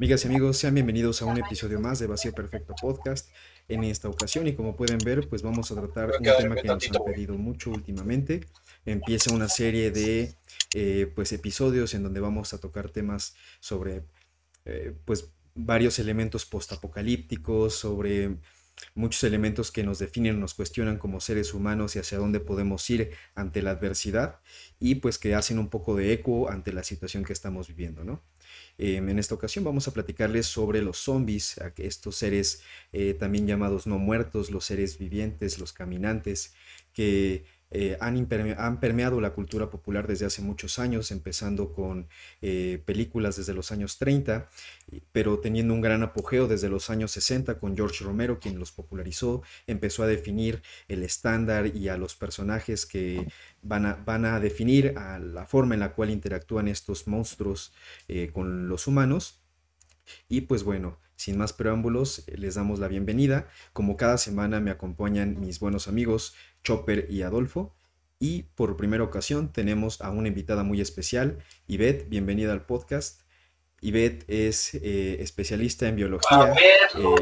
Amigas y amigos, sean bienvenidos a un episodio más de Vacío Perfecto Podcast. En esta ocasión, y como pueden ver, pues vamos a tratar un tema que nos han pedido mucho últimamente. Empieza una serie de eh, pues episodios en donde vamos a tocar temas sobre eh, pues varios elementos postapocalípticos, sobre muchos elementos que nos definen, nos cuestionan como seres humanos y hacia dónde podemos ir ante la adversidad y pues que hacen un poco de eco ante la situación que estamos viviendo, ¿no? Em, en esta ocasión vamos a platicarles sobre los zombies, estos seres eh, también llamados no muertos, los seres vivientes, los caminantes, que eh, han, permeado la cultura popular desde hace muchos años, empezando con eh, películas desde los años 30, pero teniendo un gran apogeo desde los años 60 con George Romero, quien los popularizó, empezó a definir el estándar y a los personajes que van a, van a definir a la forma en la cual interactúan estos monstruos eh, con los humanos. Y pues bueno, sin más preámbulos, les damos la bienvenida. Como cada semana me acompañan mis buenos amigos Chopper y Adolfo. Y por primera ocasión tenemos a una invitada muy especial, Ivette, bienvenida al podcast. Ivette es eh, especialista en biología. Eh,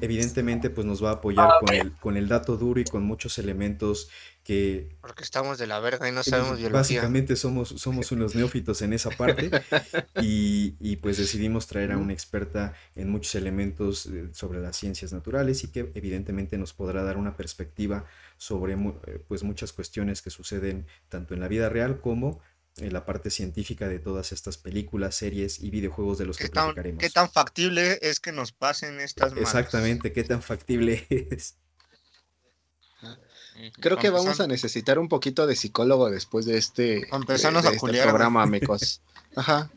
evidentemente, pues nos va a apoyar con el, con el dato duro y con muchos elementos que... Porque estamos de la verga y no sabemos biología. Básicamente somos, somos unos neófitos en esa parte y, y, pues decidimos traer a una experta en muchos elementos eh, sobre las ciencias naturales y que evidentemente nos podrá dar una perspectiva sobre eh, pues muchas cuestiones que suceden tanto en la vida real como en la parte científica de todas estas películas, series y videojuegos de los que platicaremos. ¿Qué tan factible es que nos pasen estas Exactamente, qué tan factible es. Creo que vamos a necesitar un poquito de psicólogo después de este, este programa, amigos. Ajá,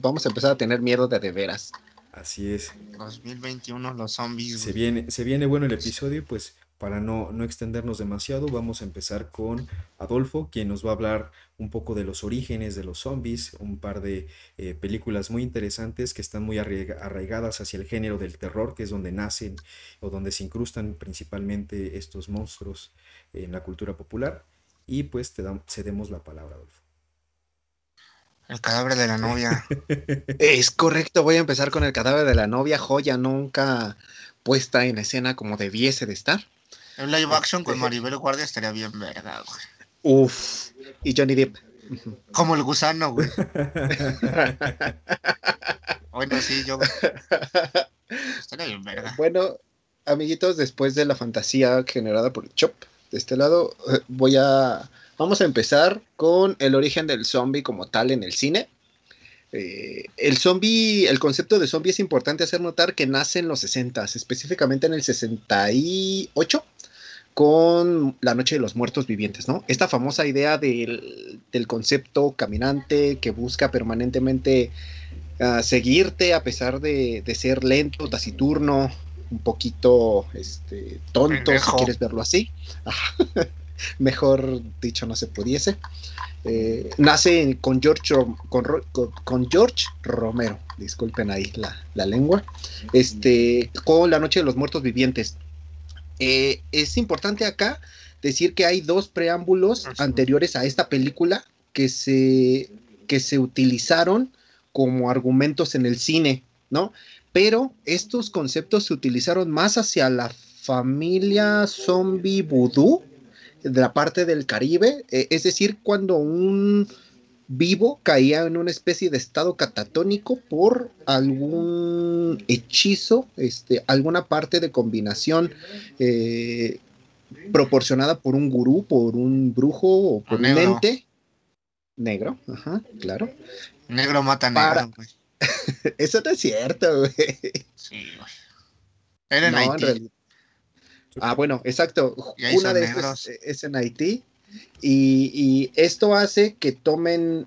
vamos a empezar a tener miedo de de veras. Así es. 2021, los zombies. Se viene, se viene bueno el episodio, pues para no, no extendernos demasiado, vamos a empezar con Adolfo, quien nos va a hablar un poco de los orígenes de los zombies, un par de eh, películas muy interesantes que están muy arraigadas hacia el género del terror, que es donde nacen o donde se incrustan principalmente estos monstruos en la cultura popular. Y pues te cedemos la palabra, Adolfo. El cadáver de la novia. es correcto, voy a empezar con el cadáver de la novia, joya nunca puesta en escena como debiese de estar. En live action con Maribel Guardia estaría bien verga, güey. Uf, y Johnny Depp. Como el gusano, güey. bueno, sí, yo. Bueno, amiguitos, después de la fantasía generada por el Chop, de este lado, eh, voy a. Vamos a empezar con el origen del zombie como tal en el cine. Eh, el zombie, el concepto de zombie es importante hacer notar que nace en los 60, específicamente en el 68, con La Noche de los Muertos Vivientes, ¿no? Esta famosa idea del, concepto caminante que busca permanentemente ah, seguirte a pesar de, de, ser lento, taciturno, un poquito este, tonto, si quieres verlo así. Mejor dicho, no se pudiese. Eh, nace con George, con, George Romero, disculpen ahí la, lengua, este, con La Noche de los Muertos Vivientes. Eh, es importante acá decir que hay dos preámbulos anteriores a esta película que se, que se utilizaron como argumentos en el cine, ¿no? pero estos conceptos se utilizaron más hacia la familia zombie vudú de la parte del Caribe, eh, es decir, cuando un vivo caía en una especie de estado catatónico por algún hechizo, este, alguna parte de combinación eh, proporcionada por un gurú, por un brujo o por un ente negro, ajá, claro. Negro mata negro. Eso no es cierto, güey. Sí, güey. Era en Haití. Ah, bueno, exacto. Una de estas es en Haití. Y, esto hace que tomen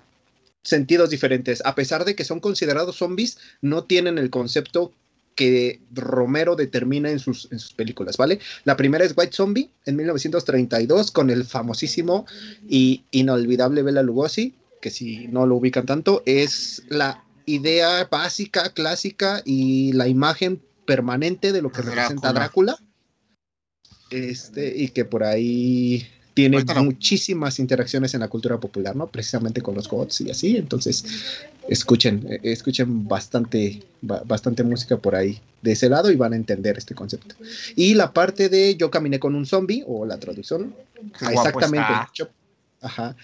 sentidos diferentes. A pesar de que son considerados zombies, no tienen el concepto que Romero determina en sus, en sus películas, ¿vale? La primera es White Zombie en 1932 con el famosísimo y inolvidable Bela Lugosi, que si no lo ubican tanto, es la idea básica, clásica y la imagen permanente de lo que representa Drácula. Este, y que por ahí tiene muchísimas interacciones en la cultura popular, ¿no? Precisamente con los gods y así. Entonces, escuchen, eh, escuchen bastante, bastante música por ahí de ese lado y van a entender este concepto. Y la parte de yo caminé con un zombie, o la traducción, exactamente. ajá.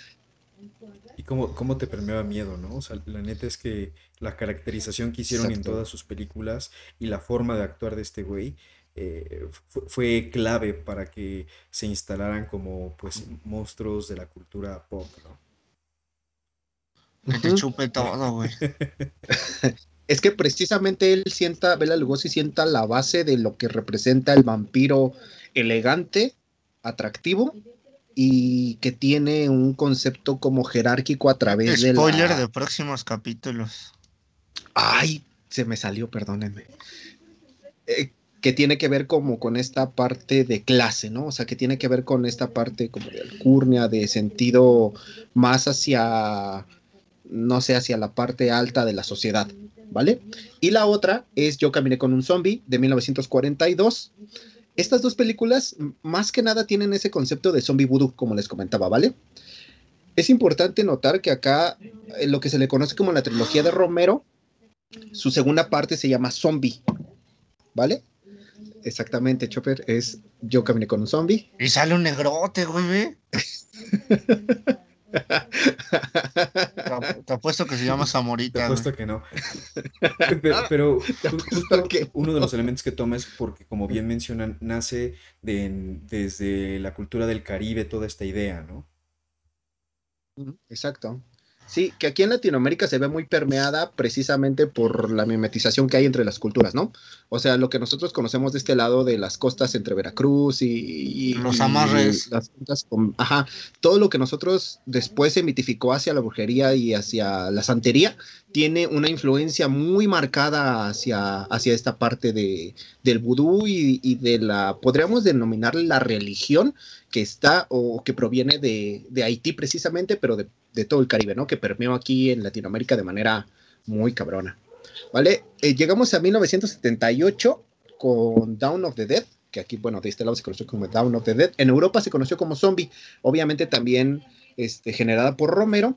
Y cómo, cómo te permeaba miedo, ¿no? O sea, la neta es que la caracterización que hicieron en todas sus películas y la forma de actuar de este güey eh, fue, clave para que se instalaran como pues monstruos de la cultura pop, ¿no? Que te chupe todo, güey. es que precisamente él sienta, Bela Lugosi sienta la base de lo que representa el vampiro elegante, atractivo y que tiene un concepto como jerárquico a través de Spoiler de próximos capítulos. Ay, se me salió, perdónenme. Eh, que tiene que ver como con esta parte de clase, ¿no? O sea, que tiene que ver con esta parte como de alcurnia, de sentido más hacia, no sé, hacia la parte alta de la sociedad, ¿vale? Y la otra es Yo caminé con un zombie de 1942. Estas dos películas más que nada tienen ese concepto de zombie voodoo, como les comentaba, ¿vale? Es importante notar que acá en lo que se le conoce como la trilogía de Romero, su segunda parte se llama Zombie, ¿vale? Exactamente, Chopper, es Yo caminé con un zombie. Y sale un negrote, güey. te, apuesto que se llama Zamorita. Te apuesto que no. Pero, justo uno de los elementos que toma es porque, como bien mencionan, nace desde la cultura del Caribe toda esta idea, ¿no? Exacto. Sí, que aquí en Latinoamérica se ve muy permeada precisamente por la mimetización que hay entre las culturas, ¿no? O sea, lo que nosotros conocemos de este lado de las costas entre Veracruz y, los amarres. las ajá, todo lo que nosotros después se mitificó hacia la brujería y hacia la santería tiene una influencia muy marcada hacia, hacia esta parte de, del vudú y, y de la, podríamos denominar la religión que está o que proviene de, de Haití precisamente, pero de de todo el Caribe, ¿no? Que permeó aquí en Latinoamérica de manera muy cabrona. ¿Vale? Eh, llegamos a 1978 con Down of the Dead, que aquí, bueno, de este lado se conoció como Down of the Dead. En Europa se conoció como Zombie, obviamente también este, generada por Romero.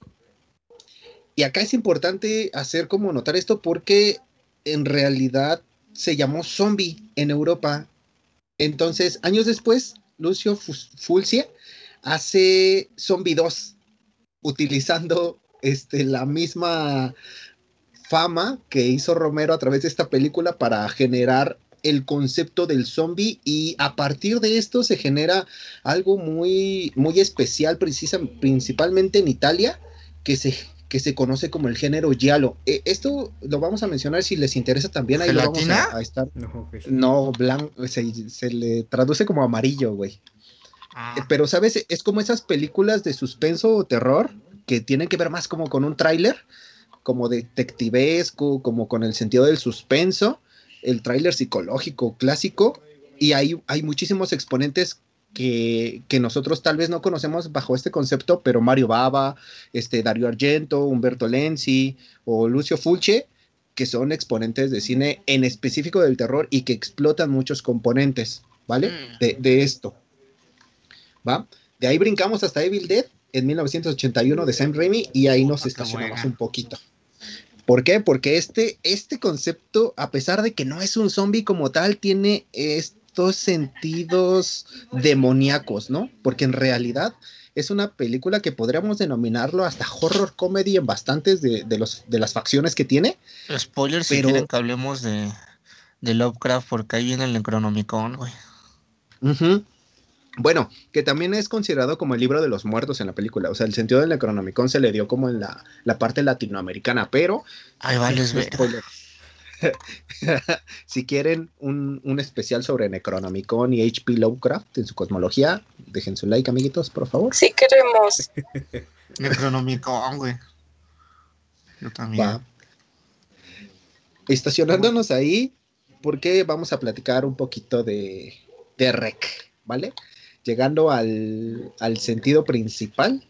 Y acá es importante hacer como notar esto porque en realidad se llamó Zombie en Europa. Entonces, años después, Lucio Fulcie hace Zombie 2 utilizando este, la misma fama que hizo Romero a través de esta película para generar el concepto del zombie y a partir de esto se genera algo muy, muy especial, principalmente en Italia, que se, que se conoce como el género giallo. E, esto lo vamos a mencionar si les interesa también, ahí lo vamos a, estar. No, blanco, se, se, le traduce como amarillo, güey. Ah. Eh, pero, ¿sabes? Es como esas películas de suspenso o terror que tienen que ver más como con un tráiler, como detectivesco, como con el sentido del suspenso, el tráiler psicológico clásico, y hay, hay muchísimos exponentes que, nosotros tal vez no conocemos bajo este concepto, pero Mario Baba, este, Dario Argento, Humberto Lenzi o Lucio Fulce, que son exponentes de cine en específico del terror y que explotan muchos componentes, ¿vale? Mm. De, de esto. De ahí brincamos hasta Evil Dead en 1981 de Sam Raimi y ahí nos estacionamos un poquito. ¿Por qué? Porque este, este concepto, a pesar de que no es un zombie como tal, tiene estos sentidos demoníacos, ¿no? Porque en realidad es una película que podríamos denominarlo hasta horror comedy en bastantes de, los, de las facciones que tiene. Spoilers pero... si quieren que hablemos de, de Lovecraft, porque ahí viene el Necronomicon, güey. Bueno, que también es considerado como el libro de los muertos en la película. O sea, el sentido del Necronomicon se le dio como en la, parte latinoamericana, pero. Ay, vale, spoiler. si quieren un, especial sobre Necronomicon y H.P. Lovecraft en su cosmología, dejen su like, amiguitos, por favor. Sí, queremos. Necronomicon, güey. Yo también. Estacionándonos ahí, porque vamos a platicar un poquito de, de Rec, ¿vale? Llegando al, sentido principal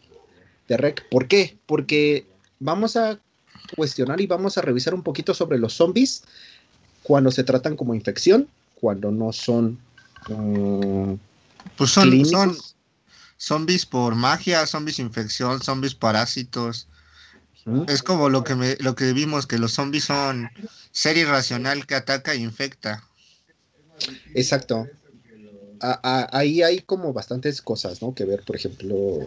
de REC. ¿Por qué? Porque vamos a cuestionar y vamos a revisar un poquito sobre los zombies cuando se tratan como infección, cuando no son... Mm, pues son, zombies por magia, zombies infección, zombies parásitos. Es como lo que me, lo que vimos, que los zombies son ser irracional que ataca e infecta. Exacto. Ahí hay como bastantes cosas, ¿no? Que ver, por ejemplo.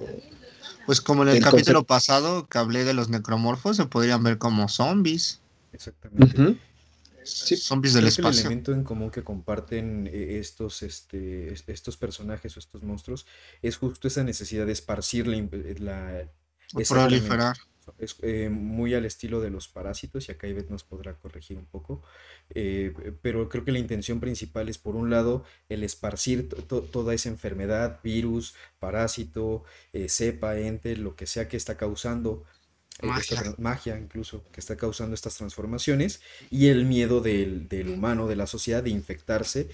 Pues como en el, capítulo pasado que hablé de los necromorfos, se podrían ver como zombies. Exactamente. zombies del espacio. el elemento en común que comparten eh, estos, este, estos personajes o estos monstruos es justo esa necesidad de esparcir la, la proliferar es eh, muy al estilo de los parásitos, y acá Ivette nos podrá corregir un poco, eh, pero creo que la intención principal es, por un lado, el esparcir toda esa enfermedad, virus, parásito, eh, cepa, ente, lo que sea que está causando magia. magia. incluso, que está causando estas transformaciones, y el miedo del, humano, de la sociedad, de infectarse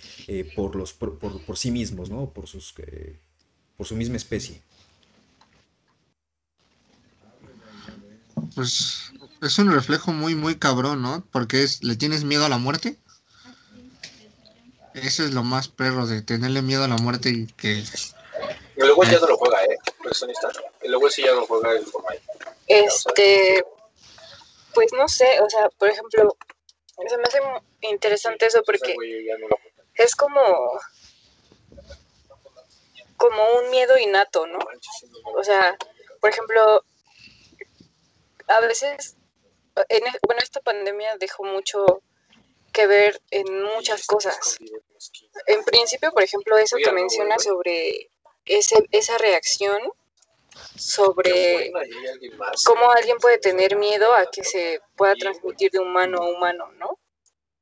por, los, por, por, sí mismos, ¿no? Por, sus, por su misma especie. Pues es un reflejo muy, muy cabrón, ¿no? Porque es, le tienes miedo a la muerte. Eso es lo más perro de tenerle miedo a la muerte y que. Y luego ya no lo juega, ¿eh? No. Y luego sí ya no juega el Fortnite. Este. Pues no sé, o sea, por ejemplo, se me hace interesante eso porque es como. como un miedo innato, ¿no? O sea, por ejemplo, a veces, en, bueno, esta pandemia dejó mucho que ver en muchas cosas. En principio, por ejemplo, eso que menciona sobre ese, esa reacción, sobre cómo alguien puede tener miedo a que se pueda transmitir de humano a humano, ¿no?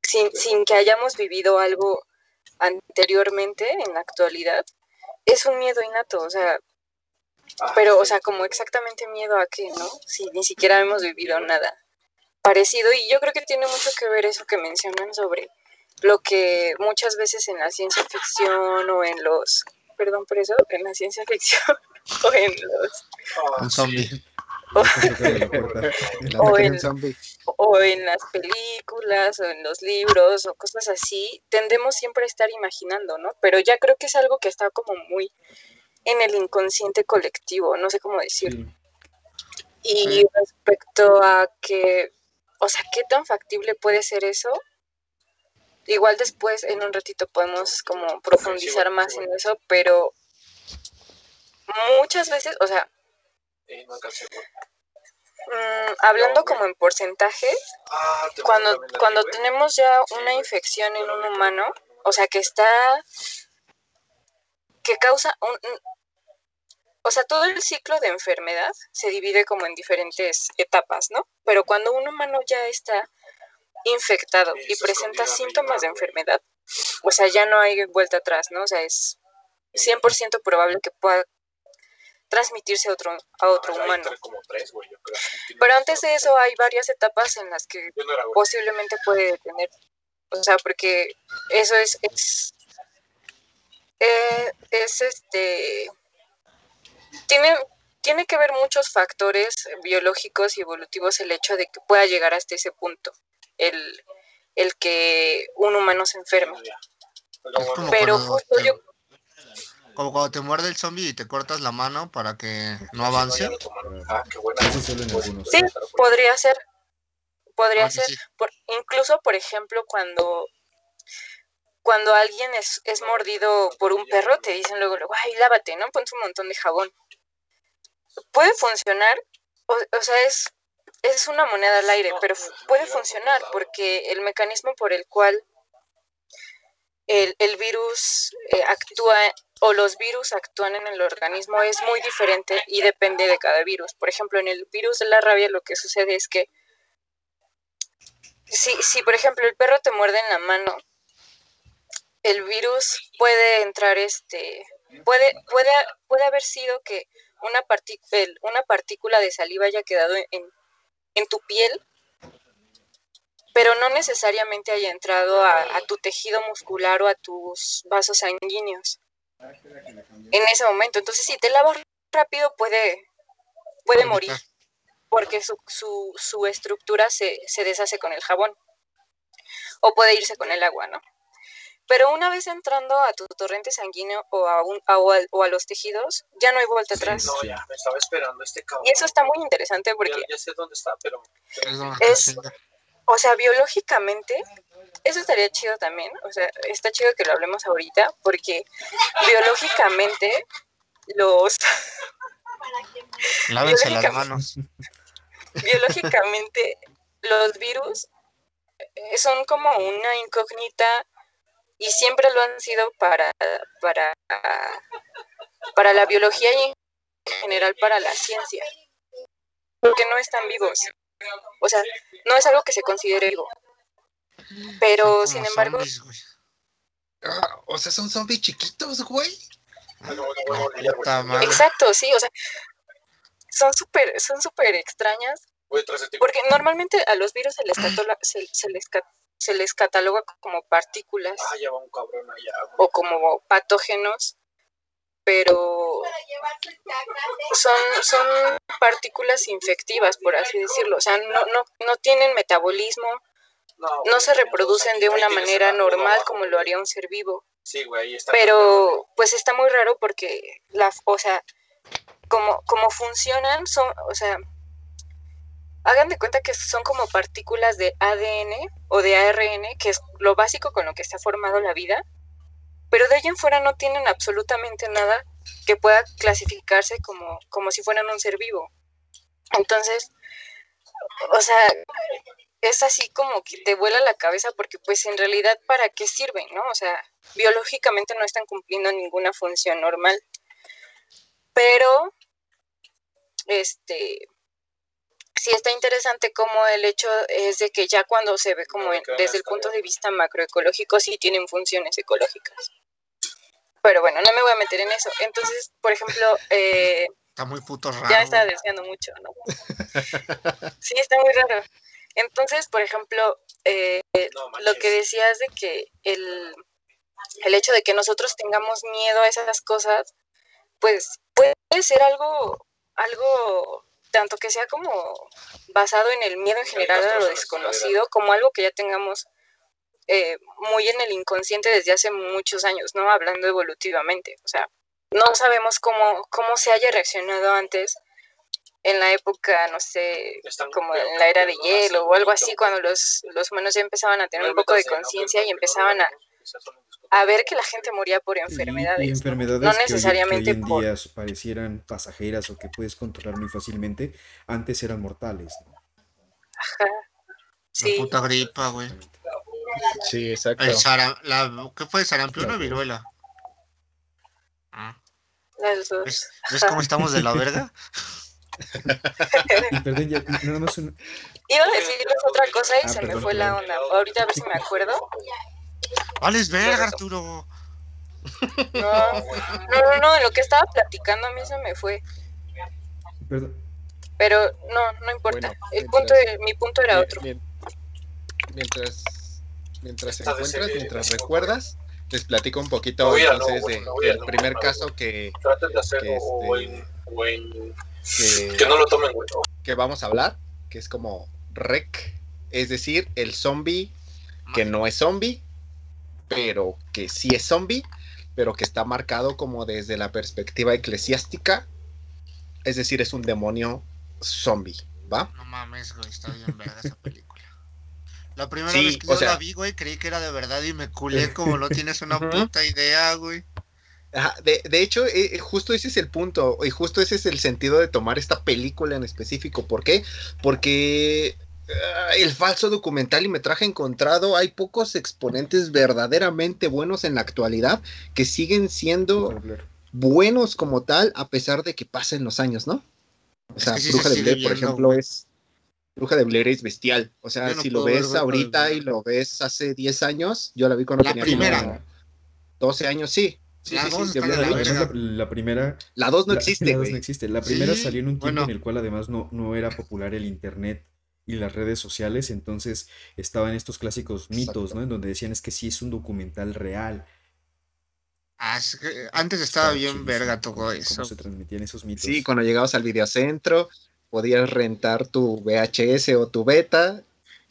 Sin, sin que hayamos vivido algo anteriormente en la actualidad, es un miedo innato, o sea, Pero, o sea, como exactamente miedo a qué, ¿no? Si ni siquiera hemos vivido nada parecido. Y yo creo que tiene mucho que ver eso que mencionan sobre lo que muchas veces en la ciencia ficción o en los, perdón por eso, en la ciencia ficción o en los... O, o, en, o en las películas o en los libros o cosas así, tendemos siempre a estar imaginando, ¿no? Pero ya creo que es algo que está como muy en el inconsciente colectivo, no sé cómo decirlo. Y respecto a que, o sea, ¿qué tan factible puede ser eso? Igual después, en un ratito, podemos como profundizar más en eso, pero muchas veces, o sea, mm, hablando como en porcentajes, ah, cuando, cuando tenemos ya una infección en un humano, o sea, que está, que causa un, o sea, todo el ciclo de enfermedad se divide como en diferentes etapas, ¿no? Pero cuando un humano ya está infectado y presenta síntomas de enfermedad, o sea, ya no hay vuelta atrás, ¿no? O sea, es 100% probable que pueda transmitirse a otro, a otro humano. Pero antes de eso hay varias etapas en las que posiblemente puede tener, o sea, porque eso es, es, eh, es este tiene, tiene que ver muchos factores biológicos y evolutivos el hecho de que pueda llegar hasta ese punto, el, el que un humano se enferme. Pero justo yo... Como cuando te muerde el zombie y te cortas la mano para que no avance. Sí, podría ser. Podría ah, ser. incluso, por ejemplo, cuando cuando alguien es, es, mordido por un perro, te dicen luego, luego, ay, lávate, ¿no? Ponte un montón de jabón puede funcionar, o, sea, es, es una moneda al aire, pero puede funcionar porque el mecanismo por el cual el, virus eh, actúa o los virus actúan en el organismo es muy diferente y depende de cada virus. Por ejemplo, en el virus de la rabia lo que sucede es que si, si por ejemplo el perro te muerde en la mano, el virus puede entrar este puede puede puede haber sido que una, una partícula de saliva haya quedado en, en tu piel, pero no necesariamente haya entrado a, tu tejido muscular o a tus vasos sanguíneos en ese momento. Entonces, si te lavas rápido, puede, puede morir, porque su, su, su estructura se, se deshace con el jabón, o puede irse con el agua, ¿no? Pero una vez entrando a tu torrente sanguíneo o a, un, o a, los tejidos, ya no hay vuelta atrás. no, ya, me estaba esperando este cabrón. Y eso está muy interesante porque... Ya, sé dónde está, pero... Es, o sea, biológicamente, eso estaría chido también, o sea, está chido que lo hablemos ahorita, porque biológicamente los... Lávense las manos. Biológicamente, los virus eh, son como una incógnita y siempre lo han sido para, para, para la biología y en general para la ciencia, porque no están vivos. O sea, no es algo que se considere vivo. Pero, sin embargo... Ah, o sea, son zombies chiquitos, güey. Exacto, sí, o sea, son súper son súper extrañas. Porque normalmente a los virus se les, se, se les se les cataloga como partículas ah, o como patógenos, pero son, son partículas infectivas, por así decirlo. O sea, no, no, no tienen metabolismo, no, se reproducen de una manera normal como lo haría un ser vivo. Pero pues está muy raro porque, la, o sea, como, como funcionan, son, o sea, hagan de cuenta que son como partículas de ADN o de ARN, que es lo básico con lo que está formado la vida, pero de ahí en fuera no tienen absolutamente nada que pueda clasificarse como, como si fueran un ser vivo. Entonces, o sea, es así como que te vuela la cabeza porque pues en realidad para qué sirven, ¿no? O sea, biológicamente no están cumpliendo ninguna función normal. Pero, este, sí está interesante como el hecho es de que ya cuando se ve como desde el punto de vista macroecológico sí tienen funciones ecológicas. Pero bueno, no me voy a meter en eso. Entonces, por ejemplo... Eh, está muy puto raro. Ya está deseando mucho, ¿no? sí, está muy raro. Entonces, por ejemplo, eh, lo que decías de que el, el hecho de que nosotros tengamos miedo a esas cosas, pues puede ser algo, algo tanto que sea como basado en el miedo en general a lo desconocido, como algo que ya tengamos eh, muy en el inconsciente desde hace muchos años, ¿no? Hablando evolutivamente. O sea, no sabemos cómo, cómo se haya reaccionado antes en la época, no sé, como en la era de hielo o algo así, cuando los, los humanos ya empezaban a tener un poco de conciencia y empezaban a, a ver que la gente moría por enfermedades. Y, enfermedades no necesariamente que hoy, en día parecieran pasajeras o que puedes controlar muy fácilmente, antes eran mortales. Ajá. Sí. La puta gripa, güey. Sí, exacto. la, ¿Qué fue? ¿Sarampión o viruela? Ah. Las dos. ¿Ves, ¿Ves cómo estamos de la verga? perdón, ya, nada más Iba a decirles otra cosa y ah, se me fue la onda. Ahorita a ver si me acuerdo. Vales verga, Arturo. No, no, no, lo que estaba platicando a mí se me fue. Perdón. Pero no, no importa. El punto mi punto era otro. Mientras, mientras encuentras, mientras recuerdas, les platico un poquito entonces de, del primer caso que, que, este, que, no lo tomen, Que vamos a hablar, que es como REC, es decir, el zombie que no es zombie, pero que sí es zombie, pero que está marcado como desde la perspectiva eclesiástica, es decir, es un demonio zombie, ¿va? No mames, güey, está bien verga esa película. La primera vez que yo la vi, güey, creí que era de verdad y me culé como no tienes una puta idea, güey. De, de, hecho, eh, eh, justo ese es el punto, y justo ese es el sentido de tomar esta película en específico. ¿Por qué? Porque el falso documental y metraje encontrado, hay pocos exponentes verdaderamente buenos en la actualidad que siguen siendo buenos como tal a pesar de que pasen los años, ¿no? O sea, Bruja de Blair, por ejemplo, es Bruja de Blair es bestial. O sea, si lo ves ahorita y lo ves hace 10 años, yo la vi cuando tenía primera. 12 años, sí. la, primera. La 2 no existe. La 2 no existe. La primera salió en un tiempo en el cual además no, no era popular el internet y las redes sociales, entonces estaban estos clásicos mitos, ¿no? En donde decían es que sí es un documental real. Ah, antes estaba bien verga todo eso. Cómo se transmitían esos mitos. Sí, cuando llegabas al videocentro, podías rentar tu VHS o tu beta.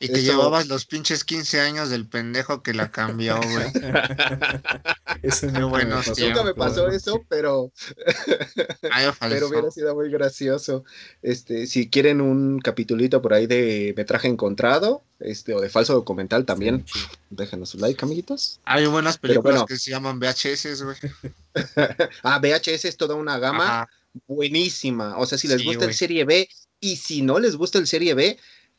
Y te llevabas los pinches 15 años del pendejo que la cambió, güey. eso no bueno, Nunca me pasó eso, pero. pero hubiera sido muy gracioso. Este, si quieren un capitulito por ahí de metraje encontrado, este, o de falso documental también, déjenos su like, amiguitos. Hay buenas películas que se llaman VHS, güey. ah, VHS es toda una gama buenísima. O sea, si les gusta el serie B, y si no les gusta el serie B,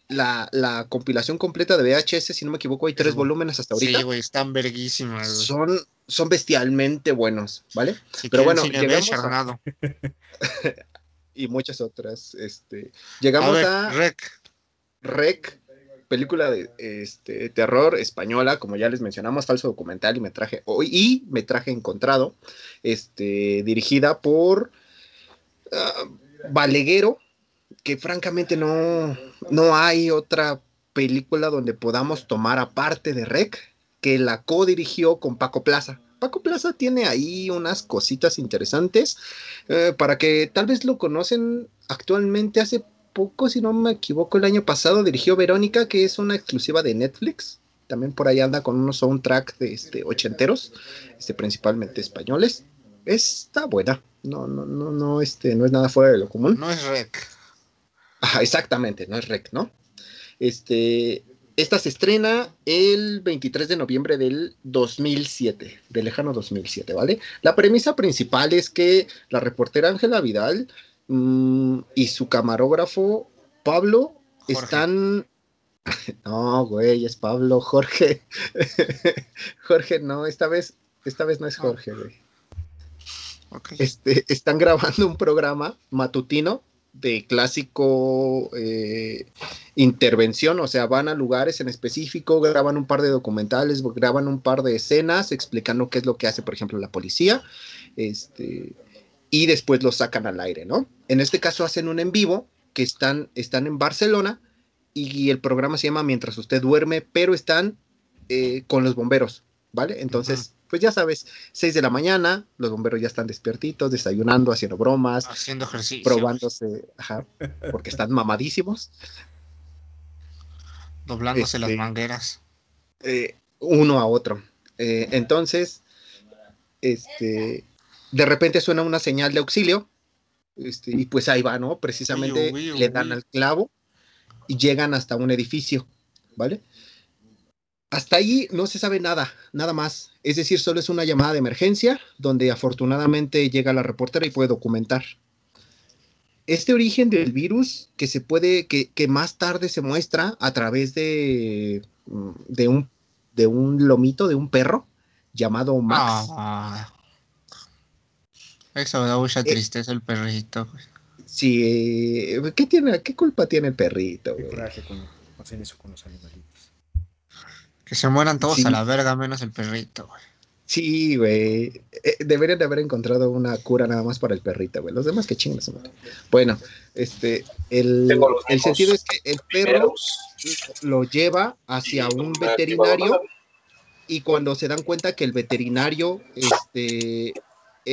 la, compilación completa de VHS, si no me equivoco, hay tres volúmenes hasta ahorita. Sí, güey, están verguísimas. Son, son bestialmente buenos, ¿vale? Pero bueno, llegamos y muchas otras. Este, llegamos a, Rec. Rec, película de este, terror española, como ya les mencionamos, falso documental y metraje, y metraje encontrado, este, dirigida por uh, Baleguero, que francamente no, no hay otra película donde podamos tomar aparte de Rec que la co-dirigió con Paco Plaza. Paco Plaza tiene ahí unas cositas interesantes eh, para que tal vez lo conocen actualmente hace poco, si no me equivoco, el año pasado dirigió Verónica, que es una exclusiva de Netflix. También por ahí anda con unos soundtrack de este, ochenteros, este, principalmente españoles. Está buena, no, no, no, no, este, no es nada fuera de lo común. No es rec exactamente, no es rec, ¿no? Este, esta se estrena el 23 de noviembre del 2007, del lejano 2007, ¿vale? La premisa principal es que la reportera Ángela Vidal mm, y su camarógrafo Pablo están... No, güey, es Pablo, Jorge. Jorge, no, esta vez, esta vez no es Jorge, güey. Este, están grabando un programa matutino de clásico eh, intervención, o sea, van a lugares en específico, graban un par de documentales, graban un par de escenas explicando qué es lo que hace, por ejemplo, la policía, este, y después lo sacan al aire, ¿no? En este caso hacen un en vivo que están, están en Barcelona y el programa se llama Mientras usted duerme, pero están eh, con los bomberos, ¿vale? Entonces, pues ya sabes, 6 de la mañana, los bomberos ya están despiertitos, desayunando, haciendo bromas, haciendo ejercicio, probándose, ajá, porque están mamadísimos. Doblándose las este, mangueras. Eh, uno a otro. Eh, entonces, este, de repente suena una señal de auxilio, este, y pues ahí va, ¿no? Precisamente le dan al clavo y llegan hasta un edificio, ¿vale? Hasta ahí no se sabe nada, nada más. Es decir, solo es una llamada de emergencia donde afortunadamente llega la reportera y puede documentar. Este origen del virus que se puede, que, más tarde se muestra a través de, de, un, de un lomito de un perro llamado Max. Ah, eso da mucha eh, tristeza el perrito. Sí, ¿qué, tiene, ¿qué culpa tiene el perrito? Qué coraje hacen eso con los animalitos. Que se mueran todos a la verga, menos el perrito, güey. Sí, güey. Eh, deberían de haber encontrado una cura nada más para el perrito, güey. Los demás que chingan se Bueno, este, el, el sentido es que el perro lo lleva hacia un veterinario y cuando se dan cuenta que el veterinario, este, e,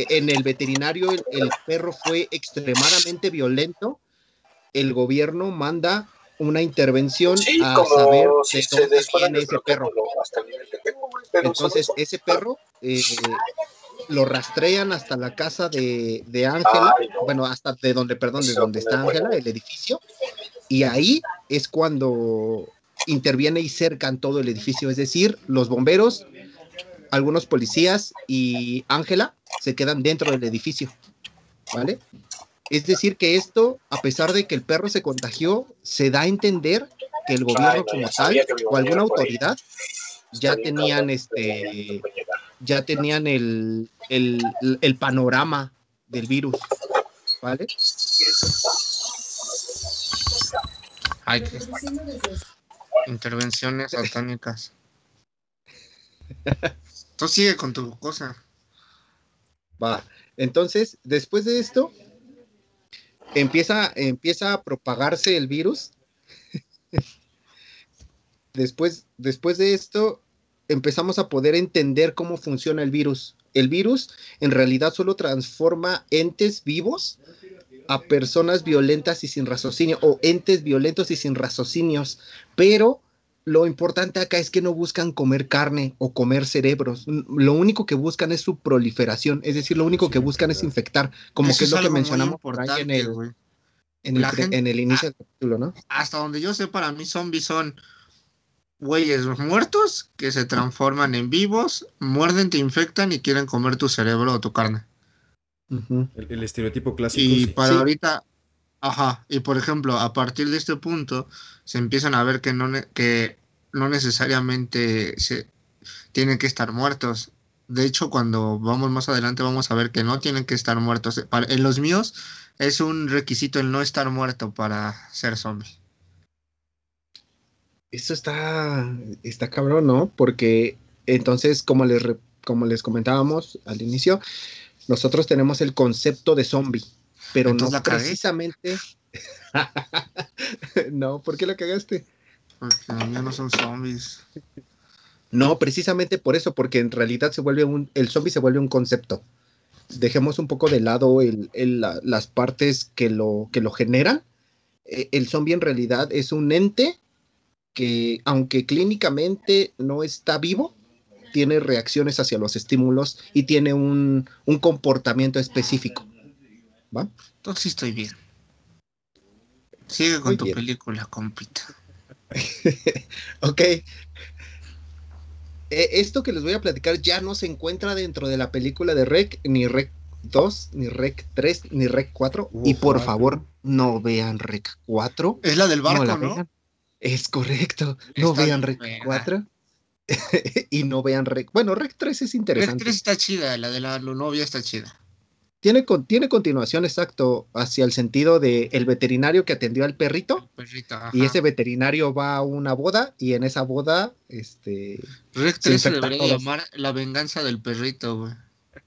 en el veterinario el perro fue extremadamente violento, el gobierno manda una intervención a saber de dónde viene ese perro. Entonces, ese perro eh, lo rastrean hasta la casa de, Ángela, bueno, hasta de donde, perdón, de donde está Ángela, el edificio, y ahí es cuando interviene y cercan todo el edificio, es decir, los bomberos, algunos policías y Ángela se quedan dentro del edificio, ¿vale? Es decir, que esto, a pesar de que el perro se contagió, se da a entender que el gobierno como tal o alguna autoridad ya tenían este ya tenían el, el, panorama del virus. ¿Vale? Hay intervenciones satánicas. Tú sigue con tu cosa. Va. Entonces, después de esto, empieza, empieza a propagarse el virus. después, después de esto, empezamos a poder entender cómo funciona el virus. El virus en realidad solo transforma entes vivos a personas violentas y sin raciocinio, o entes violentos y sin raciocinios, pero lo importante acá es que no buscan comer carne o comer cerebros. Lo único que buscan es su proliferación. Es decir, lo único que buscan es infectar. Como Eso que es lo que mencionamos por ahí en el, en el, La pre- gente- en el inicio del capítulo, ¿no? Hasta donde yo sé, para mí zombies son güeyes muertos que se transforman en vivos, muerden, te infectan y quieren comer tu cerebro o tu carne. El, el estereotipo clásico. Y sí. para Sí. ahorita, ajá, y por ejemplo, a partir de este punto se empiezan a ver que no, que no necesariamente se tienen que estar muertos. De hecho, cuando vamos más adelante vamos a ver que no tienen que estar muertos. En los míos es un requisito el no estar muerto para ser zombie. Eso está, está cabrón, ¿no? Porque entonces, como les, como les comentábamos al inicio, nosotros tenemos el concepto de zombie, pero Entonces no la precisamente. no, ¿por qué la cagaste? Porque los míos no son zombies. No, precisamente por eso, porque en realidad se vuelve un, el zombie se vuelve un concepto. Dejemos un poco de lado el- el- la- las partes que lo, que lo generan. Eh, El zombie en realidad es un ente que, aunque clínicamente no está vivo, tiene reacciones hacia los estímulos y tiene un, un comportamiento específico. ¿Va? Entonces sí estoy bien. Sigue con Muy tu bien. película, compita. Ok. Eh, esto que les voy a platicar ya no se encuentra dentro de la película de Rec, ni Rec 2, ni Rec 3, ni Rec 4. Hubo y por cuatro. favor, no vean Rec 4. Es la del barco, la ¿no? Es correcto. No Está vean Rec buena. 4. y no vean Rec. Bueno, Rec 3 es Rec interesante. 3 está chida, la de la novia está chida. Tiene, con- tiene continuación exacto hacia el sentido de el veterinario que atendió al perrito. Y ese veterinario va a una boda y en esa boda, este, se 3 se debería todos. llamar La venganza del perrito, güey.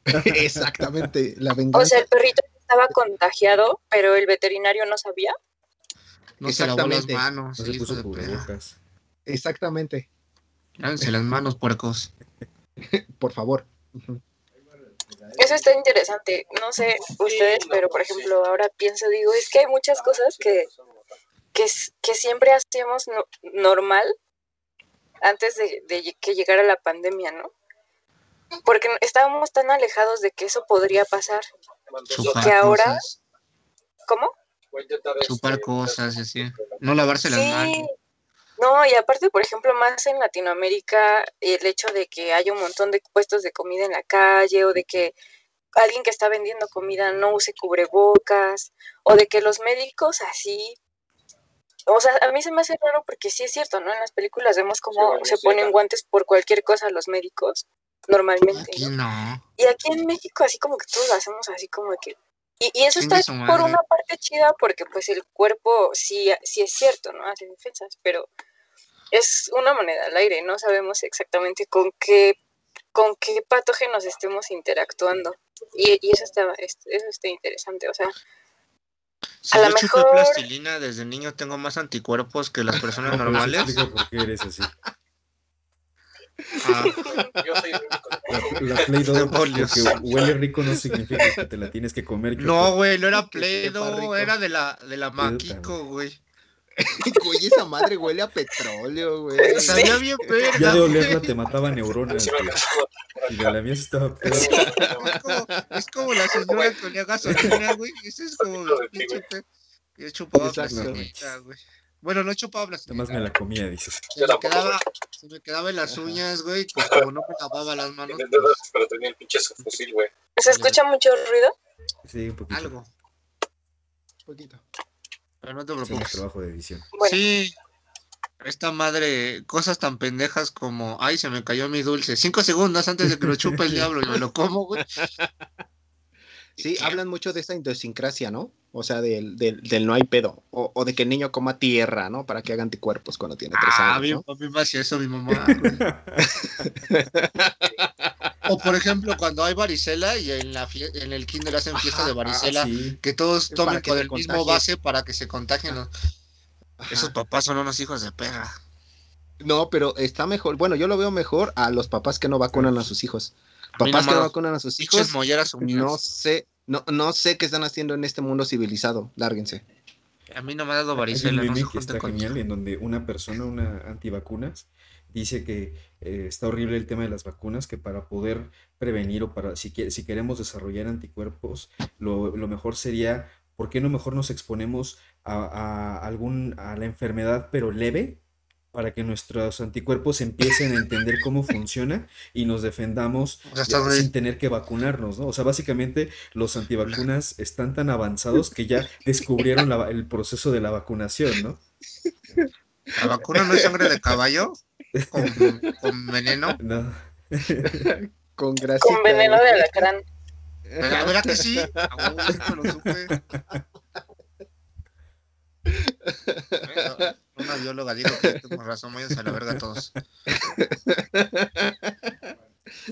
Exactamente, la venganza. O sea, el perrito estaba contagiado, pero el veterinario no sabía. No se lavó las Exactamente. manos, No se hijo puso de perra. cubrebocas. Exactamente, Lávense las manos, puercos. por favor. Eso está interesante. No sé ustedes, pero por ejemplo, ahora pienso, digo, es que hay muchas cosas que, que, siempre hacíamos no- normal antes de, que llegara la pandemia, ¿no? Porque estábamos tan alejados de que eso podría pasar. Chupar Que ahora- cosas. ¿Cómo? Chupar cosas y así. No lavarse las Sí. manos. No, y aparte, por ejemplo, más en Latinoamérica, el hecho de que haya un montón de puestos de comida en la calle o de que alguien que está vendiendo comida no use cubrebocas o de que los médicos así, o sea, a mí se me hace raro porque sí es cierto, ¿no? En las películas vemos cómo bueno, se ponen guantes por cualquier cosa los médicos, normalmente, Aquí ¿no? no. Y aquí en México así como que todos lo hacemos así como que... Y, y eso está por una parte chida porque pues el cuerpo sí, sí es cierto, ¿no? Hace defensas, pero es una moneda al aire, no sabemos exactamente con qué, con qué patógenos estemos interactuando. Y, y eso, está, es- eso está interesante, o sea, Si A yo lo mejor- plastilina desde niño, tengo más anticuerpos que las personas No, eso normales. explica por qué eres así. Ah, Yo soy el único. La, la Play Doh, porque huele rico no significa que te la tienes que comer. no, güey, no era Play-Doh, rico. era de la, de la Maquico, güey. Güey, esa madre huele a petróleo, güey. Sabía bien Ya verga, de olerla te mataba neuronas. Sí. Y de la mía sí estaba peor. Es como, es como la señora que olía gasolina, güey. Ese es como Yo chupaba plastilina, güey. Bueno, no chupaba Nada plastilina. más me la comía, dices. Se me, quedaba, se me quedaba en las Ajá. uñas, güey. Pues como no me lavaba las manos, dedos, pero tenía el pinche fusil, güey. ¿se escucha mucho ruido? Sí, un poquito. algo. Poquito. Pero no te preocupes. trabajo de edición. Bueno, Sí. Esta madre, cosas tan pendejas como, ay, se me cayó mi dulce. Cinco segundos antes de que lo chupe el diablo y me lo como, güey. Sí, hablan mucho de esa idiosincrasia, ¿no? O sea, del, del, del no hay pedo. O, o de que el niño coma tierra, ¿no? Para que haga anticuerpos cuando tiene tres Ah, años, mi ¿no? papi me hacía eso, mi mamá. O por ejemplo, cuando hay varicela y en, la en el kinder hacen fiesta de varicela, Ah, sí. que todos tomen con el mismo base para que se contagien. Esos papás son unos hijos de perra. No, pero está mejor. Bueno, yo lo veo mejor a los papás que no vacunan a sus hijos. Papás que no vacunan a sus hijos, no sé, no, no sé qué están haciendo en este mundo civilizado. Lárguense. A mí no me ha dado Hay un varicela, no que está genial en donde una persona, una antivacunas, dice que eh, está horrible el tema de las vacunas, que para poder prevenir o para, si, si queremos desarrollar anticuerpos, lo, lo mejor sería, ¿por qué no mejor nos exponemos a, a algún, a la enfermedad pero leve? Para que nuestros anticuerpos empiecen a entender cómo funciona y nos defendamos O sea, donde- sin tener que vacunarnos, ¿no? O sea, básicamente los antivacunas están tan avanzados que ya descubrieron la el proceso de la vacunación, ¿no? ¿La vacuna no es sangre de caballo? ¿Con, con veneno? No. Con grasita. Con veneno de alacrán. ¿Verdad, verdad que sí? Lo supe. Bueno, Una bióloga dijo que tengo razón, váyanse a la verga todos.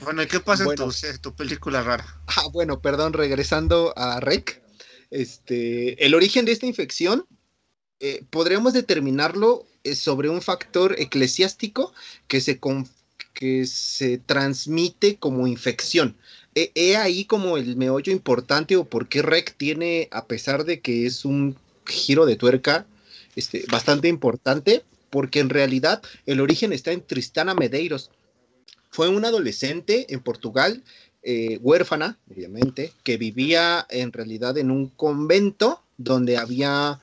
Bueno, ¿y qué pasa Bueno. en tu, película rara? Ah, bueno, perdón, regresando a Rec. Este, el origen de esta infección eh, podríamos determinarlo eh, sobre un factor eclesiástico que se, que se transmite como infección. He, he ahí como el meollo importante o por qué Rec tiene, a pesar de que es un giro de tuerca este, bastante importante, porque en realidad el origen está en Tristana Medeiros. Fue una adolescente en Portugal eh, huérfana, obviamente, que vivía en realidad en un convento donde había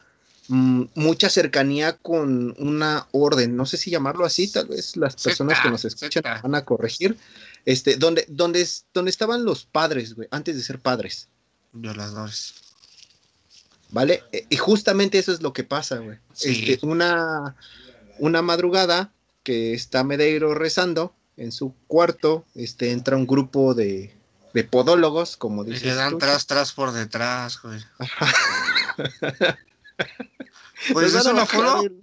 mm, mucha cercanía con una orden, no sé si llamarlo así, tal vez las personas que nos escuchan van a corregir, este, donde, donde, donde estaban los padres, güey, antes de ser padres, Violadores. ¿Vale? E- Y justamente eso es lo que pasa, güey. Sí. Este, una, una madrugada que está Medeiro rezando en su cuarto, este, entra un grupo de, de podólogos, como dices le dan tú. tras, tras por detrás, güey. Pues es van a una bajar foto. el-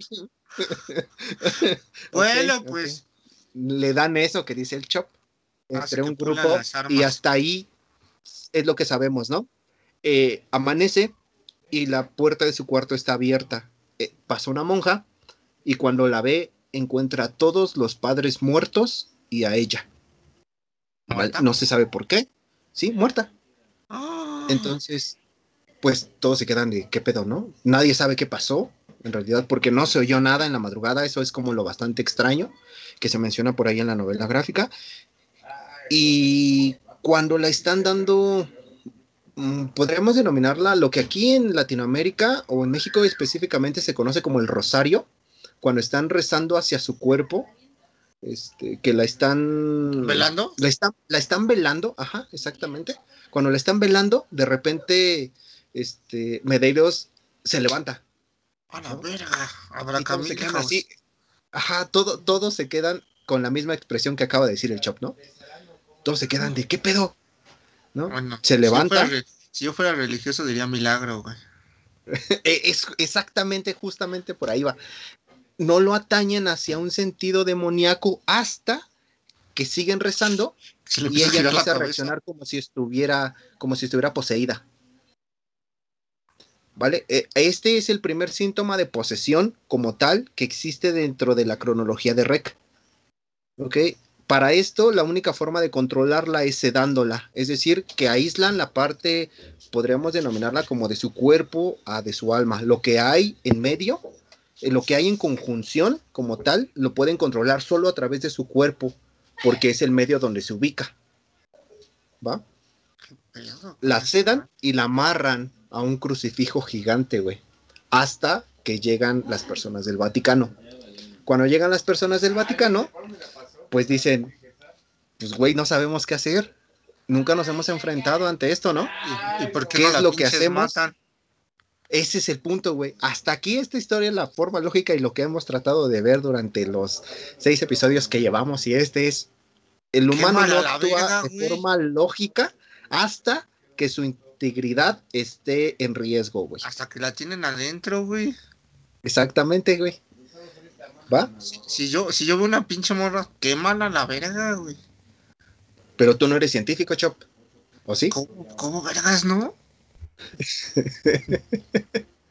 Bueno, pues. Le dan eso que dice el Chop Así entre un grupo y hasta ahí es lo que sabemos, ¿no? Eh, amanece y la puerta de su cuarto está abierta. Eh, pasa una monja y cuando la ve encuentra a todos los padres muertos y a ella. ¿Muerta? No se sabe por qué. Sí, muerta. Ah. Entonces, pues todos se quedan de qué pedo, ¿no? Nadie sabe qué pasó, en realidad, porque no se oyó nada en la madrugada. Eso es como lo bastante extraño que se menciona por ahí en la novela gráfica. Y cuando la están dando, podríamos denominarla lo que aquí en Latinoamérica o en México específicamente se conoce como el rosario, cuando están rezando hacia su cuerpo, este, que la están ¿Velando? la están, la están velando, ajá, exactamente. Cuando la están velando, de repente, este, Medeiros se levanta. A la ¿No? verga. Habrá se quedan así. Ajá, todo, todos se quedan con la misma expresión que acaba de decir el Chop, ¿no? Todos se quedan de, ¿qué pedo? ¿No? Bueno, Se si yo levanta. fuera Si yo fuera religioso diría milagro, güey. Eh, Es exactamente, justamente por ahí va. No lo atañen hacia un sentido demoníaco hasta que siguen rezando Se y ella empieza a reaccionar como si estuviera como si estuviera poseída vale Eh, este es el primer síntoma de posesión como tal que existe dentro de la cronología de Rec ok para esto la única forma de controlarla es sedándola es decir que aíslan la parte podríamos denominarla como de su cuerpo a de su alma lo que hay en medio eh, lo que hay en conjunción como tal lo pueden controlar solo a través de su cuerpo porque es el medio donde se ubica. ¿Va? La sedan y la amarran a un crucifijo gigante, güey. Hasta que llegan las personas del Vaticano. Cuando llegan las personas del Vaticano, pues dicen, pues güey, no sabemos qué hacer. Nunca nos hemos enfrentado ante esto, ¿no? ¿Y, y por qué, ¿Qué no es lo que hacemos? matan? Ese es el punto, güey. Hasta aquí esta historia, la forma lógica y lo que hemos tratado de ver durante los seis episodios que llevamos, y este es, el humano no actúa verga, de forma lógica hasta que su integridad esté en riesgo, güey. Hasta que la tienen adentro, güey. Exactamente, güey. ¿Va? Si, si yo, si yo veo una pinche morra, quémala la verga, güey. Pero tú no eres científico, Chop. ¿O sí? ¿Cómo, cómo vergas, no?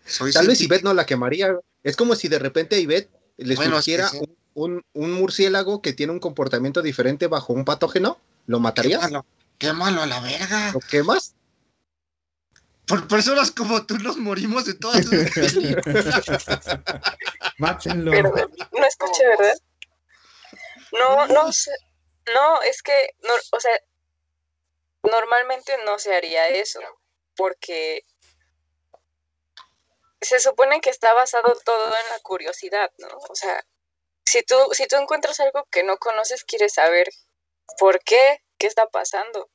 Soy Tal vez. Ivette no la quemaría. Es como si de repente a Ivette le Bueno, es que surgiera sí. un, un- murciélago que tiene un comportamiento diferente bajo un patógeno. ¿Lo matarías? Quémalo, quémalo a la verga. ¿Lo quemas? Por personas como tú nos morimos de todas sus Mátenlo. Perdón, no escuché, ¿verdad? No, no sé. No, es que, no, o sea, normalmente no se haría eso, porque se supone que está basado todo en la curiosidad, ¿no? O sea, si tú, si tú encuentras algo que no conoces, quieres saber por qué, qué está pasando.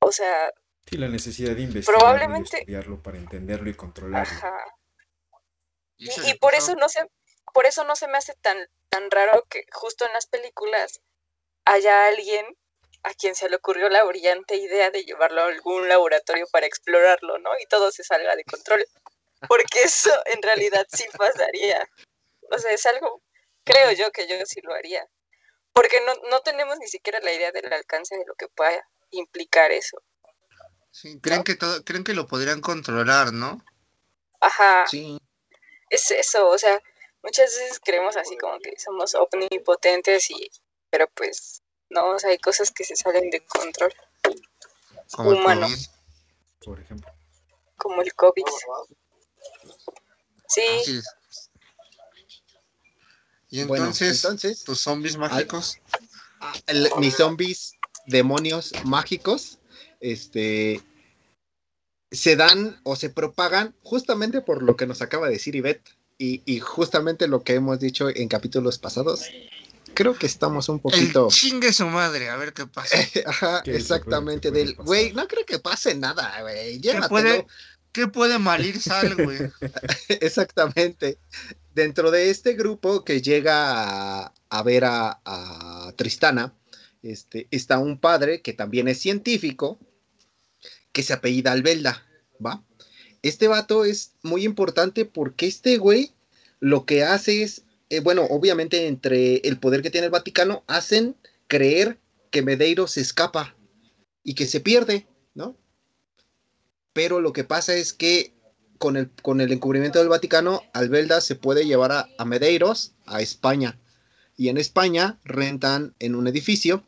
O sea, Sí, la necesidad de investigarlo Probablemente- y estudiarlo para entenderlo y controlarlo. ajá. Y, y por eso no se, por eso no se me hace tan, tan raro que justo en las películas haya alguien a quien se le ocurrió la brillante idea de llevarlo a algún laboratorio para explorarlo, ¿no? Y todo se salga de control. Porque eso en realidad sí pasaría. O sea, es algo, creo yo que yo sí lo haría. Porque no, no tenemos ni siquiera la idea del alcance de lo que pueda implicar eso. Sí, creen que todo, creen que lo podrían controlar, ¿no? Ajá. Sí. es eso, o sea, muchas veces creemos así como que somos omnipotentes y, pero pues, no, o sea, hay cosas que se salen de control, Como el Humano. COVID. Por ejemplo. como el COVID. Sí, Así es. Y Bueno, entonces, entonces, tus zombies mágicos. ah, el- mis zombies, demonios mágicos, este, se dan o se propagan justamente por lo que nos acaba de decir Ivette y, y justamente lo que hemos dicho en capítulos pasados. Creo que estamos un El poquito... chingue su madre, a ver qué pasa. Ajá, ¿Qué es lo peor exactamente. puede Del, güey, no creo que pase nada, güey. ¿Qué puede, ¿Qué puede malir sal, güey? Exactamente. Dentro de este grupo que llega a, a ver a, a Tristana, este, está un padre que también es científico, que se apellida Albelda, ¿va? Este vato es muy importante porque este güey lo que hace es, eh, bueno, obviamente entre el poder que tiene el Vaticano, hacen creer que Medeiros se escapa y que se pierde, ¿no? Pero lo que pasa es que con el, con el encubrimiento del Vaticano, Albelda se puede llevar a, a Medeiros a España. Y en España rentan en un edificio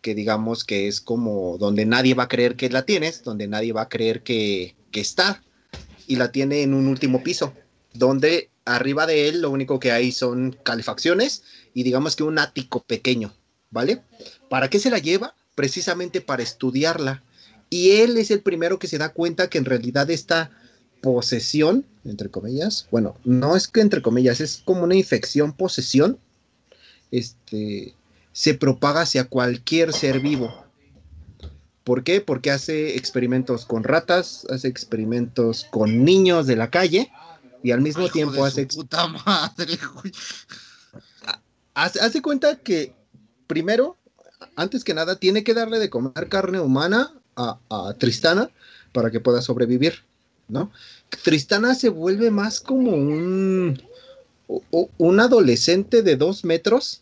que digamos que es como donde nadie va a creer que la tienes, donde nadie va a creer que, que está. Y la tiene en un último piso, donde arriba de él lo único que hay son calefacciones y digamos que un ático pequeño, ¿vale? ¿Para qué se la lleva? Precisamente para estudiarla. Y él es el primero que se da cuenta que en realidad esta posesión, entre comillas, bueno, no es que entre comillas, es como una infección, posesión, este, se propaga hacia cualquier ser vivo. ¿Por qué? Porque hace experimentos con ratas, hace experimentos con niños de la calle y al mismo Hijo tiempo de hace, su puta madre, güey. hace, hace cuenta que primero, antes que nada, tiene que darle de comer carne humana a, a Tristana para que pueda sobrevivir, ¿no? Tristana se vuelve más como un, un adolescente de dos metros,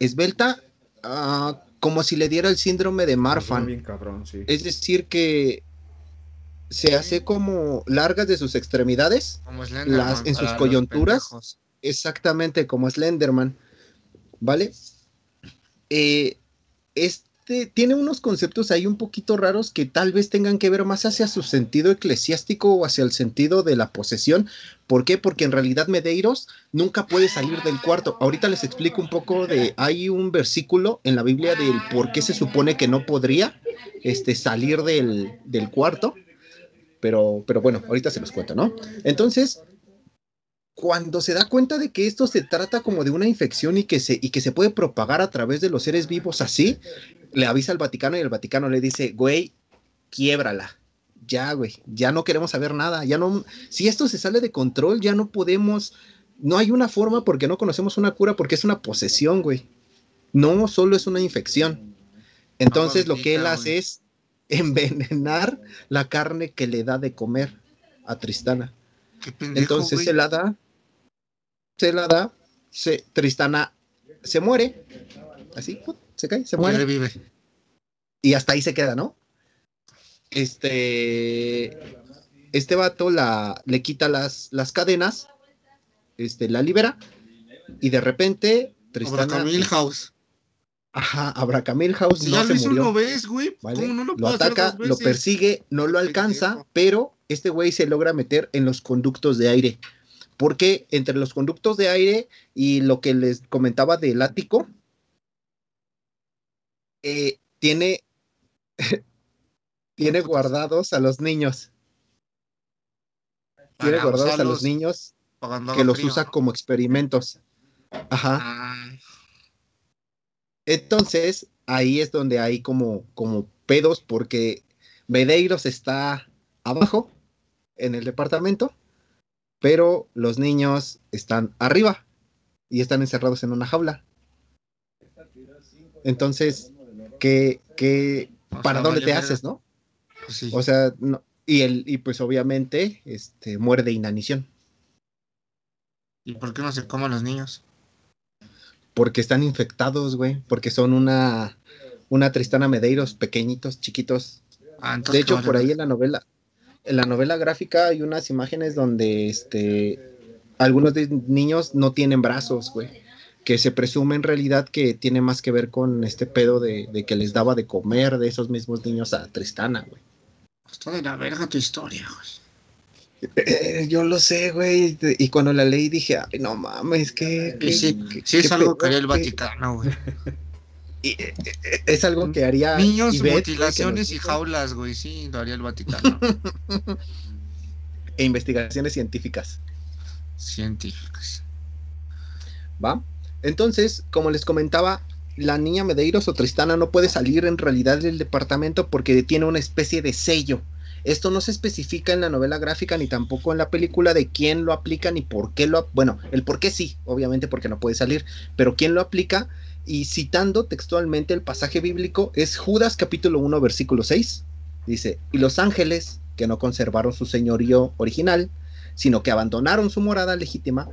esbelta, ah, como si le diera el síndrome de Marfan. Bien cabrón, sí. Es decir, que se hace como largas de sus extremidades, Como Las- en sus coyunturas. exactamente como Slenderman, ¿vale? Eh, tiene unos conceptos ahí un poquito raros que tal vez tengan que ver más hacia su sentido eclesiástico o hacia el sentido de la posesión. ¿Por qué? Porque en realidad Medeiros nunca puede salir del cuarto. Ahorita les explico un poco de, hay un versículo en la Biblia del por qué se supone que no podría este, salir del, del cuarto. Pero, pero bueno, ahorita se los cuento, ¿no? Entonces, cuando se da cuenta de que esto se trata como de una infección y que se, y que se puede propagar a través de los seres vivos así, le avisa al Vaticano y el Vaticano le dice, güey, quiébrala. Ya, güey, ya no queremos saber nada. Ya no, si esto se sale de control, ya no podemos, no hay una forma porque no conocemos una cura porque es una posesión, güey. No solo es una infección. Entonces lo que él hace es envenenar la carne que le da de comer a Tristana. Pendejo, Entonces güey. se la da, se la da, se, Tristana se muere, así, ¡put! Se cae, se muere, revive. y hasta ahí se queda, ¿no? Este, este vato la, le quita las, las cadenas, este, la libera, y de repente Tristana, Abraham Milhouse. ajá, Abraham Milhouse Si no ya lo se hizo murió. una vez, güey. ¿vale? ¿Cómo no lo, lo ataca, lo persigue, no lo alcanza, pero este güey se logra meter en los conductos de aire. Porque entre los conductos de aire y lo que les comentaba del ático, eh, tiene, tiene guardados a los niños. Tiene guardados a los niños que los frío. usa como experimentos. Ajá. Ah, Entonces, ahí es donde hay como, como pedos porque Medeiros está abajo en el departamento, pero los niños están arriba y están encerrados en una jaula. Entonces, ¿qué, qué, o para sea, dónde te haces, no? Pues sí. O sea, no- y, el, y pues obviamente este, muere de inanición, ¿Y por qué no se comen los niños? porque están infectados, güey, porque son una, una Tristana Medeiros pequeñitos, chiquitos, Ah, De hecho, por ahí en la novela, en la novela gráfica hay unas imágenes donde este algunos de- niños no tienen brazos, güey. Que se presume en realidad que tiene más que ver con este pedo de, de que les daba de comer de esos mismos niños a Tristana, güey. Está de la verga tu historia, güey. Eh, yo lo sé, güey. Y cuando la leí dije, ay, no mames, que. Sí, sí es algo que haría el Vaticano, güey. Es algo que haría. Niños, Ivette, mutilaciones nos y jaulas, güey. Sí, lo haría el Vaticano. E investigaciones científicas. Científicas. ¿va? Entonces, como les comentaba, la niña Medeiros o Tristana no puede salir en realidad del departamento porque tiene una especie de sello. Esto no se especifica en la novela gráfica ni tampoco en la película de quién lo aplica ni por qué lo... Bueno, el por qué sí, obviamente porque no puede salir, pero quién lo aplica y citando textualmente el pasaje bíblico es Judas capítulo 1 versículo 6. Dice, y los ángeles que no conservaron su señorío original, sino que abandonaron su morada legítima,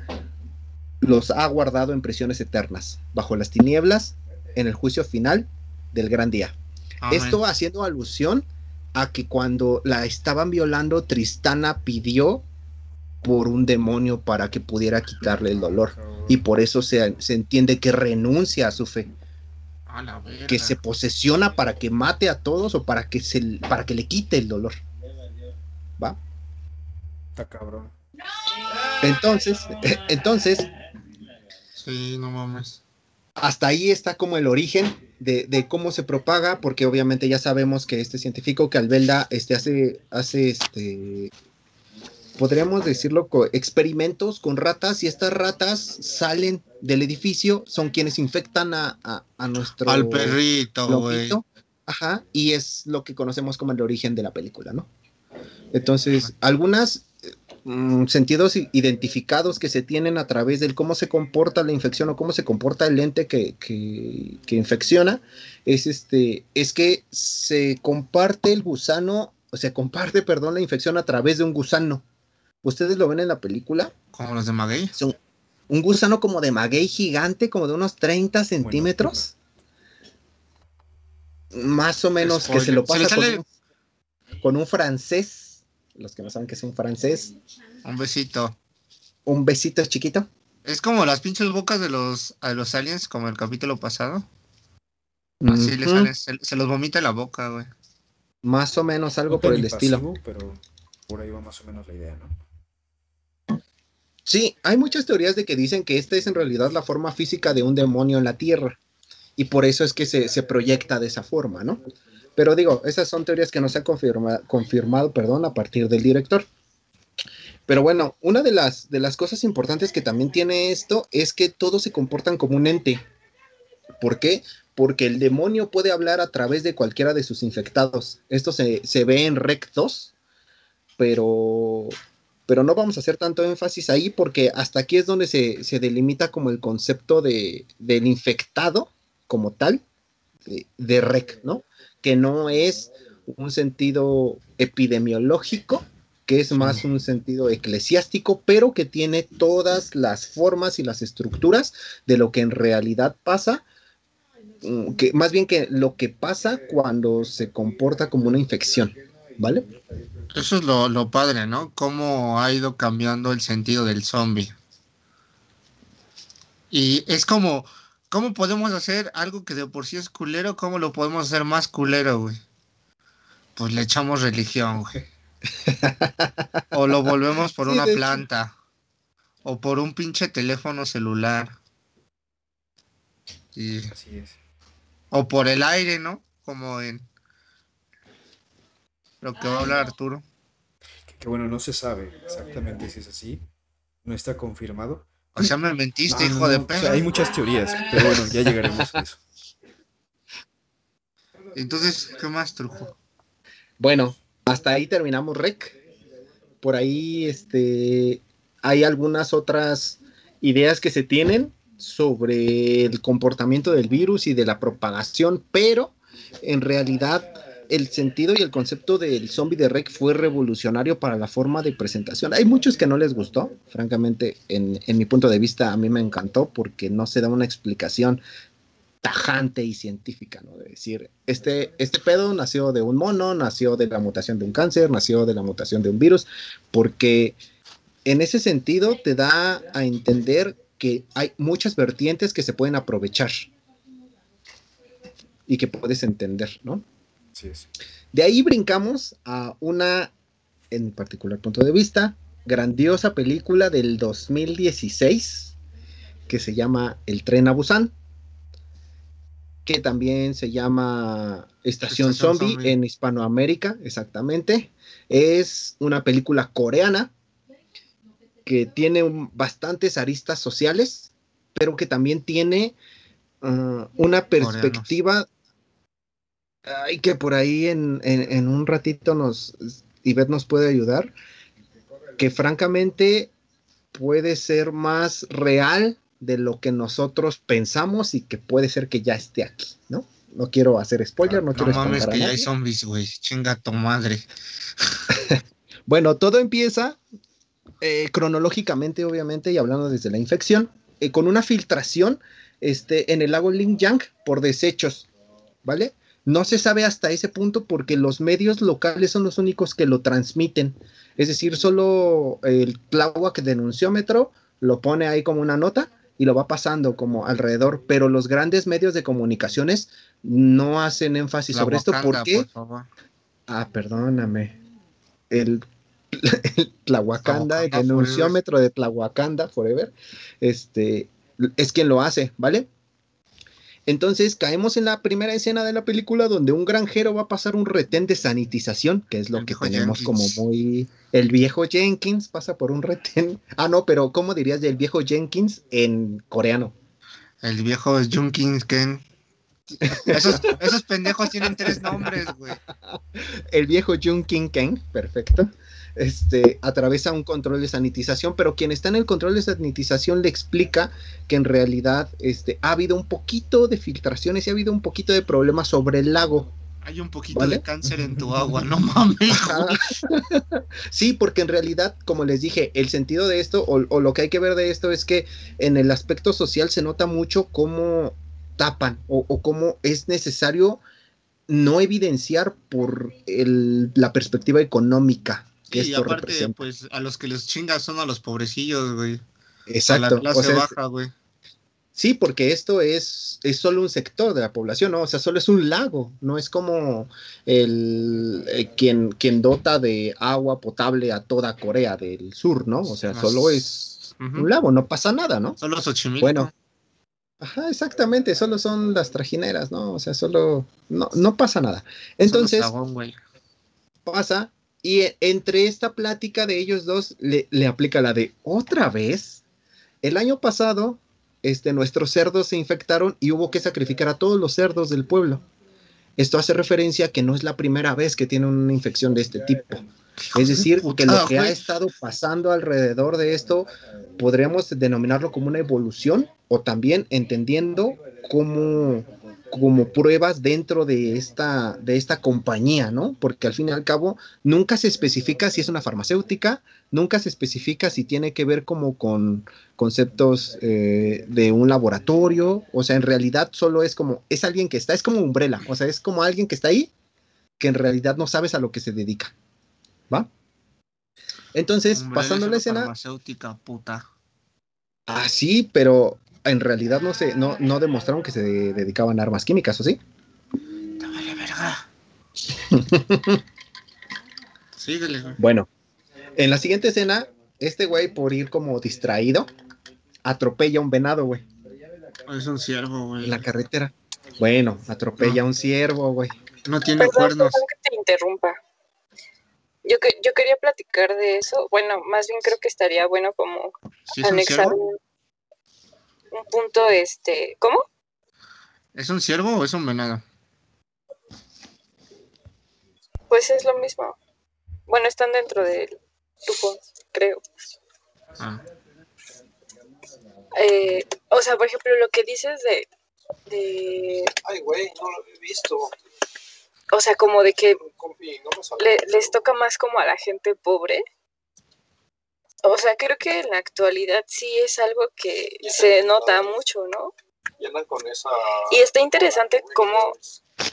los ha guardado en prisiones eternas, bajo las tinieblas, en el juicio final del gran día. Amén. Esto haciendo alusión a que cuando la estaban violando, Tristana pidió por un demonio para que pudiera quitarle el dolor. Y por eso se, se entiende que renuncia a su fe, A la que se posesiona para que mate a todos o para que, se, para que le quite el dolor. ¿Va? Está cabrón. Entonces, entonces, Sí, no mames. hasta ahí está como el origen de, de cómo se propaga, porque obviamente ya sabemos que este científico Calvelda este, hace, hace este, podríamos decirlo, co- experimentos con ratas y estas ratas salen del edificio, son quienes infectan a, a, a nuestro Al perrito, güey. ajá, y es lo que conocemos como el origen de la película, ¿no? Entonces, algunas sentidos i- identificados que se tienen a través del cómo se comporta la infección o cómo se comporta el ente que, que- que infecciona es este es que se comparte el gusano o se comparte perdón la infección a través de un gusano. Ustedes lo ven en la película Como los de Maguey. son un gusano como de maguey gigante como de unos 30 centímetros. más o menos que se lo pasa Se le con, sale- un, con un francés los que no saben que es un francés Un besito. un besito chiquito Es como las pinches bocas de los, de los aliens, como el capítulo pasado. Así le Ujú. sale, se, se los vomita en la boca, güey. Más o menos algo No por el estilo. invasivo, Pero por ahí va más o menos la idea, ¿no? Sí, hay muchas teorías de que dicen que esta es en realidad la forma física de un demonio en la Tierra. Y por eso es que se, se proyecta de esa forma, ¿no? Pero digo, esas son teorías que no se han confirma- confirmado perdón, a partir del director. Pero bueno, una de las, de las cosas importantes que también tiene esto es que todos se comportan como un ente. ¿Por qué? Porque el demonio puede hablar a través de cualquiera de sus infectados. Esto se, se ve en Rec 2, pero, pero no vamos a hacer tanto énfasis ahí porque hasta aquí es donde se, se delimita como el concepto de, del infectado como tal, de, de Rec, ¿no? Que no es un sentido epidemiológico, que es más un sentido eclesiástico, pero que tiene todas las formas y las estructuras de lo que en realidad pasa, mm, que más bien que lo que pasa cuando se comporta como una infección, ¿vale? Eso es lo, lo padre, ¿no? Cómo ha ido cambiando el sentido del zombie. Y es como, ¿cómo podemos hacer algo que de por sí es culero? ¿Cómo lo podemos hacer más culero, güey? Pues le echamos religión, güey. o lo volvemos por Sí, una hecho. planta. O por un pinche teléfono celular. Y- Así es. o por el aire, ¿no? Como en lo que va a hablar Arturo. Que, que bueno, no se sabe exactamente si es así. No está confirmado. O sea, me mentiste, No, no, hijo de no, o sea, perra. hay muchas teorías, pero bueno, ya llegaremos a eso. Entonces, ¿qué más, Trujo? Bueno, hasta ahí terminamos Rec. Por ahí este, hay algunas otras ideas que se tienen sobre el comportamiento del virus y de la propagación, pero en realidad el sentido y el concepto del zombie de Rec fue revolucionario para la forma de presentación. Hay muchos que no les gustó, francamente, en, en mi punto de vista a mí me encantó porque no se da una explicación tajante y científica, ¿no? De decir, este, este pedo nació de un mono, nació de la mutación de un cáncer, nació de la mutación de un virus, porque en ese sentido te da a entender que hay muchas vertientes que se pueden aprovechar y que puedes entender, ¿no? Así es. De ahí brincamos a una, en particular punto de vista, grandiosa película del 2016 que se llama El tren a Busan, que también se llama Estación, Estación Zombie, Zombie. en Hispanoamérica, exactamente. Es una película coreana que tiene un- bastantes aristas sociales, pero que también tiene ah, una perspectiva Ay, que por ahí en, en- en un ratito nos, Ivette nos puede ayudar, que francamente puede ser más real de lo que nosotros pensamos y que puede ser que ya esté aquí, ¿no? No quiero hacer spoiler, no, No quiero mames, espantar a que ya hay zombies, güey. Chinga tu madre. Bueno, todo empieza eh, cronológicamente, obviamente, y hablando desde la infección, eh, con una filtración este, en el lago Lingyang por desechos, ¿vale? No se sabe hasta ese punto porque los medios locales son los únicos que lo transmiten. Es decir, solo el Tláhuac denunciómetro lo pone ahí como una nota y lo va pasando como alrededor, pero los grandes medios de comunicaciones no hacen énfasis La sobre esto. ¿Por Wakanda, qué? por favor. Ah, perdóname. El, el Tlahuacanda, el denunciómetro de Tlahuacanda Forever, este, es quien lo hace, ¿vale? Entonces caemos en la primera escena de la película donde un granjero va a pasar un retén de sanitización, que es lo El que tenemos Jenkins. como muy... El viejo Jenkins pasa por un retén. Ah, no, pero ¿cómo dirías del viejo Jenkins en coreano? El viejo Junkins Ken. Esos, esos pendejos tienen tres nombres, güey. el viejo Jun King Ken, perfecto, este, atraviesa un control de sanitización, pero quien está en el control de sanitización le explica que en realidad este, ha habido un poquito de filtraciones y ha habido un poquito de problemas sobre el lago. Hay un poquito ¿Vale? de cáncer en tu agua, no mames. Sí, porque en realidad, como les dije, el sentido de esto o, o lo que hay que ver de esto es que en el aspecto social se nota mucho cómo tapan o, o cómo es necesario no evidenciar por el- la perspectiva económica que Y esto aparte, representa. pues a los que les chingas son a los pobrecillos, güey. A Exacto. la clase o sea, es- baja, güey. sí, porque esto es, es solo un sector de la población, ¿no? O sea, solo es un lago, no es como el eh, quien, quien dota de agua potable a toda Corea del Sur, ¿no? O sea, solo es un lago, no pasa nada, ¿no? Solo Xochimilco. Bueno, Ajá, exactamente, solo son las trajineras, ¿no? O sea, solo no, no pasa nada. Entonces, pasa y e- entre esta plática de ellos dos le, le aplica la de otra vez. El año pasado, este, nuestros cerdos se infectaron y hubo que sacrificar a todos los cerdos del pueblo. Esto hace referencia a que no es la primera vez que tiene una infección de este tipo. Es decir, que lo que ha estado pasando alrededor de esto podríamos denominarlo como una evolución o también entendiendo como, como pruebas dentro de esta, de esta compañía, ¿no? Porque al fin y al cabo nunca se especifica si es una farmacéutica, nunca se especifica si tiene que ver como con conceptos eh, de un laboratorio, o sea, en realidad solo es como, es alguien que está, es como Umbrella, o sea, es como alguien que está ahí que en realidad no sabes a lo que se dedica. ¿Va? Entonces, Hombre, pasando la escena, farmacéutica, puta. ah, sí, pero en realidad no se, no, no demostraron que se de- dedicaban a armas químicas, ¿o sí? Te vale verga. Sí, Síguele, güey. Bueno, en la siguiente escena, este güey, por ir como distraído, atropella a un venado, güey, Es un ciervo, güey. en la carretera. Bueno, atropella a un ciervo, güey. No tiene Perdón, cuernos. perdón que te interrumpa. Yo, que- yo quería platicar de eso. Bueno, más bien creo que estaría bueno como ¿Sí es un anexar ciervo? un, un punto, este, ¿cómo? ¿Es un ciervo o es un venado? Pues es lo mismo. Bueno, están dentro del grupo, creo. Ah, Eh, o sea, por ejemplo, lo que dices de, de, Ay, güey, no lo he visto. o sea, como de que le- les toca más como a la gente pobre. O sea, creo que en la actualidad sí es algo que se nota mucho, ¿no? Y andan con esa. Y está interesante cómo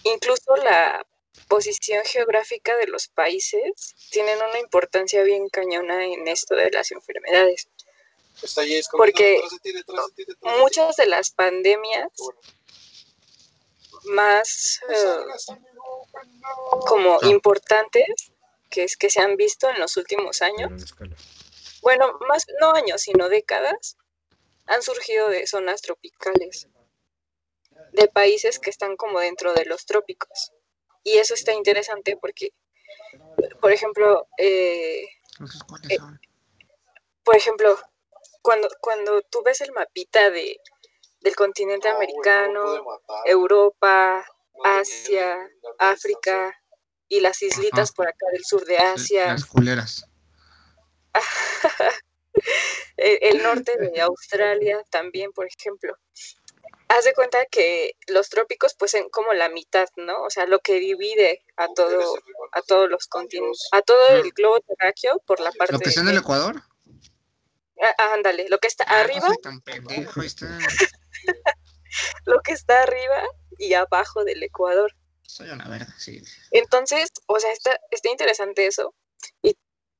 incluso la posición geográfica de los países tienen una importancia bien cañona en esto de las enfermedades. Está ahí, es Porque detrás de ti, detrás de ti, detrás de ti. Muchas de las pandemias bueno. más eh, como Ah. importantes que, es, que se han visto en los últimos años. Bueno, más no años, sino décadas, han surgido de zonas tropicales, de países que están como dentro de los trópicos. Y eso está interesante porque, por ejemplo, eh, ¿esos cuáles Eh, por ejemplo, cuando, cuando tú ves el mapita de, del continente americano. Europa, Asia. África y las islitas por acá del sur de Asia, Las culeras. el, norte de Australia también, por ejemplo. Haz de cuenta que los trópicos pues en como la mitad, ¿no? O sea, lo que divide a todo a todos los continentes, a todo el globo terráqueo por la parte ¿Lo que está en el de- Ecuador? Ah, ah, ándale, lo que está Ah, arriba, No soy tan pendejo, ahí está. lo que está arriba y abajo del Ecuador. Soy una verga, sí. Entonces, o sea, está, está interesante eso. Y,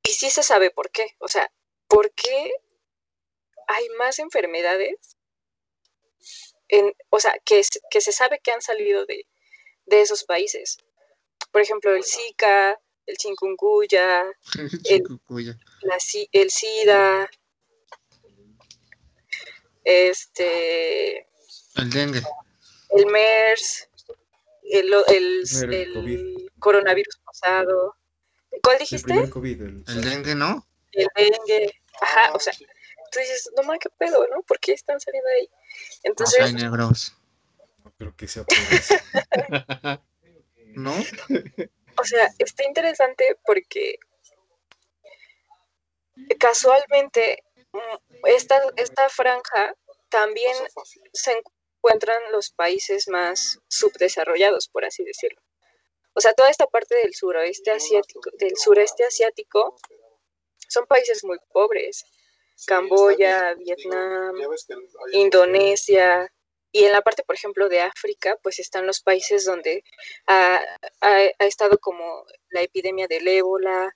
y sí se sabe por qué. O sea, ¿por qué hay más enfermedades? En, o sea, que, es- que se sabe que han salido de, de esos países. Por ejemplo, el Zika, el chikungunya, la, si- el SIDA, este, El dengue. el MERS, el, el, El el COVID. coronavirus pasado. ¿Cuál El dijiste? primer COVID, el El dengue, ¿no? el dengue, ajá, o sea, tú dices, no mames, qué pedo, ¿no? ¿Por qué están saliendo ahí? No Entonces, soy negros. No creo que sea por eso. ¿No? o sea, está interesante porque casualmente mm, esta, esta franja también se encuentran los países más subdesarrollados, por así decirlo. O sea, toda esta parte del suroeste asiático, del sureste asiático, son países muy pobres. Camboya, Vietnam, Indonesia y en la parte, por ejemplo, de África, pues están los países donde ha, ha- ha estado como la epidemia del ébola.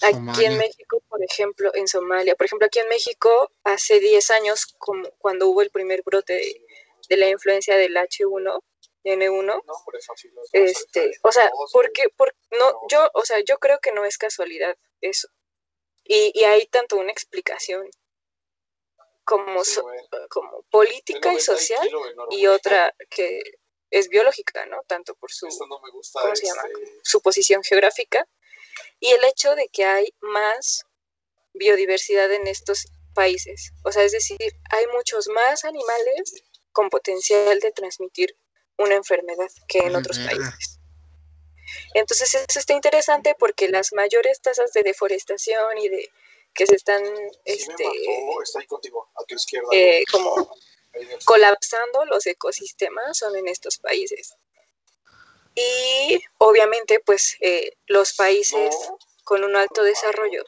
Aquí Somalia. en México, por ejemplo, en Somalia, por ejemplo, aquí en México, hace 10 años, como cuando hubo el primer brote de, de la influencia del H1, N1, No, hombre, fácil, las vas a este, o sea, porque, güey. por, no, yo, o sea, yo creo que no es casualidad eso. Y, y hay tanto una explicación como, Sí, so- güey. como política y 90 social y otra que es biológica, ¿no? Tanto por su, Esto no me gusta. ¿cómo se llama? este, su posición geográfica y el hecho de que hay más biodiversidad en estos países. O sea, es decir, hay muchos más animales con potencial de transmitir una enfermedad que en otros países. Entonces, eso está interesante porque las mayores tasas de deforestación y de que se están este, mató, está ahí contigo, a tu izquierda. eh, como colapsando los ecosistemas son en estos países. Y obviamente, pues eh, los países No, con un alto desarrollo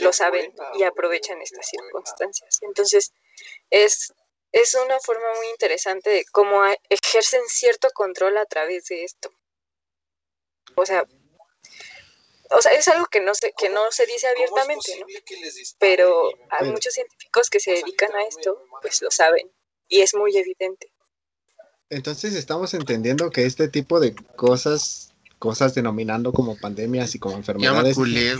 lo saben buena, y aprovechan estas buena. circunstancias. Entonces, es, es una forma muy interesante de cómo ejercen cierto control a través de esto. O sea, o sea, es algo que no se, que ¿Cómo- no se dice ¿Cómo es abiertamente, ¿no? Pero hay muchos científicos que se dedican a esto, pues lo saben. Y es muy evidente. Entonces estamos entendiendo que este tipo de cosas cosas denominando como pandemias y como enfermedades culé.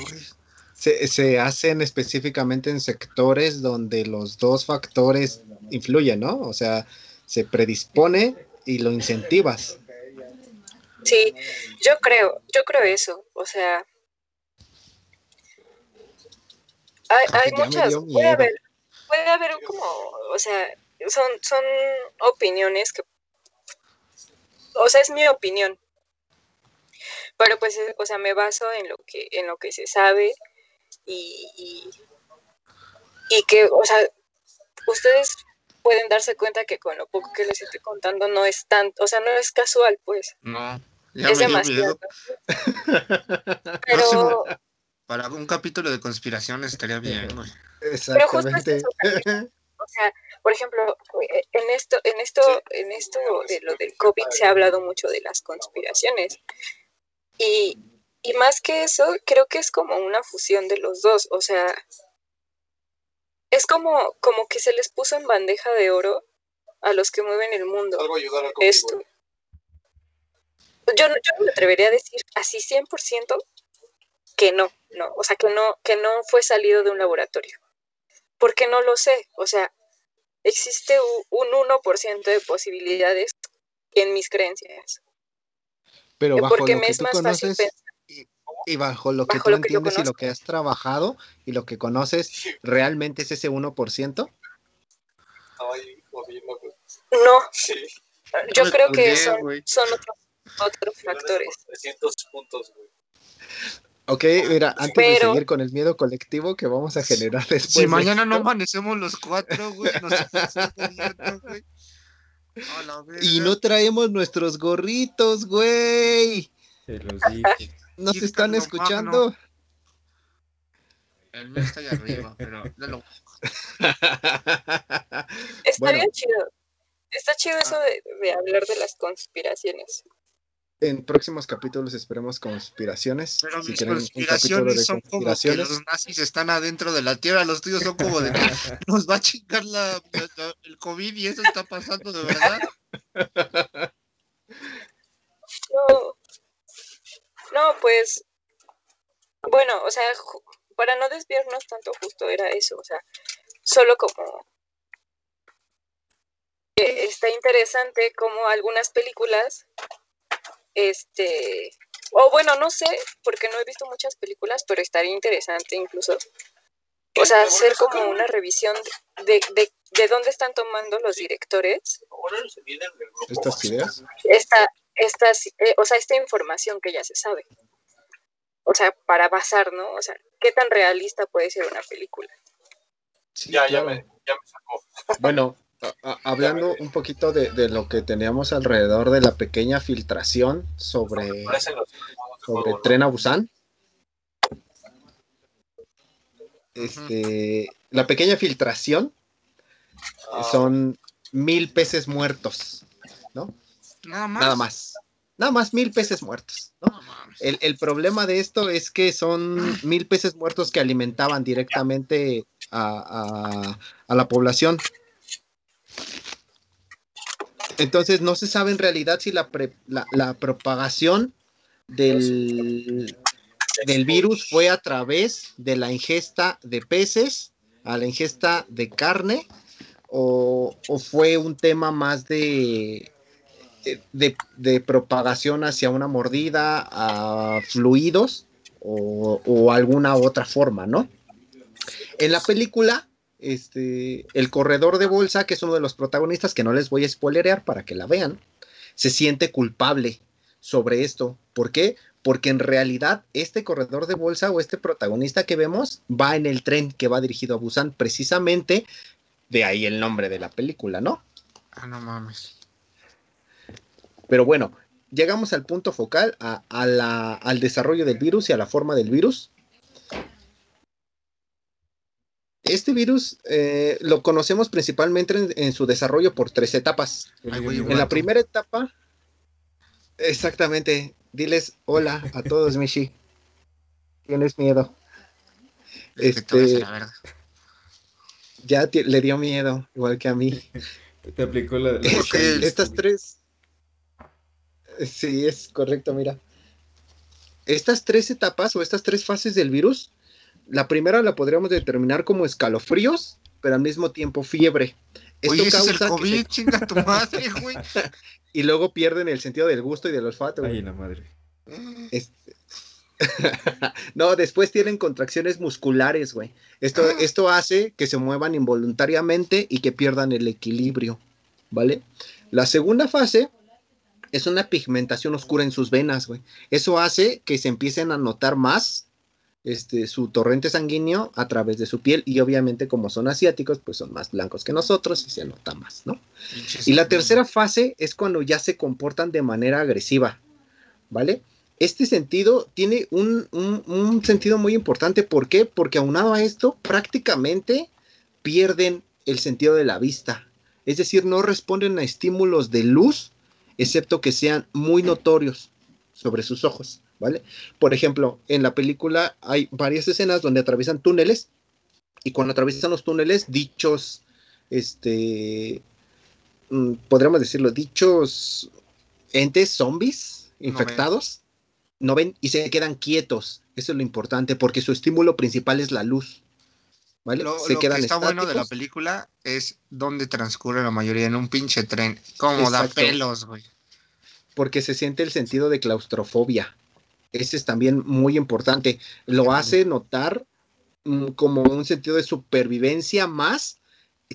Se, se hacen específicamente en sectores donde los dos factores influyen, ¿no? O sea, se predispone y lo incentivas. Sí, yo creo, yo creo eso. O sea, hay, Ay, hay muchas, puede haber, puede haber como, o sea, son, son opiniones que, o sea, es mi opinión. Pero pues, o sea, me baso en lo que, en lo que se sabe y, y, y que, o sea, ustedes pueden darse cuenta que con lo poco que les estoy contando no es tan, o sea, no es casual, pues, No, ya es me dio demasiado. miedo. Pero, Para un capítulo de conspiraciones estaría bien, güey. Pero justo es Exactamente. eso o sea, por ejemplo, en esto, en esto, en esto de lo del COVID se ha hablado mucho de las conspiraciones. Y, y más que eso, creo que es como una fusión de los dos. O sea, es como, como que se les puso en bandeja de oro a los que mueven el mundo Algo ayudar al COVID, esto. güey. Yo, no- yo no me atrevería a decir así 100% que no, no, o sea, que no, que no fue salido de un laboratorio. Porque no lo sé, o sea, existe un 1% de posibilidades en mis creencias. Pero Eh, bajo porque lo me que es tú más fácil pensar. Y, bajo lo que Bajo tú lo que yo entiendes y lo que has trabajado y lo que conoces, ¿realmente es ese 1%? Ay. No, Sí. yo creo que culé, son, otros, otros factores. 300 puntos, güey. Ok, mira, antes de seguir con el miedo colectivo que vamos a generar después. Si de mañana no amanecemos los cuatro, güey, nos güey. Y no traemos nuestros gorritos, güey. Te los dije. Nos Quítalo, están escuchando. El mío está ahí arriba, pero no lo... Está Bueno. bien chido. Está chido eso de, de hablar de las conspiraciones. En próximos capítulos esperemos conspiraciones. Pero si mis conspiraciones de son como que conspiraciones. los nazis están adentro de la Tierra, los tuyos son como de que nos va a chingar la, la- la- el COVID y eso está pasando de verdad. No, no, pues, bueno, o sea, para no desviarnos tanto, justo era eso, o sea, solo como que está interesante como algunas películas, este, o bueno, no sé, porque no he visto muchas películas, pero estaría interesante incluso, o sea, hacer como una revisión de, de, de dónde están tomando los directores. Estas ideas. esta, estas, eh, o sea, esta información que ya se sabe. O sea, para basar, ¿no? O sea, ¿qué tan realista puede ser una película? Sí, Ya, ya me, ya me sacó. Bueno, a- a- hablando un poquito de, de lo que teníamos alrededor de la pequeña filtración sobre, sobre. Tren a Busan. Este, la pequeña filtración Ah, son mil peces muertos, ¿no? Nada más. Nada más. Nada más mil peces muertos, ¿no? No mames. El, el problema de esto es que son mil peces muertos que alimentaban directamente a, a- a la población. Entonces no se sabe en realidad si la, pre- la, la propagación del, del virus fue a través de la ingesta de peces, a la ingesta de carne, o, o fue un tema más de, de, de propagación hacia una mordida, a fluidos o, o alguna otra forma, ¿no? En la película, este, el corredor de bolsa, que es uno de los protagonistas, que no les voy a spoilerear para que la vean, se siente culpable sobre esto. ¿Por qué? Porque en realidad este corredor de bolsa o este protagonista que vemos va en el tren que va dirigido a Busan, precisamente de ahí el nombre de la película, ¿no? Ah, no mames. Pero bueno, llegamos al punto focal, a, a la- al desarrollo del virus y a la forma del virus. Este virus eh, lo conocemos principalmente en, en su desarrollo por tres etapas. Ay, güey, En la primera etapa, exactamente, diles hola a todos, Mishi. Tienes miedo. Este-. Ya le dio miedo, igual que a mí. Te aplicó la. la Estas tres. Sí, es correcto, mira. estas tres etapas o estas tres fases del virus, la primera la podríamos determinar como escalofríos, pero al mismo tiempo fiebre. Esto Oye, causa es el COVID, chinga tu madre, güey. y luego pierden el sentido del gusto y del olfato. Ay, la madre. Este... no, después tienen contracciones musculares, güey. Esto, ah. esto hace que se muevan involuntariamente y que pierdan el equilibrio, ¿vale? La segunda fase es una pigmentación oscura en sus venas, güey. Eso hace que se empiecen a notar más este, su torrente sanguíneo a través de su piel y obviamente como son asiáticos, pues son más blancos que nosotros y se nota más, ¿no? Y la tercera fase es cuando ya se comportan de manera agresiva, ¿vale? Este sentido tiene un, un sentido muy importante. ¿Por qué? Porque aunado a esto, prácticamente pierden el sentido de la vista. Es decir, no responden a estímulos de luz, excepto que sean muy notorios sobre sus ojos. ¿vale? Por ejemplo, en la película hay varias escenas donde atraviesan túneles y cuando atraviesan los túneles, dichos, este, mm, podríamos decirlo, dichos entes zombies infectados, no ven. y se quedan quietos. Eso es lo importante porque su estímulo principal es la luz. ¿Vale? Lo, que está bueno de la película es donde transcurre la mayoría en un pinche tren. Como da pelos, güey. Porque se siente el sentido de claustrofobia. Ese es también muy importante. Lo hace notar mm, como un sentido de supervivencia más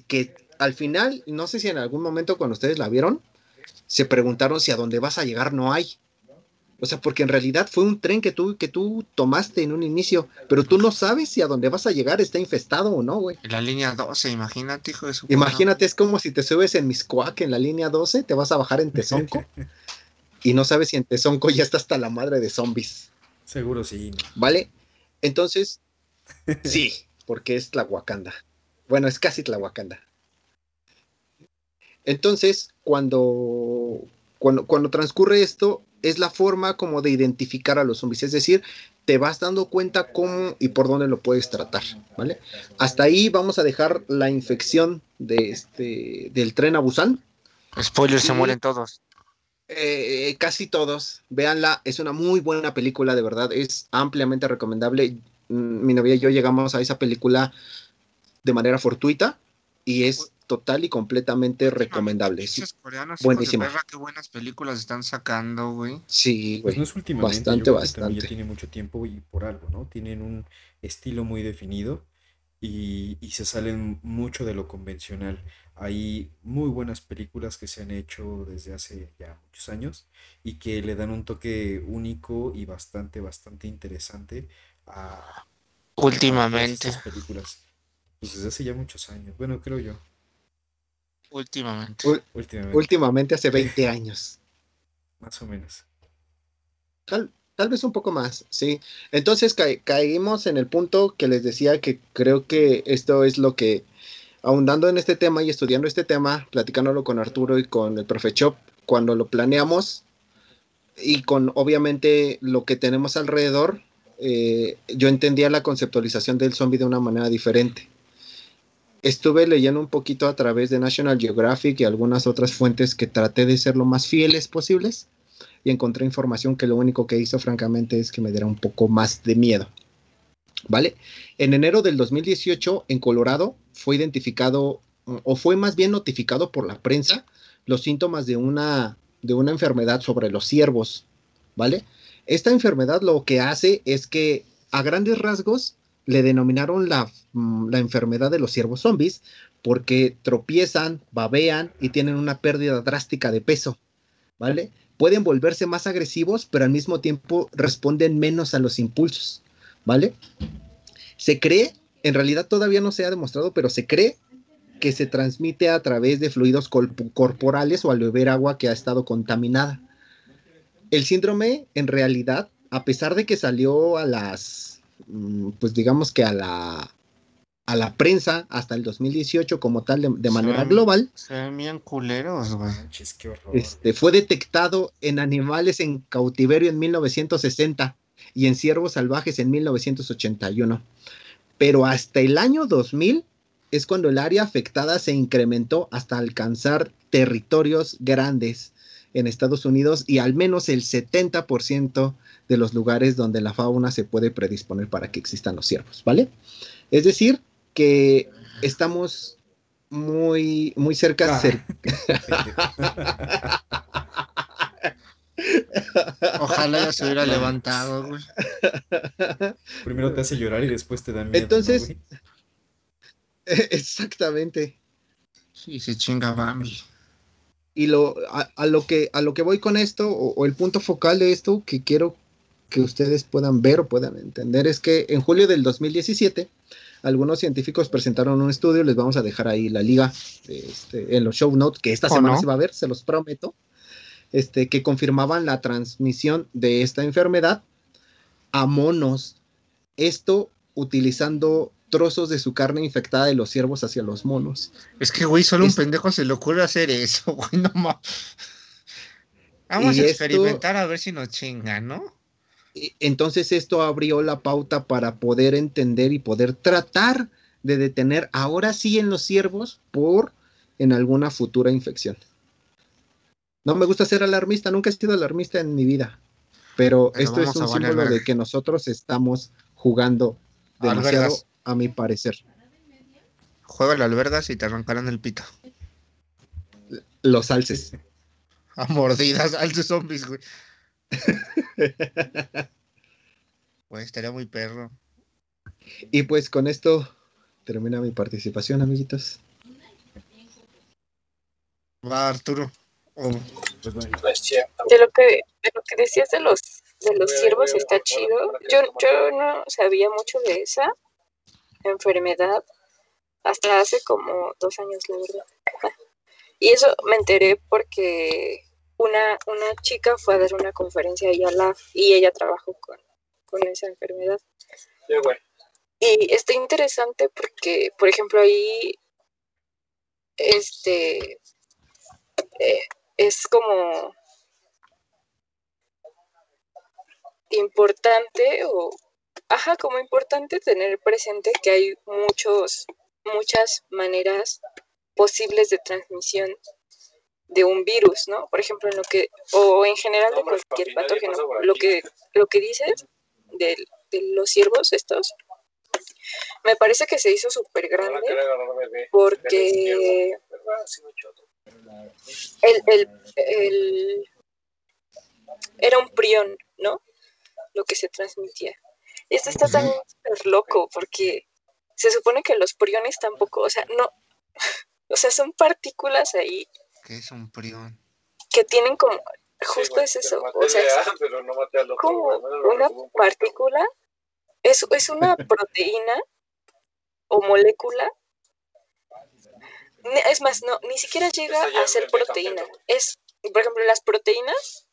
que al final, no sé si en algún momento cuando ustedes la vieron, se preguntaron si a dónde vas a llegar no hay. O sea, porque en realidad fue un tren que tú, que tú tomaste en un inicio, pero tú no sabes si a dónde vas a llegar está infestado o no, güey. En la línea 12, imagínate, hijo de su Imagínate, es como si te subes en Miscoac en la línea 12, te vas a bajar en Tezonco y no sabes si en Tezonco ya está hasta la madre de zombies. Seguro sí. ¿Vale? Entonces, sí, porque es Tlahuacanda. Bueno, es casi Tlahuacanda. Entonces, cuando, cuando, cuando transcurre esto, es la forma como de identificar a los zombies. Es decir, te vas dando cuenta cómo y por dónde lo puedes tratar, ¿vale? Hasta ahí vamos a dejar la infección de este, del tren a Busan. Spoilers, se mueren todos. Eh, casi todos, véanla, es una muy buena película, de verdad, es ampliamente recomendable. Mm, mi novia y yo llegamos a esa película de manera fortuita y es total y completamente recomendable. buenísima. qué buenas películas están sacando, güey. Sí, pues no es últimamente, bastante, bastante. Ya tiene mucho tiempo y por algo, ¿no? Tienen un estilo muy definido y, y se salen mucho de lo convencional. Hay muy buenas películas que se han hecho desde hace ya muchos años y que le dan un toque único y bastante, bastante interesante a, últimamente. películas. Pues desde hace ya muchos años, bueno, creo yo. Últimamente. últimamente. hace 20 años. Más o menos. Tal, tal vez un poco más, sí. Entonces caímos en el punto que les decía que creo que esto es lo que ahondando en este tema y estudiando este tema, platicándolo con Arturo y con el profe Chop, cuando lo planeamos y con obviamente lo que tenemos alrededor, eh, yo entendía la conceptualización del zombie de una manera diferente. Estuve leyendo un poquito a través de National Geographic y algunas otras fuentes que traté de ser lo más fieles posibles y encontré información que lo único que hizo francamente es que me diera un poco más de miedo. ¿Vale? En enero del 2018, en Colorado, fue identificado, o fue más bien notificado por la prensa, los síntomas de una, de una enfermedad sobre los ciervos, ¿vale? Esta enfermedad lo que hace es que a grandes rasgos le denominaron la, mm, la enfermedad de los ciervos zombies porque tropiezan, babean y tienen una pérdida drástica de peso, ¿vale? Pueden volverse más agresivos, pero al mismo tiempo responden menos a los impulsos. ¿vale? Se cree, en realidad todavía no se ha demostrado, pero se cree que se transmite a través de fluidos corporales o al beber agua que ha estado contaminada. El síndrome, en realidad, a pesar de que salió a las, pues digamos que a la, a la prensa hasta el 2018 como tal de, manera global. Se ven bien culeros, güey. Este, fue detectado en animales en cautiverio en 1960 y en Ciervos Salvajes en 1981. Pero hasta el año 2000 es cuando el área afectada se incrementó hasta alcanzar territorios grandes. En Estados Unidos y al menos el 70% de los lugares donde la fauna se puede predisponer para que existan los ciervos, ¿vale? Es decir, que estamos muy, muy cerca. Ah. Ojalá ya se hubiera levantado, güey. Primero te hace llorar y después te da miedo. Entonces, exactamente. Sí, se chinga Bambi. Y lo, a, lo que, a lo que voy con esto, o, el punto focal de esto que quiero que ustedes puedan ver o puedan entender, es que en julio del 2017, algunos científicos presentaron un estudio, les vamos a dejar ahí la liga este, en los show notes, que esta semana se va a ver, se los prometo este, que confirmaban la transmisión de esta enfermedad a monos. Esto utilizando trozos de su carne infectada de los ciervos hacia los monos. Es que, güey, solo un pendejo se le ocurre hacer eso, güey, no Vamos a experimentar a ver si nos chingan, ¿no? Entonces esto abrió la pauta para poder entender y poder tratar de detener ahora sí en los ciervos por en alguna futura infección. No me gusta ser alarmista, nunca he sido alarmista en mi vida. Pero, esto es un símbolo de que nosotros estamos jugando demasiado, a mi parecer. Juega la albergas y te arrancarán el pito. Los alces. A mordidas, alces zombies, güey. pues estaría muy perro. Y pues con esto termina mi participación, amiguitos. Va, Arturo. De lo que de lo que decías de los de los ciervos está chido. Yo, yo no sabía mucho de esa enfermedad hasta hace como dos años, la verdad. Y eso me enteré porque una, una chica fue a dar una conferencia a la y ella trabajó con, con esa enfermedad. Y está interesante porque, por ejemplo, ahí este eh, es como importante o ajá, como importante tener presente que hay muchos muchas maneras posibles de transmisión de un virus, ¿no? Por ejemplo, en lo que o en general de cualquier patógeno, lo que lo que dices de, de los ciervos estos me parece que se hizo súper grande porque el, el, era un prión, ¿no? Lo que se transmitía. Esto está tan loco porque se supone que los priones tampoco, o sea, no, o sea, son partículas ahí. ¿Qué es un prión? Que tienen como, justo es eso, o sea, es como una partícula, es, es una proteína o molécula es más, no, ni siquiera llega a ser proteína. Es, por ejemplo, las proteínas,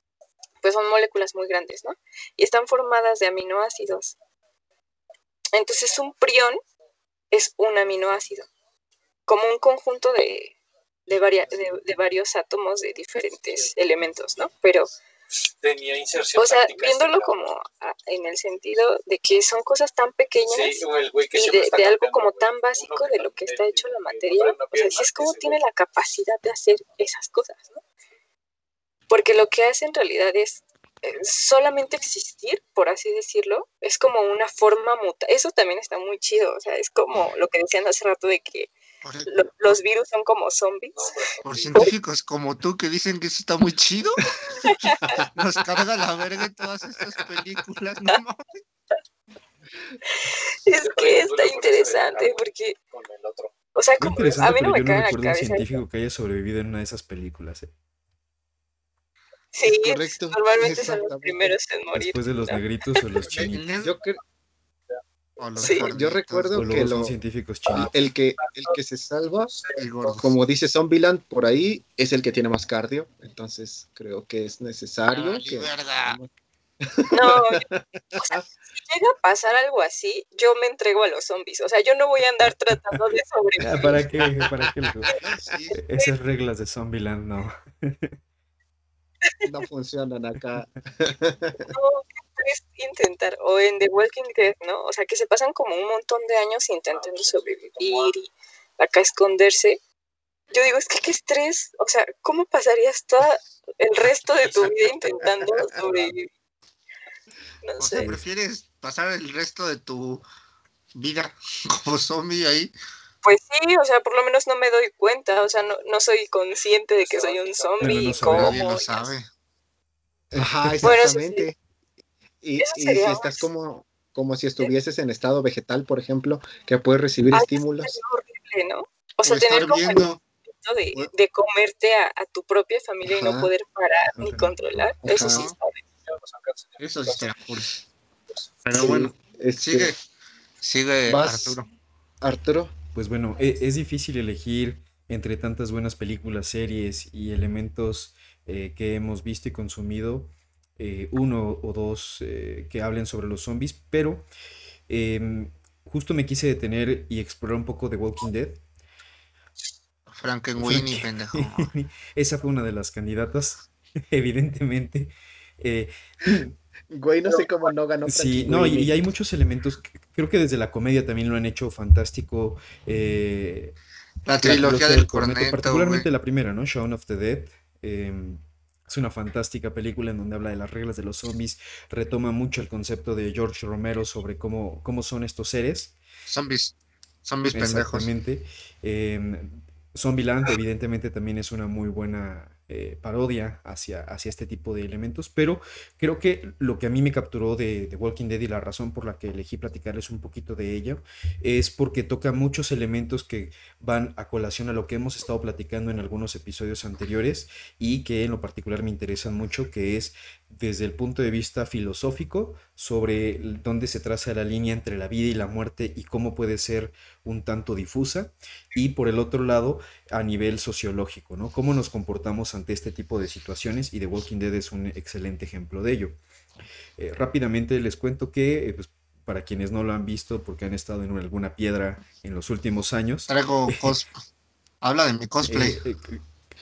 pues son moléculas muy grandes, ¿no? Y están formadas de aminoácidos. Entonces, un prión es un aminoácido, como un conjunto de, de, de varios átomos de diferentes elementos, ¿no? Pero tenía inserción. O sea, viéndolo como en el sentido de que son cosas tan pequeñas y de, algo como tan básico de lo que está hecho la materia, o sea, es como tiene la capacidad de hacer esas cosas, ¿no? Porque lo que hace en realidad es eh, solamente existir, por así decirlo, es como una forma muta. Eso también está muy chido, o sea, es como lo que decían hace rato de que los virus son como zombies. Por científicos como tú que dicen que eso está muy chido. Nos carga la verga en todas estas películas, no mames. Es que está interesante porque. O sea, como, a mí no me cae en la cabeza. un científico que haya sobrevivido en una de esas películas. ¿eh? Sí, normalmente son los primeros en morir. Después de los negritos o los chinitos. Yo creo yo recuerdo que los científicos el que el que se salva, como dice Zombieland por ahí, es el que tiene más cardio, entonces creo que es necesario que verdad. No, o sea, si llega a pasar algo así, yo me entrego a los zombies. O sea, yo no voy a andar tratando de sobrevivir. ¿Para qué? ¿Para qué? Esas reglas de Zombieland no. No funcionan acá. No, es intentar, o en The Walking Dead, ¿no? O sea, que se pasan como un montón de años intentando sobrevivir y acá esconderse. yo digo, es que qué estrés, o sea, ¿cómo pasarías todo el resto de tu vida intentando sobrevivir? No o sea, ¿prefieres pasar el resto de tu vida como zombie ahí? Pues sí, o sea, por lo menos no me doy cuenta, o sea, no, no soy consciente de que soy un zombie. No cómo, nadie lo sabe. Ajá, exactamente. Y, si estás como, como si estuvieses en estado vegetal, por ejemplo, que puedes recibir estímulos. Es horrible, ¿no? O sea, tener como de, de, comerte a, a, tu propia familia y no poder parar ni controlar. Eso sí está Eso sí está cool. Pero bueno, este, sigue, sigue Arturo. Arturo. Pues bueno, e, es, difícil elegir entre tantas buenas películas, series y elementos eh, que hemos visto y consumido, eh, uno o dos eh, que hablen sobre los zombies, pero em, justo me quise detener y explorar un poco de Walking Dead. Frankenweenie, pendejo. Esa fue una de las candidatas, evidentemente. Güey, no sé cómo no ganó. Sí, no, y, hay muchos elementos. creo que desde la comedia también lo han hecho fantástico. Eh, la trilogía del corneto, Particularmente la primera, ¿no? Shaun of the Dead. Em, es una fantástica película en donde habla de las reglas de los zombies. Retoma mucho el concepto de George Romero sobre cómo, cómo son estos seres. Zombies. Zombies pendejos. Exactamente. Eh, Zombieland, evidentemente, también es una muy buena eh, parodia hacia, hacia este tipo de elementos, pero creo que lo que a mí me capturó de, de, Walking Dead y la razón por la que elegí platicarles un poquito de ello es porque toca muchos elementos que van a colación a lo que hemos estado platicando en algunos episodios anteriores y que en lo particular me interesan mucho, que es desde el punto de vista filosófico sobre dónde se traza la línea entre la vida y la muerte y cómo puede ser un tanto difusa, y por el otro lado, a nivel sociológico, ¿no? Cómo nos comportamos ante este tipo de situaciones, y The Walking Dead es un excelente ejemplo de ello. Eh, rápidamente les cuento que, eh, pues, para quienes no lo han visto, porque han estado en alguna piedra en los últimos años. Traigo Habla de mi cosplay. Eh,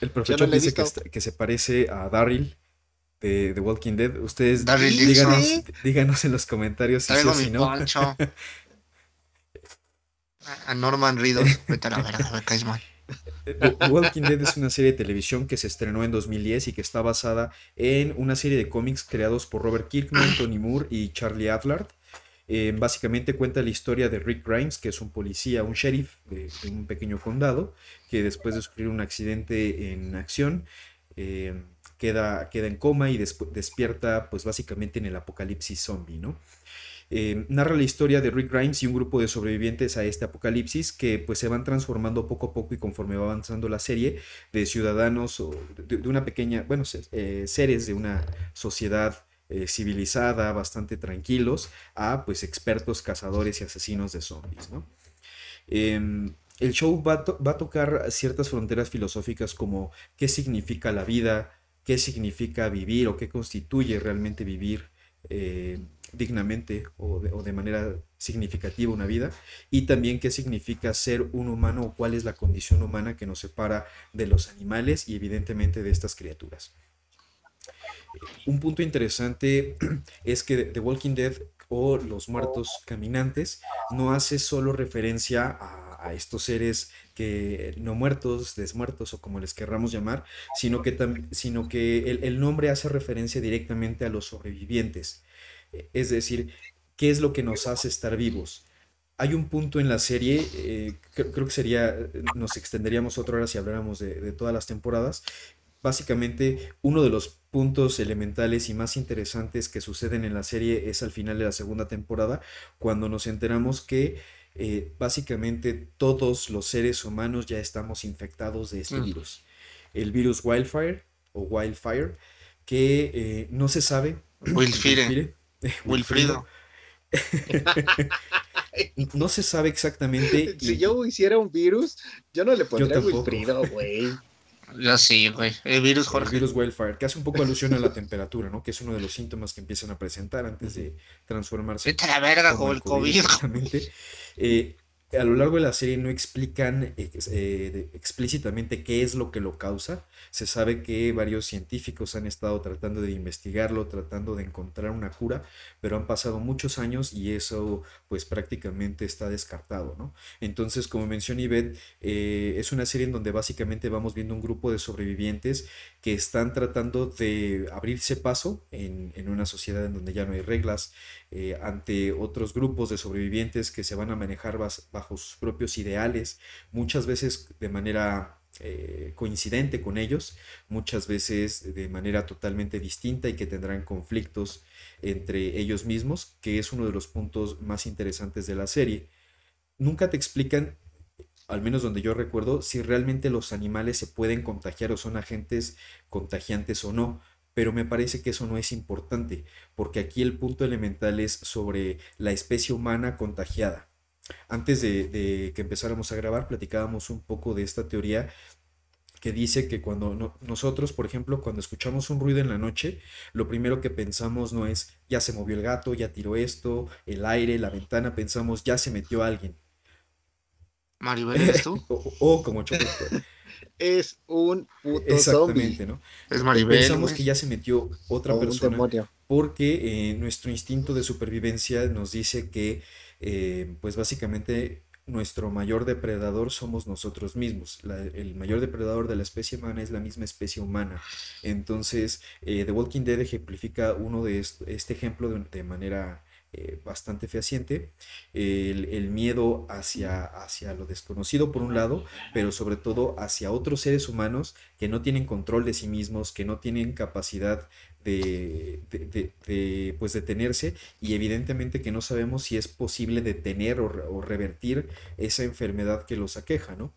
el profesor dice que, que, se parece a Daryl de The Walking Dead. Ustedes díganos, díganos, en los comentarios si sí o si no. a Norman Reedus, vete a la verga, me caes mal. Walking Dead es una serie de televisión que se estrenó en 2010 y que está basada en una serie de cómics creados por Robert Kirkman, Tony Moore y Charlie Adlard. Eh, básicamente cuenta la historia de Rick Grimes, que es un policía, un sheriff de, un pequeño condado, que después de sufrir un accidente en acción, eh, queda, queda en coma y despierta pues básicamente en el apocalipsis zombie, ¿no? Eh, narra la historia de Rick Grimes y un grupo de sobrevivientes a este apocalipsis que pues se van transformando poco a poco y conforme va avanzando la serie de ciudadanos o de, una pequeña, bueno, eh, seres de una sociedad eh, civilizada, bastante tranquilos, a pues expertos cazadores y asesinos de zombies, ¿no? Em, el show va, va, a tocar ciertas fronteras filosóficas como qué significa la vida, qué significa vivir o qué constituye realmente vivir eh, dignamente o de, manera significativa una vida y también qué significa ser un humano o cuál es la condición humana que nos separa de los animales y evidentemente de estas criaturas. Un punto interesante es que The Walking Dead o Los Muertos Caminantes no hace solo referencia a, a estos seres no muertos, desmuertos o como les querramos llamar, sino que, sino que el, nombre hace referencia directamente a los sobrevivientes. Es decir, ¿qué es lo que nos hace estar vivos? Hay un punto en la serie, eh, creo, que sería, nos extenderíamos otra hora si habláramos de, de todas las temporadas, básicamente uno de los puntos elementales y más interesantes que suceden en la serie es al final de la segunda temporada, cuando nos enteramos que eh, básicamente todos los seres humanos ya estamos infectados de este mm. virus. El virus Wildfire o Wildfire, que eh, no se sabe. Wilfire. Wilfrido. no se sabe exactamente. Si yo hiciera un virus, yo no le pondría Wilfrido, güey. Ya sí, güey. El virus Jorge. El virus Wildfire, que hace un poco alusión a la temperatura, ¿no? Que es uno de los síntomas que empiezan a presentar antes de transformarse. Vete a la verga con el COVID. Exactamente. Eh, a lo largo de la serie no explican eh, explícitamente qué es lo que lo causa. Se sabe que varios científicos han estado tratando de investigarlo, tratando de encontrar una cura, pero han pasado muchos años y eso pues prácticamente está descartado, ¿no? Entonces, como mencioné Ivette, eh, es una serie en donde básicamente vamos viendo un grupo de sobrevivientes que están tratando de abrirse paso en, una sociedad en donde ya no hay reglas, eh, ante otros grupos de sobrevivientes que se van a manejar bajo sus propios ideales, muchas veces de manera eh, coincidente con ellos, muchas veces de manera totalmente distinta y que tendrán conflictos entre ellos mismos, que es uno de los puntos más interesantes de la serie. Nunca te explican al menos donde yo recuerdo, si realmente los animales se pueden contagiar o son agentes contagiantes o no. Pero me parece que eso no es importante, porque aquí el punto elemental es sobre la especie humana contagiada. Antes de, que empezáramos a grabar, platicábamos un poco de esta teoría que dice que cuando nosotros, por ejemplo, cuando escuchamos un ruido en la noche, lo primero que pensamos no es ya se movió el gato, ya tiró esto, el aire, la ventana, pensamos ya se metió alguien. Maribel, ¿eres tú? o, como chocolate. es un puto Exactamente, ¿no? Es Maribel. Pensamos que ya se metió otra persona. Porque eh, nuestro instinto de supervivencia nos dice que, eh, pues básicamente, nuestro mayor depredador somos nosotros mismos. el mayor depredador de la especie humana es la misma especie humana. Entonces, eh, The Walking Dead ejemplifica uno de este ejemplo de manera eh, bastante fehaciente, el, miedo hacia, hacia lo desconocido por un lado, pero sobre todo hacia otros seres humanos que no tienen control de sí mismos, que no tienen capacidad de, de, pues detenerse y evidentemente que no sabemos si es posible detener o, revertir esa enfermedad que los aqueja, ¿no?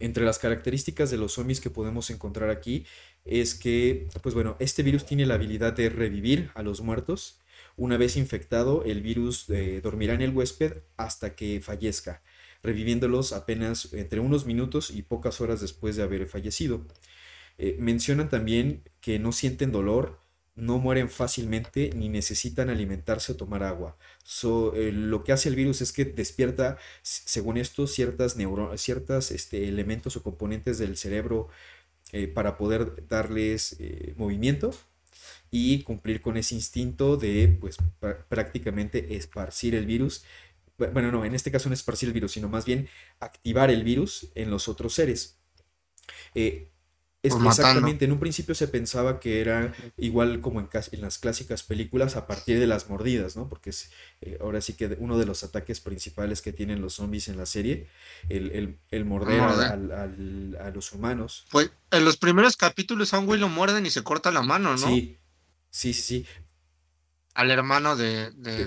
Entre las características de los zombies que podemos encontrar aquí es que, pues bueno, este virus tiene la habilidad de revivir a los muertos, una vez infectado, el virus eh, dormirá en el huésped hasta que fallezca, reviviéndolos apenas entre unos minutos y pocas horas después de haber fallecido. Eh, mencionan también que no sienten dolor, no mueren fácilmente ni necesitan alimentarse o tomar agua. Eh, lo que hace el virus es que despierta, según esto, ciertas, ciertas este, elementos o componentes del cerebro para poder darles movimiento y cumplir con ese instinto de pues prácticamente esparcir el virus. Bueno, no, en este caso no esparcir el virus, sino más bien activar el virus en los otros seres. Eh, exactamente, en un principio se pensaba que era igual como en, en, las clásicas películas a partir de las mordidas, ¿no? Porque es eh, ahora sí que uno de los ataques principales que tienen los zombies en la serie, el, el, morder a los humanos. Pues en los primeros capítulos a un güey lo muerden y se corta la mano, ¿no? Sí, Sí, sí. Al hermano de, de,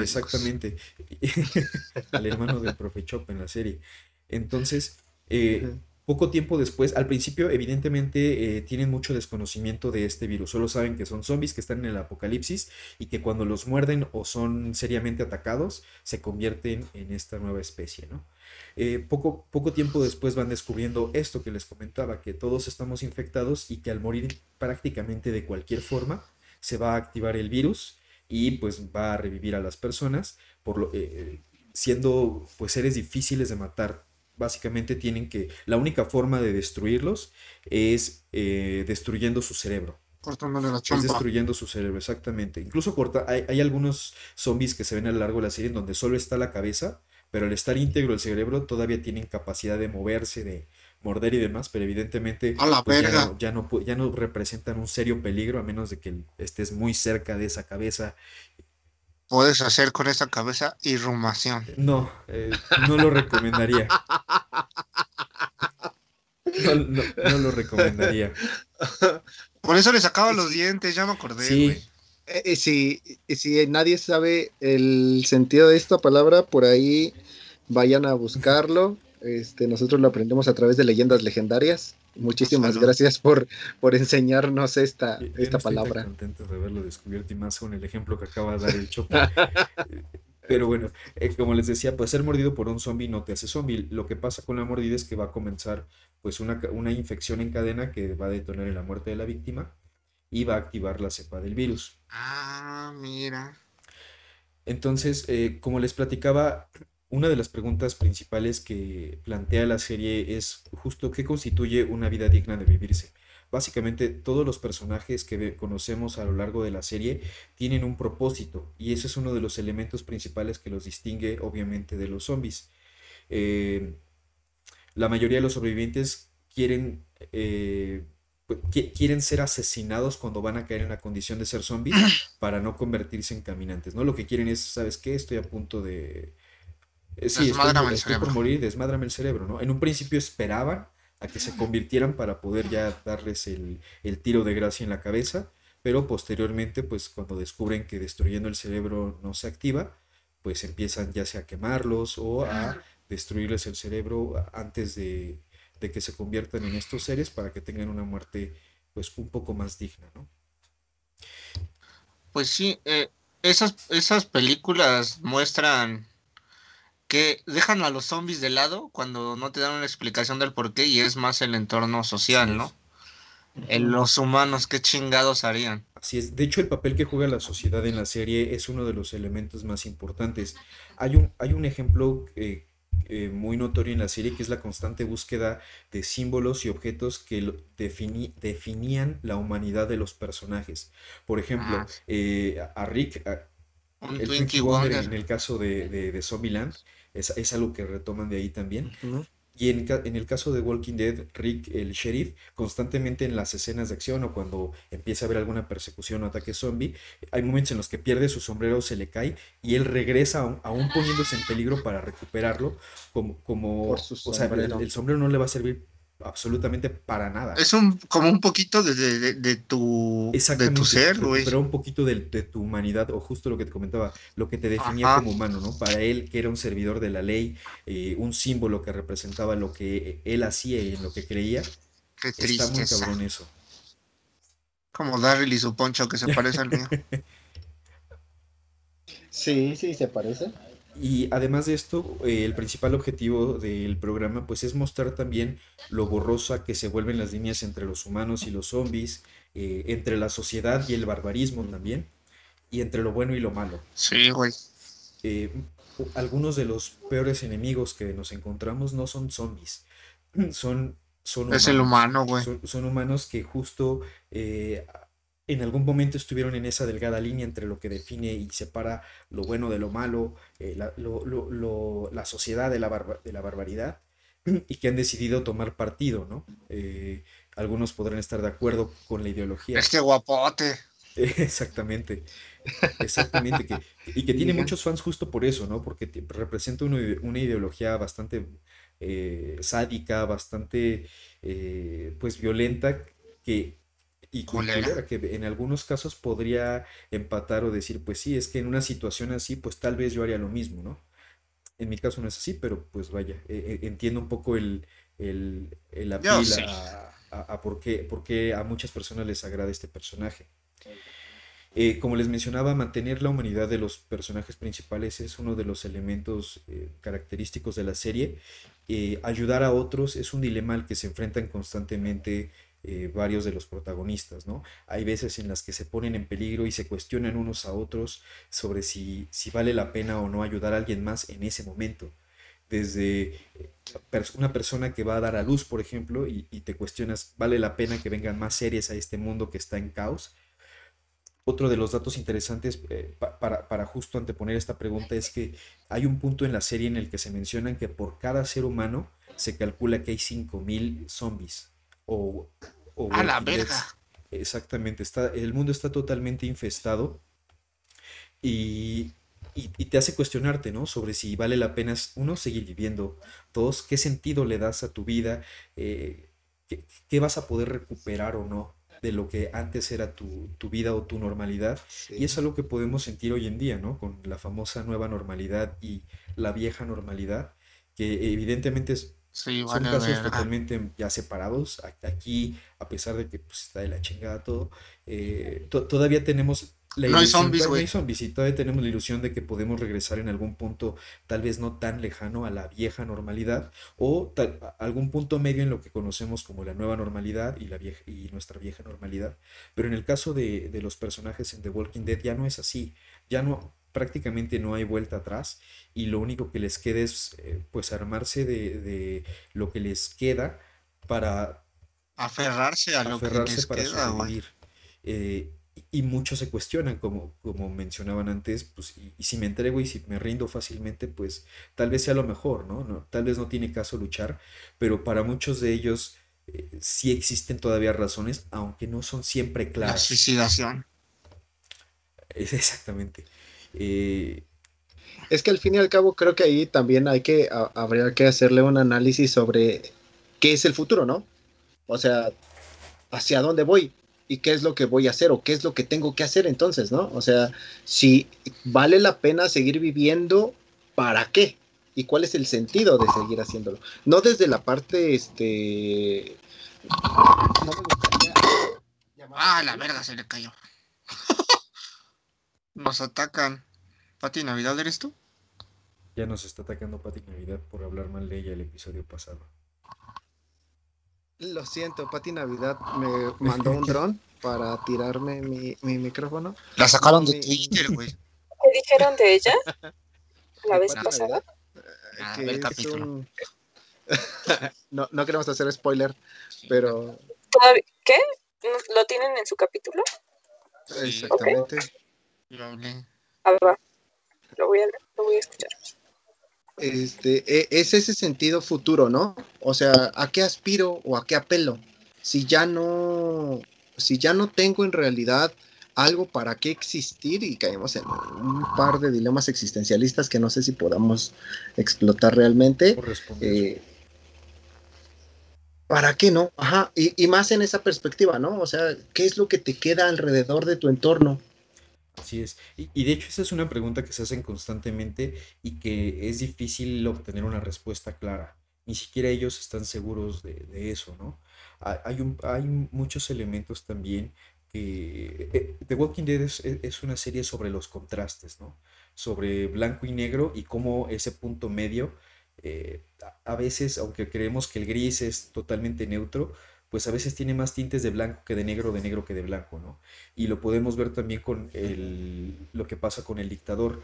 exactamente. Al hermano del profe Chop en la serie. Entonces, eh, poco tiempo después, al principio, evidentemente, eh, tienen mucho desconocimiento de este virus. Solo saben que son zombies que están en el apocalipsis y que cuando los muerden o son seriamente atacados, se convierten en esta nueva especie, ¿no? Eh, poco, poco tiempo después van descubriendo esto que les comentaba, que todos estamos infectados y que al morir prácticamente de cualquier forma, se va a activar el virus y pues va a revivir a las personas, por lo, eh, siendo pues seres difíciles de matar. Básicamente tienen que, la única forma de destruirlos es eh, destruyendo su cerebro. la Es destruyendo su cerebro, exactamente. Incluso corta, hay, hay, algunos zombies que se ven a lo largo de la serie en donde solo está la cabeza, pero al estar íntegro el cerebro todavía tienen capacidad de moverse, de, morder y demás, pero evidentemente pues, ya, no, ya, no, representan un serio peligro a menos de que estés muy cerca de esa cabeza. Puedes hacer con esa cabeza irrumación. No, eh, no lo recomendaría. No, lo recomendaría. Por eso le sacaba los dientes, ya me acordé. Sí. Eh, si, si nadie sabe el sentido de esta palabra, por ahí vayan a buscarlo. Este, nosotros lo aprendemos a través de leyendas legendarias. Muchísimas gracias por, por enseñarnos esta, esta palabra. Estoy contento de haberlo descubierto y más con el ejemplo que acaba de dar el Chopo. Pero bueno, eh, como les decía, pues ser mordido por un zombie no te hace zombie. Lo que pasa con la mordida es que va a comenzar pues una, una infección en cadena que va a detonar en la muerte de la víctima y va a activar la cepa del virus. Ah, mira. Entonces, eh, como les platicaba, una de las preguntas principales que plantea la serie es justo qué constituye una vida digna de vivirse. Básicamente todos los personajes que conocemos a lo largo de la serie tienen un propósito y ese es uno de los elementos principales que los distingue obviamente de los zombies. Eh, la mayoría de los sobrevivientes quieren, eh, quieren ser asesinados cuando van a caer en la condición de ser zombies para no convertirse en caminantes, ¿no? Lo que quieren es, ¿sabes qué? Estoy a punto de... Eh, sí, estoy, por morir, desmádrame el cerebro, ¿no? En un principio esperaban a que se convirtieran para poder ya darles el, tiro de gracia en la cabeza, pero posteriormente, pues cuando descubren que destruyendo el cerebro no se activa, pues empiezan ya sea a quemarlos o a destruirles el cerebro antes de, que se conviertan en estos seres para que tengan una muerte pues un poco más digna, ¿no? Pues sí, eh, esas, esas películas muestran que dejan a los zombies de lado cuando no te dan una explicación del por qué y es más el entorno social, ¿no? En los humanos, ¿qué chingados harían? Así es. De hecho, el papel que juega la sociedad en la serie es uno de los elementos más importantes. Hay un, hay un ejemplo eh, eh, muy notorio en la serie que es la constante búsqueda de símbolos y objetos que definían la humanidad de los personajes. Por ejemplo, ah. eh, a Rick, el Twinkie Wonder en el caso de, de, de Zombieland, es, algo que retoman de ahí también. Y en, en, el caso de Walking Dead, Rick, el sheriff, constantemente en las escenas de acción o cuando empieza a haber alguna persecución o ataque zombie, hay momentos en los que pierde su sombrero, se le cae y él regresa aún, poniéndose en peligro para recuperarlo, como, como o sea, el, sombrero no le va a servir absolutamente para nada. Es un como un poquito de, tu de tu ser, güey. Pero un poquito de, tu humanidad, o justo lo que te comentaba, lo que te definía como humano, ¿no? Para él, que era un servidor de la ley, eh, un símbolo que representaba lo que él hacía y en lo que creía. Qué triste. Está muy cabrón eso. Como Daryl y su poncho que se parece al mío. Sí, sí, se parece. Y además de esto, eh, el principal objetivo del programa pues es mostrar también lo borrosa que se vuelven las líneas entre los humanos y los zombies, eh, entre la sociedad y el barbarismo también, y entre lo bueno y lo malo. Sí, güey. Eh, algunos de los peores enemigos que nos encontramos no son zombies, son... son es el humano, güey. Son, humanos que justo en algún momento estuvieron en esa delgada línea entre lo que define y separa lo bueno de lo malo, eh, la, sociedad de la, de la barbaridad, y que han decidido tomar partido, ¿no? Eh, algunos podrán estar de acuerdo con la ideología. Este guapote. Exactamente, exactamente, y que tiene muchos fans justo por eso, ¿no? Porque representa una, ideología bastante eh, sádica, bastante, pues, violenta, que y que en algunos casos podría empatar o decir, pues sí, es que en una situación así, pues tal vez yo haría lo mismo, ¿no? En mi caso no es así, pero pues vaya, e, e, entiendo un poco el, el, el a, por, qué, a muchas personas les agrada este personaje. Eh, como les mencionaba, mantener la humanidad de los personajes principales es uno de los elementos eh, característicos de la serie. Eh, ayudar a otros es un dilema al que se enfrentan constantemente eh, varios de los protagonistas, ¿no? Hay veces en las que se ponen en peligro y se cuestionan unos a otros sobre si, si vale la pena o no ayudar a alguien más en ese momento. Desde eh, una persona que va a dar a luz, por ejemplo, y, te cuestionas, ¿vale la pena que vengan más series a este mundo que está en caos? Otro de los datos interesantes eh, para, para, justo anteponer esta pregunta es que hay un punto en la serie en el que se mencionan que por cada ser humano se calcula que hay 5.000 zombies o, a la verga. Exactamente, está, el mundo está totalmente infestado y, te hace cuestionarte, ¿no? Sobre si vale la pena, uno, seguir viviendo, dos, qué sentido le das a tu vida, eh, qué, vas a poder recuperar o no de lo que antes era tu, vida o tu normalidad. Y es algo que podemos sentir hoy en día, ¿no? Con la famosa nueva normalidad y la vieja normalidad, que evidentemente es, son casos totalmente ya separados. Aquí, a pesar de que pues, está de la chingada todo, eh, todavía tenemos la ilusión, no hay zombies, no hay zombies, y todavía tenemos la ilusión de que podemos regresar en algún punto, tal vez no tan lejano a la vieja normalidad, o tal, algún punto medio en lo que conocemos como la nueva normalidad y, la vieja, y nuestra vieja normalidad. Pero en el caso de, de los personajes en The Walking Dead ya no es así. Ya no, prácticamente no hay vuelta atrás y lo único que les queda es eh, pues armarse de, lo que les queda para aferrarse a lo que les para queda, sobrevivir. Eh, y muchos se cuestionan, como, como mencionaban antes, pues, y, si me entrego y si me rindo fácilmente, pues tal vez sea lo mejor, ¿no? no tal vez no tiene caso luchar, pero para muchos de ellos eh, sí existen todavía razones, aunque no son siempre claras. La suicidación. exactamente. Eh, es que al fin y al cabo creo que ahí también hay que, habría que hacerle un análisis sobre qué es el futuro, ¿no? O sea, hacia dónde voy y qué es lo que voy a hacer o qué es lo que tengo que hacer entonces, ¿no? O sea, si vale la pena seguir viviendo, ¿para qué? ¿Y cuál es el sentido de seguir haciéndolo? No desde la parte, este... Ah, la verga se le cayó. Nos atacan. Pati Navidad, ¿eres tú? Ya nos está atacando Pati Navidad por hablar mal de ella el episodio pasado. Lo siento, Pati Navidad me mandó un dron para tirarme mi, micrófono. La sacaron de Twitter, güey. ¿Qué dijeron de ella? La vez pasada. Ah, no, no queremos hacer spoiler, pero. ¿Qué? ¿Lo tienen en su capítulo? Exactamente. A ver, lo voy a, lo voy a escuchar este, e, es ese sentido futuro, ¿no? O sea, ¿a qué aspiro o a qué apelo? Si ya no, si ya no tengo en realidad algo para qué existir y caemos en un par de dilemas existencialistas que no sé si podamos explotar realmente. Eh, ¿Para qué no? Ajá, y, y, más en esa perspectiva, ¿no? O sea, ¿qué es lo que te queda alrededor de tu entorno? Así es. Y, de hecho esa es una pregunta que se hacen constantemente y que es difícil obtener una respuesta clara. Ni siquiera ellos están seguros de, eso, ¿no? Hay, hay muchos elementos también que... Eh, The Walking Dead es, una serie sobre los contrastes, ¿no? Sobre blanco y negro y cómo ese punto medio, eh, a veces, aunque creemos que el gris es totalmente neutro, pues a veces tiene más tintes de blanco que de negro, de negro que de blanco, ¿no? Y lo podemos ver también con el, lo que pasa con el dictador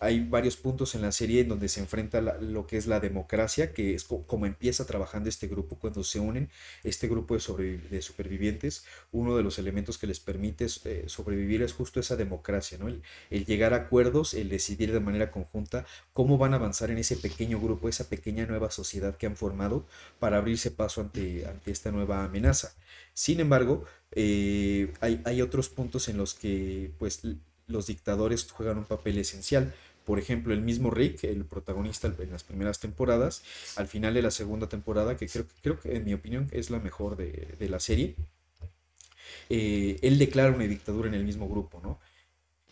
hay varios puntos en la serie en donde se enfrenta lo que es la democracia, que es como empieza trabajando este grupo cuando se unen, este grupo de, de supervivientes, uno de los elementos que les permite eh, sobrevivir es justo esa democracia, ¿no? El, llegar a acuerdos, el decidir de manera conjunta cómo van a avanzar en ese pequeño grupo, esa pequeña nueva sociedad que han formado para abrirse paso ante, ante esta nueva amenaza. Sin embargo, eh, hay, hay otros puntos en los que pues los dictadores juegan un papel esencial. Por ejemplo, el mismo Rick, el protagonista en las primeras temporadas, al final de la segunda temporada, que creo, creo que en mi opinión es la mejor de, la serie, eh, él declara una dictadura en el mismo grupo, ¿no?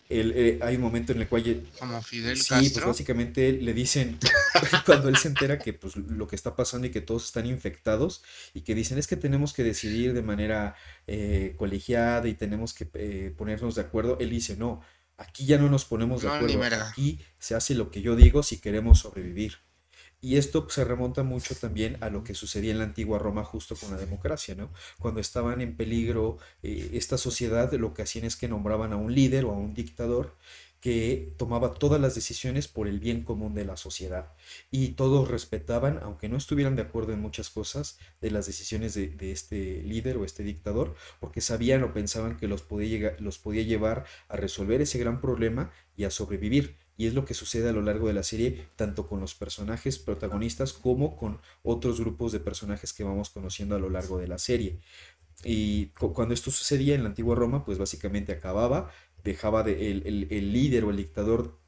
Eh, hay un momento en el cual... Como Fidel sí, pues básicamente le dicen, cuando él se entera que pues, lo que está pasando y que todos están infectados, y que dicen es que tenemos que decidir de manera eh, colegiada y tenemos que ponernos de acuerdo, él dice, no, Aquí ya no nos ponemos de acuerdo. Aquí se hace lo que yo digo si queremos sobrevivir. Y esto se remonta mucho también a lo que sucedía en la antigua Roma justo con la democracia, ¿no? Cuando estaban en peligro eh, esta sociedad, lo que hacían es que nombraban a un líder o a un dictador que tomaba todas las decisiones por el bien común de la sociedad. Y todos respetaban, aunque no estuvieran de acuerdo en muchas cosas, de las decisiones de, este líder o este dictador, porque sabían o pensaban que los podía, los podía llevar a resolver ese gran problema y a sobrevivir. Y es lo que sucede a lo largo de la serie, tanto con los personajes protagonistas como con otros grupos de personajes que vamos conociendo a lo largo de la serie. Y cuando esto sucedía en la antigua Roma, pues básicamente acababa dejaba de, el, líder o el dictador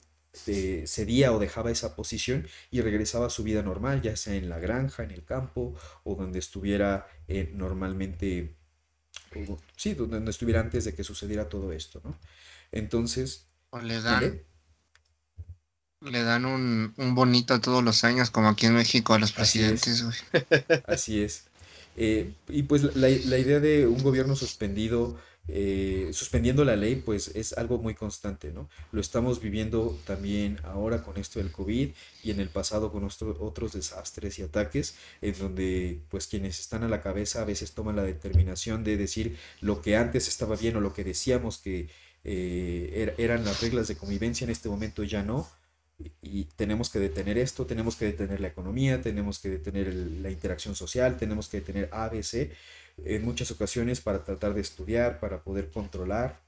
eh, cedía o dejaba esa posición y regresaba a su vida normal, ya sea en la granja, en el campo o donde estuviera eh, normalmente, sí, donde estuviera antes de que sucediera todo esto, ¿no? Entonces... le dan, le dan un, bonito todos los años, como aquí en México a los presidentes. Así es. Eh, y pues la, la, idea de un gobierno suspendido eh, suspendiendo la ley, pues es algo muy constante, ¿no? Lo estamos viviendo también ahora con esto del COVID y en el pasado con otros desastres y ataques, en donde pues quienes están a la cabeza a veces toman la determinación de decir lo que antes estaba bien o lo que decíamos que eh, eran las reglas de convivencia, en este momento ya no. Y, tenemos que detener esto, tenemos que detener la economía, tenemos que detener la interacción social, tenemos que detener ABC en muchas ocasiones para tratar de estudiar, para poder controlar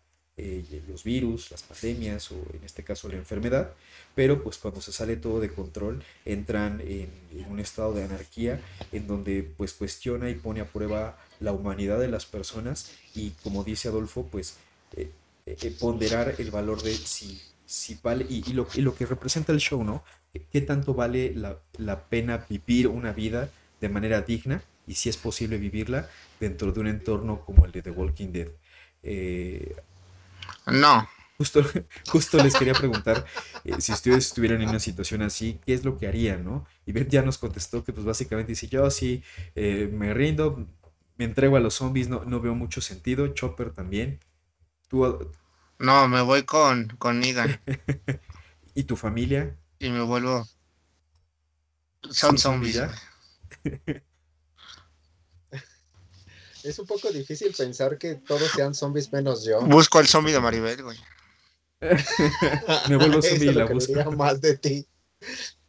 eh, los virus, las pandemias o en este caso la enfermedad, pero pues cuando se sale todo de control entran en, un estado de anarquía en donde pues cuestiona y pone a prueba la humanidad de las personas y como dice Adolfo pues eh, eh, ponderar el valor de si, si vale y, lo, y, lo, que representa el show, ¿no? ¿Qué tanto vale la, la pena vivir una vida de manera digna y si es posible vivirla dentro de un entorno como el de The Walking Dead? Eh, no. Justo, justo les quería preguntar eh, si ustedes estuvieran en una situación así, ¿qué es lo que harían, no? Y Beth ya nos contestó que pues básicamente dice, yo sí, eh, me rindo, me entrego a los zombies, no, no veo mucho sentido, Chopper también. ¿Tú... No, me voy con, con Negan. ¿Y tu familia? Y me vuelvo... Son zombies. Es un poco difícil pensar que todos sean zombies menos yo. Busco al zombie de Maribel, güey. Me vuelvo zombie y la busco. más de ti.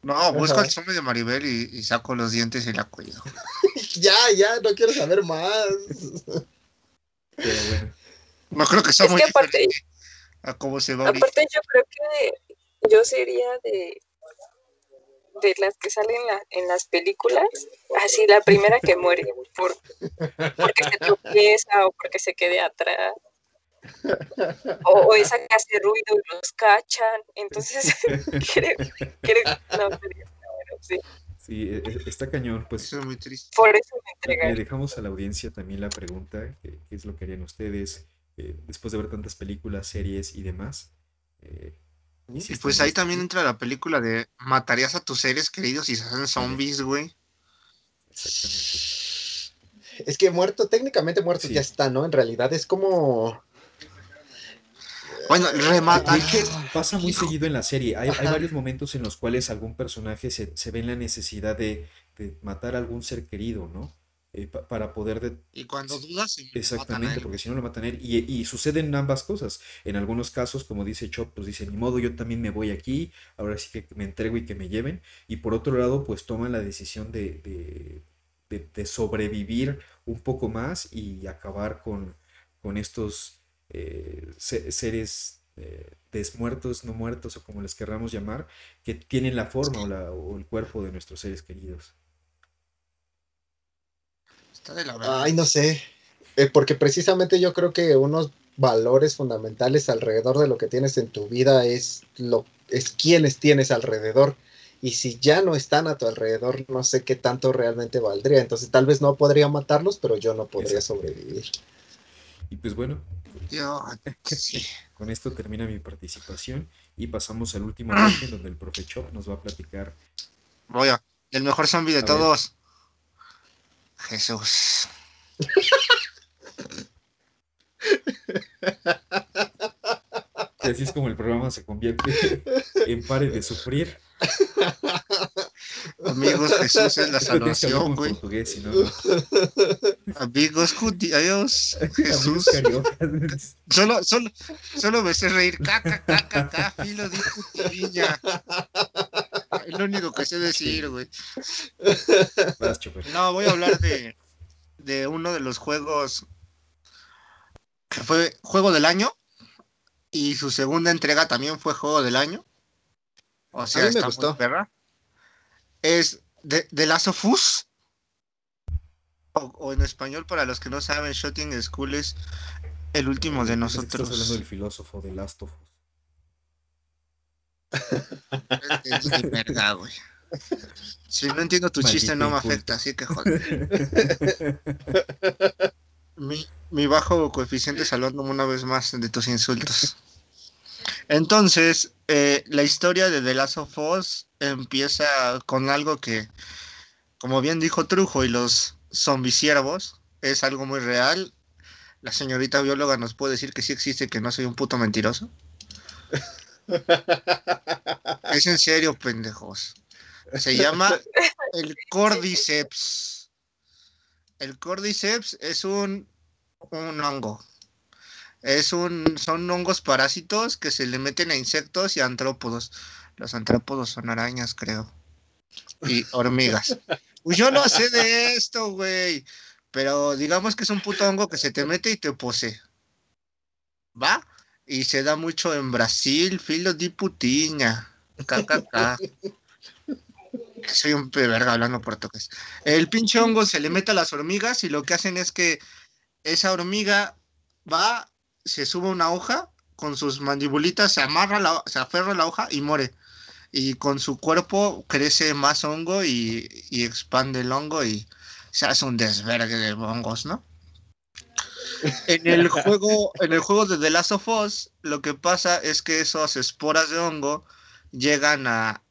No, busco al zombie de Maribel y, saco los dientes y la cuido. ya, ya, no quiero saber más. Pero bueno. No creo que sea muy aparte, a cómo se va Aparte, yo creo que yo sería de de las que salen en las películas, así la primera que muere por, porque se tropieza o porque se quede atrás. O, esa que hace ruido y los cachan. Entonces, creo, no, sí. Sí, e, e, está cañón, pues. Eso es muy triste. Por eso me Le dejamos a la audiencia también la pregunta, ¿qué, es lo que harían ustedes eh, después de ver tantas películas, series y demás? Eh, y pues ahí también entra la película de matarías a tus seres queridos y se hacen zombies, güey. Exactamente. Es que muerto, técnicamente muerto ya está, ¿no? En realidad es como. Bueno, remata. pasa muy seguido en la serie. Hay, varios momentos en los cuales algún personaje se, ve en la necesidad de, de matar a algún ser querido, ¿no? Eh, para poder... De... Y cuando dudas... Exactamente, porque si no lo matan a él. Y, y, suceden ambas cosas. En algunos casos, como dice Chop, pues dice, ni modo, yo también me voy aquí, ahora sí que me entrego y que me lleven. Y por otro lado, pues toman la decisión de, de, sobrevivir un poco más y acabar con, con estos eh, seres eh, desmuertos, no muertos o como les querramos llamar, que tienen la forma o, la, o el cuerpo de nuestros seres queridos. Ay, no sé. Eh, porque precisamente yo creo que unos valores fundamentales alrededor de lo que tienes en tu vida es lo es quienes tienes alrededor. Y si ya no están a tu alrededor, no sé qué tanto realmente valdría. Entonces tal vez no podría matarlos, pero yo no podría sobrevivir. Y pues bueno, yo, con esto termina mi participación y pasamos al último bloque donde el profe Chop nos va a platicar. Voy a, el mejor zombie de todos. Jesús. Y así es como el programa se convierte en pare de sufrir. Amigos, Jesús es la salvación, güey. Amigos, adiós, Jesús. solo, solo, solo me sé reír. Caca, caca, caca, filo de putilla. Lo único que sé decir, güey. No, voy a hablar de, de uno de los juegos que fue juego del año y su segunda entrega también fue juego del año. O sea, está Muy perra. Es de, de Last of Us. O, en español, para los que no saben, Shooting School es el último de nosotros. Estás hablando del filósofo de Last of Us. Es, de verdad, güey. Si no entiendo tu chiste, no me afecta, así que joder. mi, mi bajo coeficiente salvándome una vez más de tus insultos. Entonces, eh, la historia de The Last of Us empieza con algo que, como bien dijo Trujo y los zombisiervos, es algo muy real. La señorita bióloga nos puede decir que sí existe, que no soy un puto mentiroso. es en serio, pendejos. Se llama el Cordyceps. El Cordyceps es un, un hongo. Es un, son hongos parásitos que se le meten a insectos y antrópodos. Los antrópodos son arañas, creo. Y hormigas. Pues yo no sé de esto, güey. Pero digamos que es un puto hongo que se te mete y te posee. ¿Va? Y se da mucho en Brasil, filo de putiña. Soy un verga hablando portugués. El pinche hongo se le mete a las hormigas y lo que hacen es que esa hormiga va, se sube a una hoja con sus mandibulitas, se amarra, la, se aferra la hoja y muere. Y con su cuerpo crece más hongo y, y expande el hongo y se hace un desvergue de hongos, ¿no? En el juego, en el juego de The Last of Us, lo que pasa es que esas esporas de hongo llegan a,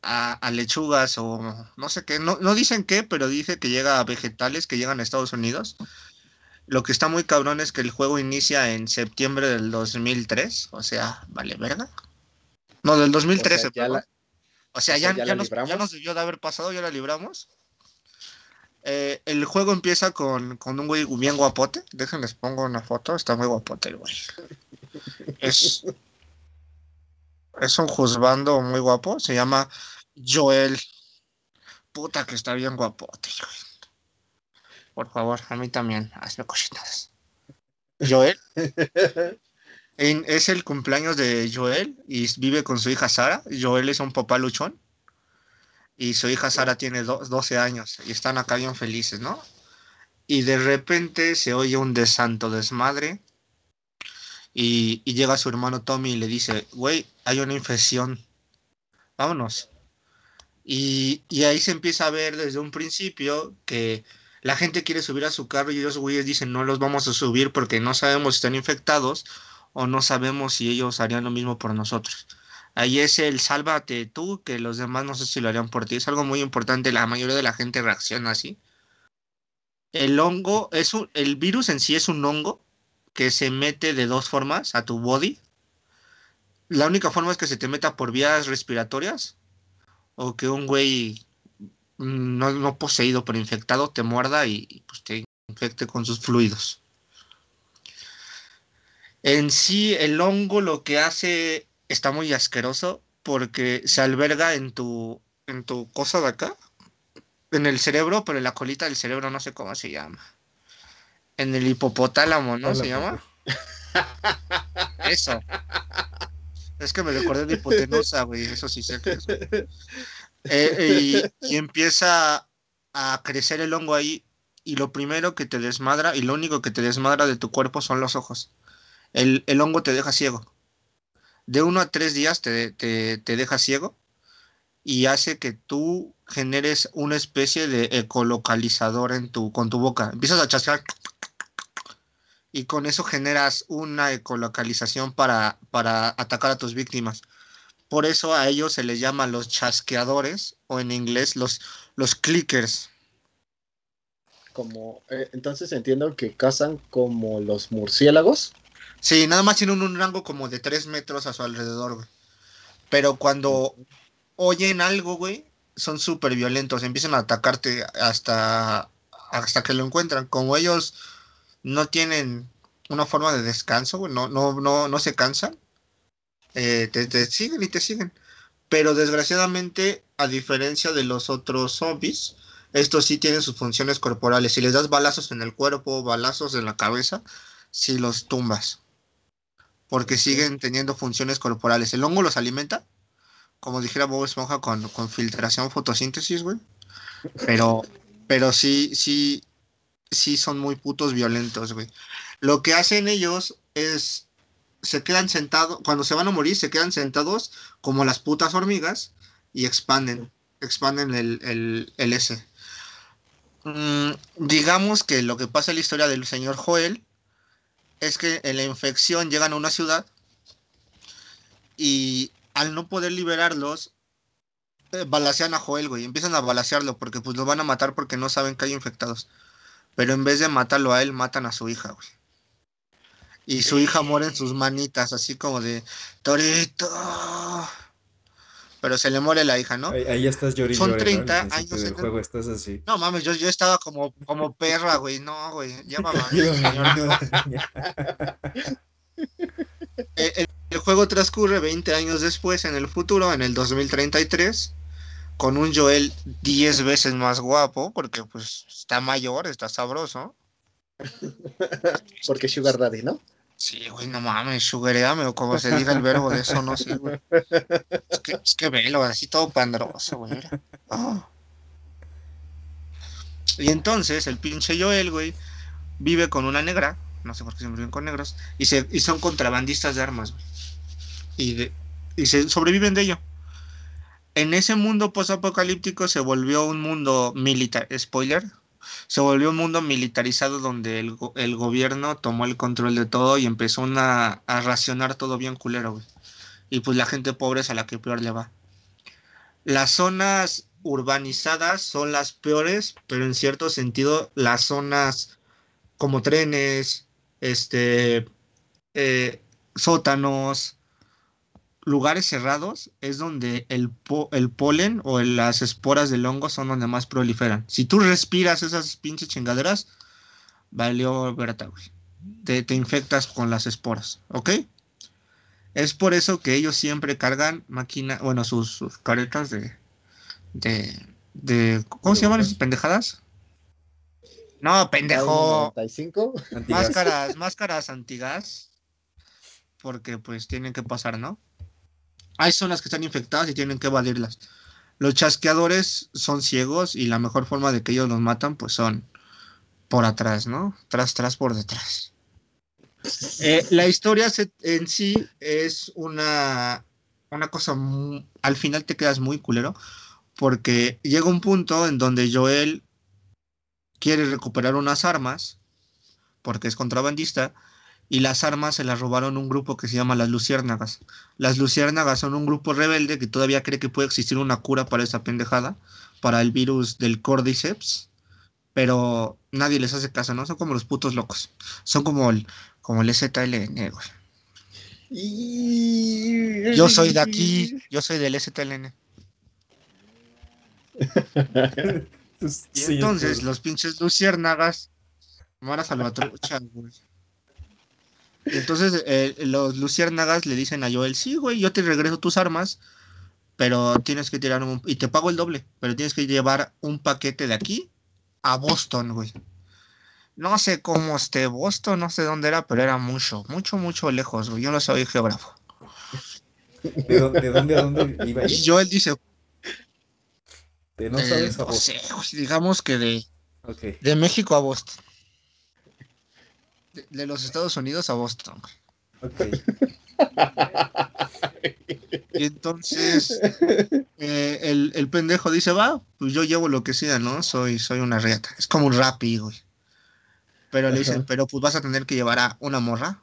lechugas o no sé qué, no, no, dicen qué, pero dice que llega a vegetales que llegan a Estados Unidos. Lo que está muy cabrón es que el juego inicia en septiembre del 2003, o sea, vale verga. No, del 2013, o sea, ya, o sea, ya, ya, nos, ya, nos, debió de haber pasado, ya la libramos. Eh, el juego empieza con, con, un güey bien guapote. Déjenles pongo una foto. Está muy guapote el güey. Es, es un juzgando muy guapo. Se llama Joel. Puta que está bien guapote. Por favor, a mí también. Hazme cositas. Joel. es el cumpleaños de Joel y vive con su hija Sara. Joel es un papá luchón y su hija Sara tiene 12 años y están acá bien felices, ¿no? Y de repente se oye un desanto desmadre y, llega su hermano Tommy y le dice, güey, hay una infección, vámonos. Y, y, ahí se empieza a ver desde un principio que la gente quiere subir a su carro y ellos güeyes dicen, no los vamos a subir porque no sabemos si están infectados o no sabemos si ellos harían lo mismo por nosotros. Ahí es el sálvate tú, que los demás no sé si lo harían por ti. Es algo muy importante, la mayoría de la gente reacciona así. El hongo, es un, el virus en sí es un hongo que se mete de dos formas a tu body. La única forma es que se te meta por vías respiratorias o que un güey no, no poseído pero infectado te muerda y pues, te infecte con sus fluidos. En sí, el hongo lo que hace está muy asqueroso porque se alberga en tu, en tu cosa de acá, en el cerebro, pero en la colita del cerebro no sé cómo se llama. En el hipopotálamo, ¿no se llama? Eso. Es que me recordé de hipotenusa, güey, eso sí sé que es. Eh, y, empieza a crecer el hongo ahí y lo primero que te desmadra y lo único que te desmadra de tu cuerpo son los ojos. El, el hongo te deja ciego de uno a tres días te, deja ciego y hace que tú generes una especie de ecolocalizador en tu, con tu boca. Empiezas a chasquear y con eso generas una ecolocalización para, para atacar a tus víctimas. Por eso a ellos se les llama los chasqueadores o en inglés los, los clickers. Como, eh, entonces entiendo que cazan como los murciélagos. Sí, nada más tienen un rango como de 3 metros a su alrededor, güey. Pero cuando oyen algo, güey, son súper violentos. Empiezan a atacarte hasta, hasta que lo encuentran. Como ellos no tienen una forma de descanso, güey, no, no, no, no se cansan, eh, te, siguen y te siguen. Pero desgraciadamente, a diferencia de los otros zombies, estos sí tienen sus funciones corporales. Si les das balazos en el cuerpo, balazos en la cabeza, si los tumbas porque siguen teniendo funciones corporales. El hongo los alimenta, como dijera Bob Esponja, con, con filtración, fotosíntesis, güey. Pero, pero sí, sí, sí son muy putos violentos, güey. Lo que hacen ellos es, se quedan sentados, cuando se van a morir, se quedan sentados como las putas hormigas y expanden, expanden el, el, el S. Mm, digamos que lo que pasa en la historia del señor Joel es que en la infección llegan a una ciudad y al no poder liberarlos, eh, a Joel, güey. Empiezan a balasearlo porque pues lo van a matar porque no saben que hay infectados. Pero en vez de matarlo a él, matan a su hija, güey. Y su hija muere en sus manitas, así como de Torito pero se le muere la hija, ¿no? Ahí, ya estás llorando. Son 30 años del juego, estás así. No mames, yo, yo estaba como, como perra, güey. No, güey. Ya mamá. el, el juego transcurre 20 años después, en el futuro, en el 2033, con un Joel 10 veces más guapo, porque pues está mayor, está sabroso. Porque Sugar Daddy, ¿no? Sí, güey, no mames, sugareame, o como se diga el verbo de eso, no sé, güey. Es que, es que velo, así todo pandroso, güey. Ah. Y entonces el pinche Joel, güey, vive con una negra, no sé por qué siempre viven con negros, y, se, y son contrabandistas de armas, güey. Y, de- y se sobreviven de ello. En ese mundo posapocalíptico se volvió un mundo militar, spoiler, se volvió un mundo militarizado donde el, el gobierno tomó el control de todo y empezó a racionar todo bien culero, güey. Y pues la gente pobre es a la que peor le va. Las zonas urbanizadas son las peores, pero en cierto sentido las zonas como trenes, este, eh, sótanos, lugares cerrados es donde el, po- el polen o las esporas del hongo son donde más proliferan. Si tú respiras esas pinches chingaderas, valió verta, güey. Te, te infectas con las esporas, ¿ok? Es por eso que ellos siempre cargan máquina, bueno, sus, sus caretas de, de, de, ¿cómo se llaman esas pendejadas? No, pendejo. 95. Antigas. Máscaras, máscaras antigas. Porque pues tienen que pasar, ¿no? Hay zonas que están infectadas y tienen que evadirlas. Los chasqueadores son ciegos y la mejor forma de que ellos los matan pues son por atrás, ¿no? Tras, tras, por detrás. Eh, la historia se- en sí es una, una cosa, mu- al final te quedas muy culero porque llega un punto en donde Joel quiere recuperar unas armas porque es contrabandista y las armas se las robaron un grupo que se llama las Luciérnagas. Las Luciérnagas son un grupo rebelde que todavía cree que puede existir una cura para esa pendejada, para el virus del Cordyceps, pero nadie les hace caso, ¿no? Son como los putos locos. Son como el, como el ZLN, güey. Y... Yo soy de aquí, yo soy del. Pues, Y entonces los pinches luciérnagas, Mara Salvatrucha, güey. Y entonces eh, los luciérnagas le dicen a Joel, sí, güey, yo te regreso tus armas, pero tienes que tirar un... Y te pago el doble, pero tienes que llevar un paquete de aquí a Boston, güey. No sé cómo esté Boston, no sé dónde era, pero era mucho, mucho, mucho lejos, güey. Yo no soy geógrafo. ¿De, dó- de dónde a dónde iba a ir? Y Joel dice, De no eh, sabes a no vos. sé, güey, digamos que de, de México a Boston. De, de los Estados Unidos a Boston. güey. Ok. Y entonces eh, el, el pendejo dice, va, pues yo llevo lo que sea, ¿no? Soy, soy una riata. Es como un rapi, güey. Pero le dicen, pero pues vas a tener que llevar a una morra.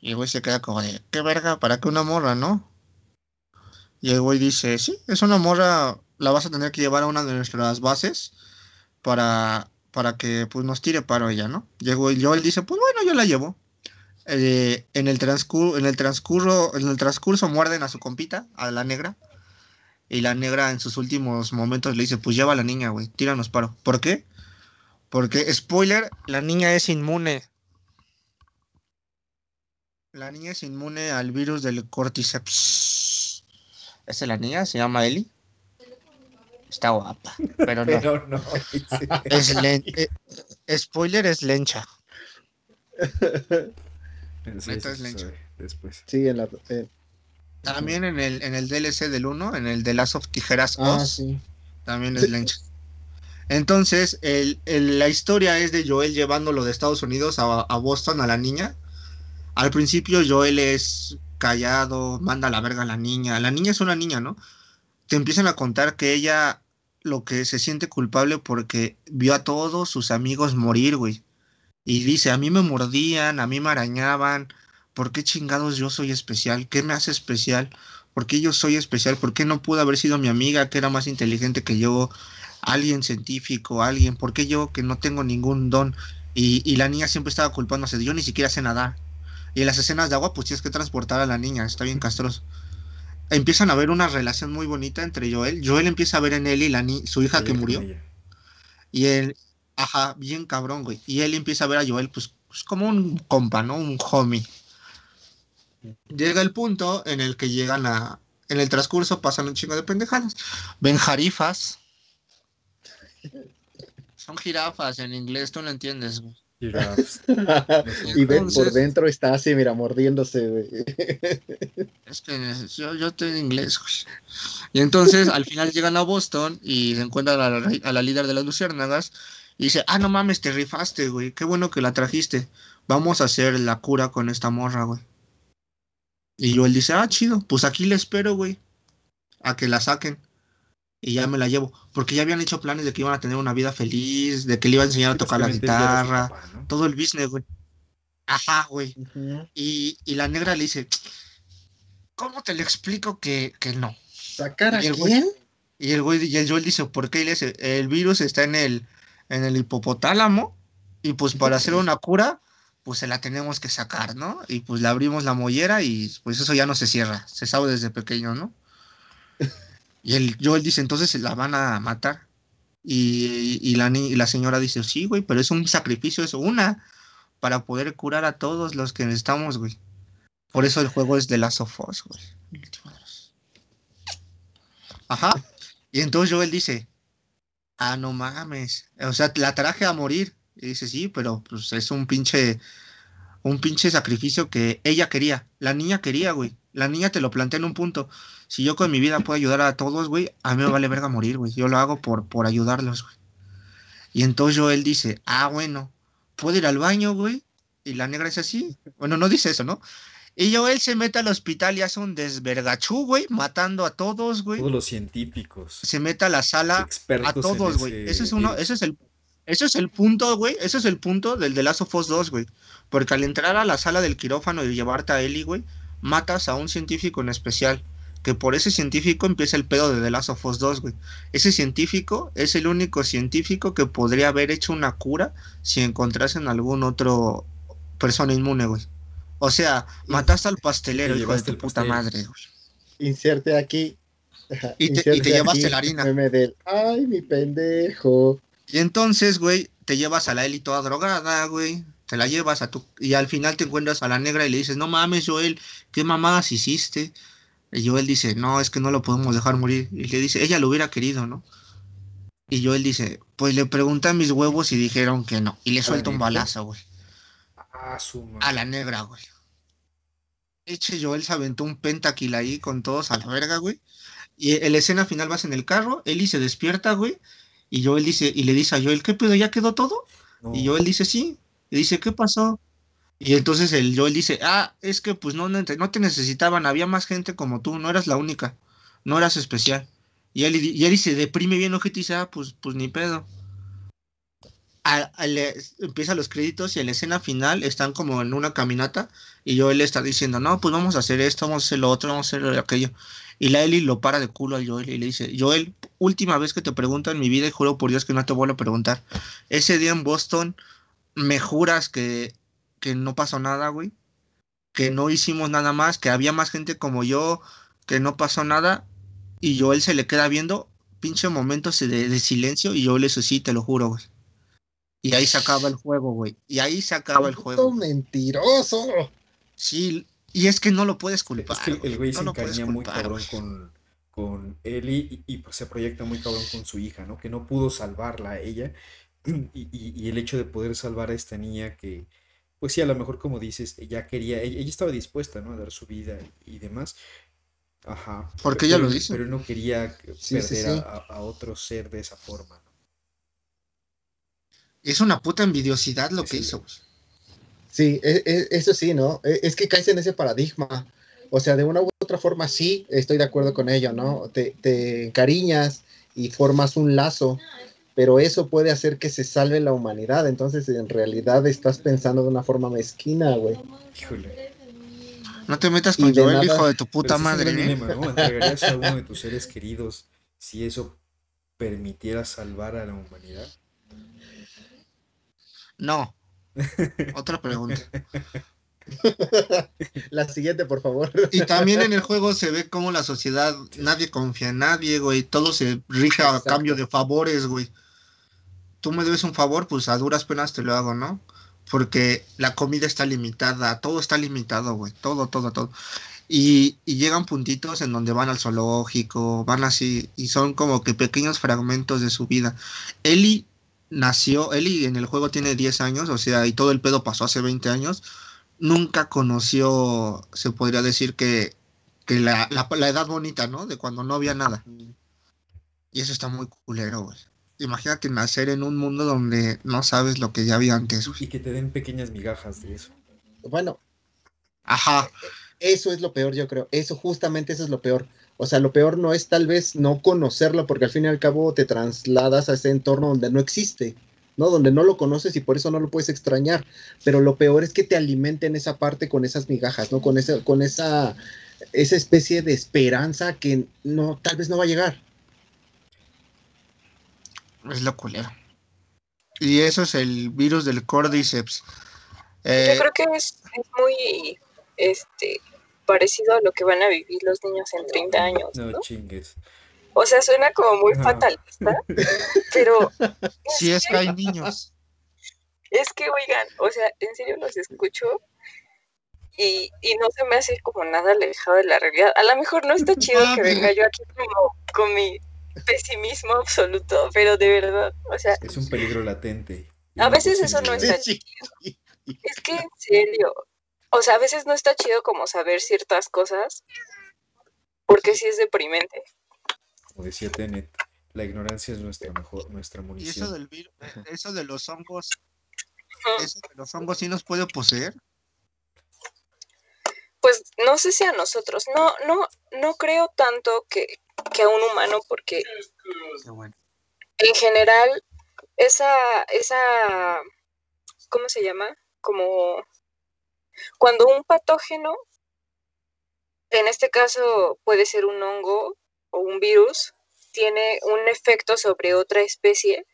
Y el güey se queda como de, ¿qué verga? ¿Para qué una morra, no? Y el güey dice, sí, es una morra, la vas a tener que llevar a una de nuestras bases para, para que pues nos tire paro ella, ¿no? Y el güey, Joel dice, pues bueno, yo la llevo. Eh, en el transcurso, en el transcurso, en el transcurso muerden a su compita, a la negra. Y la negra en sus últimos momentos le dice, pues lleva a la niña, güey, tíranos paro. ¿Por qué? Porque, spoiler, la niña es inmune. La niña es inmune al virus del cordyceps. ¿Esa es la niña? ¿Se llama Ellie? Está guapa, pero no. Pero no. Es len- eh, spoiler es lencha. Sí, es lencha. Después. Sí, en la... eh, También en el, en el DLC del 1, en el de Last of Tijeras Ah, Oz, sí. también es lencha. Entonces, el- el- la historia es de Joel llevándolo de Estados Unidos a, a Boston a la niña. Al principio Joel es callado, manda a la verga a la niña. La niña es una niña, ¿no? Te empiezan a contar que ella lo que se siente culpable porque vio a todos sus amigos morir, güey. Y dice, a mí me mordían, a mí me arañaban. ¿Por qué chingados yo soy especial? ¿Qué me hace especial? ¿Por qué yo soy especial? ¿Por qué no pudo haber sido mi amiga que era más inteligente que yo? Alguien científico, alguien. ¿Por qué yo que no tengo ningún don? Y, y la niña siempre estaba culpándose yo ni siquiera sé nadar. Y en las escenas de agua, pues tienes que transportar a la niña, está bien castroso. Empiezan a ver una relación muy bonita entre Joel. Joel empieza a ver en Ellie, la ni- su hija que murió. Y él, ajá, bien cabrón, güey. Y él empieza a ver a Joel, pues, pues como un compa, ¿no? Un homie. llega el punto en el que llegan a. En el transcurso pasan un chingo de pendejadas. Ven jarifas. Son jirafas en inglés, tú no entiendes, güey. Giraffes. y ven por Entonces- dentro está así, mira, mordiéndose, güey. Es que yo, yo estoy en inglés, güey. Y entonces al final llegan a Boston y se encuentran a la, a la líder de las luciérnagas y dice, ah, no mames, te rifaste, güey. Qué bueno que la trajiste. Vamos a hacer la cura con esta morra, güey. Y Joel dice, ah, chido, pues aquí le espero, güey. A que la saquen. Y ya me la llevo. Porque ya habían hecho planes de que iban a tener una vida feliz, de que le iba a enseñar a tocar la él guitarra. Todo el business, güey. Ajá, güey. Y, y la negra le dice, ¿cómo te le explico que, que no? ¿Sacar a ¿Y el güey? quién? Y el güey, y el Joel dice, ¿por qué? Y le dice, el virus está en el, en el hipopotálamo y pues para hacer una cura, pues se la tenemos que sacar, ¿no? Y pues le abrimos la mollera y pues eso ya no se cierra, se sabe desde pequeño, ¿no? Y el Joel dice, entonces se la van a matar. Y, la, señora dice, sí, güey, pero es un sacrificio eso, una, para poder curar a todos los que necesitamos, güey. Por eso el juego es de Last of Us, güey. Ajá. Y entonces Joel dice, ah, no mames. O sea, la traje a morir. Y dice, sí, pero pues es un pinche, un pinche sacrificio que ella quería. La niña quería, güey. La niña te lo plantea en un punto. Si yo con mi vida puedo ayudar a todos, güey, a mí me vale verga morir, güey. Yo lo hago por, por ayudarlos, güey. Y entonces Joel dice, ah, bueno, ¿puedo ir al baño, güey? Y la negra dice así. Bueno, no dice eso, ¿no? Y Joel se mete al hospital y hace un desvergachú, güey, matando a todos, güey. Todos los científicos. Se mete a la sala a todos, güey. ese es uno, ese es el, ese es el punto, güey. Ese es el punto del de Last of Us 2, güey. Porque al entrar a la sala del quirófano y llevarte a Ellie, güey, matas a un científico en especial. Que por ese científico empieza el pedo de The Last of Us 2, güey. Ese científico es el único científico que podría haber hecho una cura si encontrasen algún otro persona inmune, güey. O sea, mataste al pastelero, Te hijo de tu puta pastel. madre, güey. Inserte aquí. Y te- y te llevaste aquí la harina. del, Ay, mi pendejo. Y entonces, güey, te llevas a la Eli toda drogada, güey. Te la llevas a tu... Y al final te encuentras a la negra y le dices, no mames, Joel, ¿qué mamadas hiciste? Y Joel dice, no, es que no lo podemos dejar morir. Y le dice, ella lo hubiera querido, ¿no? Y Joel dice, pues le pregunté a mis huevos y dijeron que no. Y le suelta un balazo, güey. A la negra, güey. Eche Joel se aventó un pentakill ahí con todos a la verga, güey. Y en la escena final vas en el carro, Eli se despierta, güey. Y Joel dice, y le dice a Joel, ¿qué pedo? ¿Ya quedó todo? No. Y Joel dice, sí. Y dice, ¿qué pasó? Y entonces el Joel dice, ah, es que pues no, no te necesitaban, había más gente como tú, no eras la única, no eras especial. Y él, y él se deprime bien ojete y dice, ah, pues, pues ni pedo. A- a empieza los créditos y en la escena final están como en una caminata y Joel le está diciendo, no, pues vamos a hacer esto, vamos a hacer lo otro, vamos a hacer aquello. Y la Eli lo para de culo al Joel y le dice, Joel, última vez que te pregunto en mi vida y juro por Dios que no te vuelvo a preguntar. Ese día en Boston, ¿me juras que, que no pasó nada, güey? Que no hicimos nada más, que había más gente como yo, que no pasó nada. Y Joel se le queda viendo, pinche momentos de, de silencio, y Joel eso sí, te lo juro, güey. Y ahí se acaba el juego, güey. Y ahí se acaba el Puto juego. mentiroso. Sí, y es que no lo puedes culpar. Es que el- güey no se muy culpar, cabrón con, con Ellie y, y, pues se proyecta muy cabrón con su hija, ¿no? Que no pudo salvarla a ella. Y, y- y el hecho de poder salvar a esta niña que, pues sí, a lo mejor como dices, ella quería, ella, ella estaba dispuesta, ¿no? A dar su vida y, y demás. Ajá. Porque ella lo dice. Pero no quería Sí, perder sí, a- sí. A, a otro ser de esa forma, ¿no? Es una puta envidiosidad lo que Sí. hizo. Sí, e- e- eso sí, ¿no? E- Es que caes en ese paradigma. O sea, de una u otra forma sí estoy de acuerdo con ello, ¿no? Te, te encariñas y formas un lazo, pero eso puede hacer que se salve la humanidad. Entonces, en realidad estás pensando de una forma mezquina, güey. Híjole. No te metas con Joel, nada- hijo de tu puta madre, ¿eh? dilema, ¿no? ¿Entregarías a uno de tus seres queridos si eso permitiera salvar a la humanidad? No. Otra pregunta. La siguiente, por favor. Y también en el juego se ve como la sociedad, nadie confía en nadie, güey. Todo se rige a cambio de favores, güey. Tú me debes un favor, pues a duras penas te lo hago, ¿no? porque la comida está limitada, todo está limitado, güey, todo, todo, todo. Y, y, llegan puntitos en donde van al zoológico, van así, y son como que pequeños fragmentos de su vida. Eli nació, Eli en el juego tiene 10 años, o sea, y todo el pedo pasó hace 20 años, nunca conoció, se podría decir que, que la, la, la edad bonita, ¿no? De cuando no había nada. Y eso está muy culero, güey. Imagínate nacer en un mundo donde no sabes lo que ya había antes. Y que te den pequeñas migajas de eso. Bueno. Ajá. Eso es lo peor, yo creo. Eso, justamente eso es lo peor. O sea, lo peor no es tal vez no conocerlo, porque al fin y al cabo te trasladas a ese entorno donde no existe, ¿no? Donde no lo conoces y por eso no lo puedes extrañar. Pero lo peor es que te alimenten esa parte con esas migajas, ¿no? Con esa, con esa, esa especie de esperanza que no, tal vez no va a llegar. Es lo culero. Y eso es el virus del Cordyceps. Eh, Yo creo que es, es, muy este parecido a lo que van a vivir los niños en 30 años. No, no chingues. O sea, suena como muy no. fatalista, pero... Sí, es que hay niños. Es que, oigan, o sea, en serio los escucho y, y, no se me hace como nada alejado de la realidad. A lo mejor no está chido que venga yo aquí como con mi pesimismo absoluto, pero de verdad, o sea... Es un peligro latente. A veces eso no está chido. Es que en serio, o sea, a veces no está chido como saber ciertas cosas, porque sí es deprimente. Como decía Tenet, la ignorancia es nuestra mejor, nuestra munición. Y eso del virus, eso de los hongos, eso de los hongos sí nos puede poseer. Pues no sé si a nosotros, no, no, no creo tanto que, que a un humano, porque bueno. en general, esa, esa, ¿cómo se llama? Como cuando un patógeno, en este caso puede ser un hongo o un virus, tiene un efecto sobre otra especie,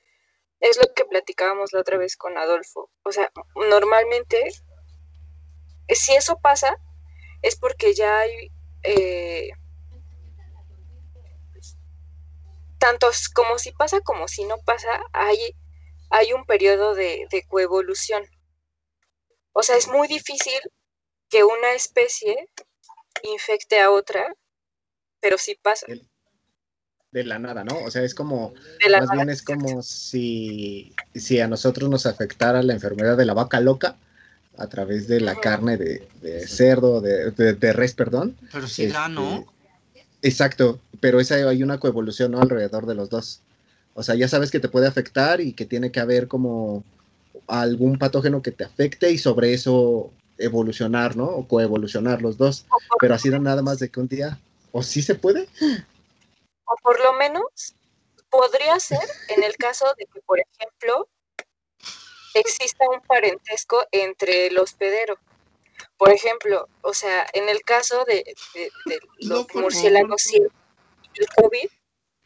es lo que platicábamos la otra vez con Adolfo. O sea, normalmente, si eso pasa, es porque ya hay eh, tanto como si pasa como si no pasa, hay, hay un periodo de, de coevolución. O sea, es muy difícil que una especie infecte a otra, pero sí pasa. De la nada, ¿no? O sea, es como, la más nada, bien es como si, si a nosotros nos afectara la enfermedad de la vaca loca a través de la carne de, de cerdo, de, de- de res, perdón. Pero sí da, Este, ¿no? Exacto, pero esa hay una coevolución ¿no? alrededor de los dos. O sea, ya sabes que te puede afectar y que tiene que haber como algún patógeno que te afecte y sobre eso evolucionar, ¿no? O coevolucionar los dos. Pero así no nada más de que un día, ¿o sí se puede? o por lo menos podría ser en el caso de que, por ejemplo, exista un parentesco entre el hospedero. Por ejemplo, o sea, en el caso de, de- de No, los murciélagos y el COVID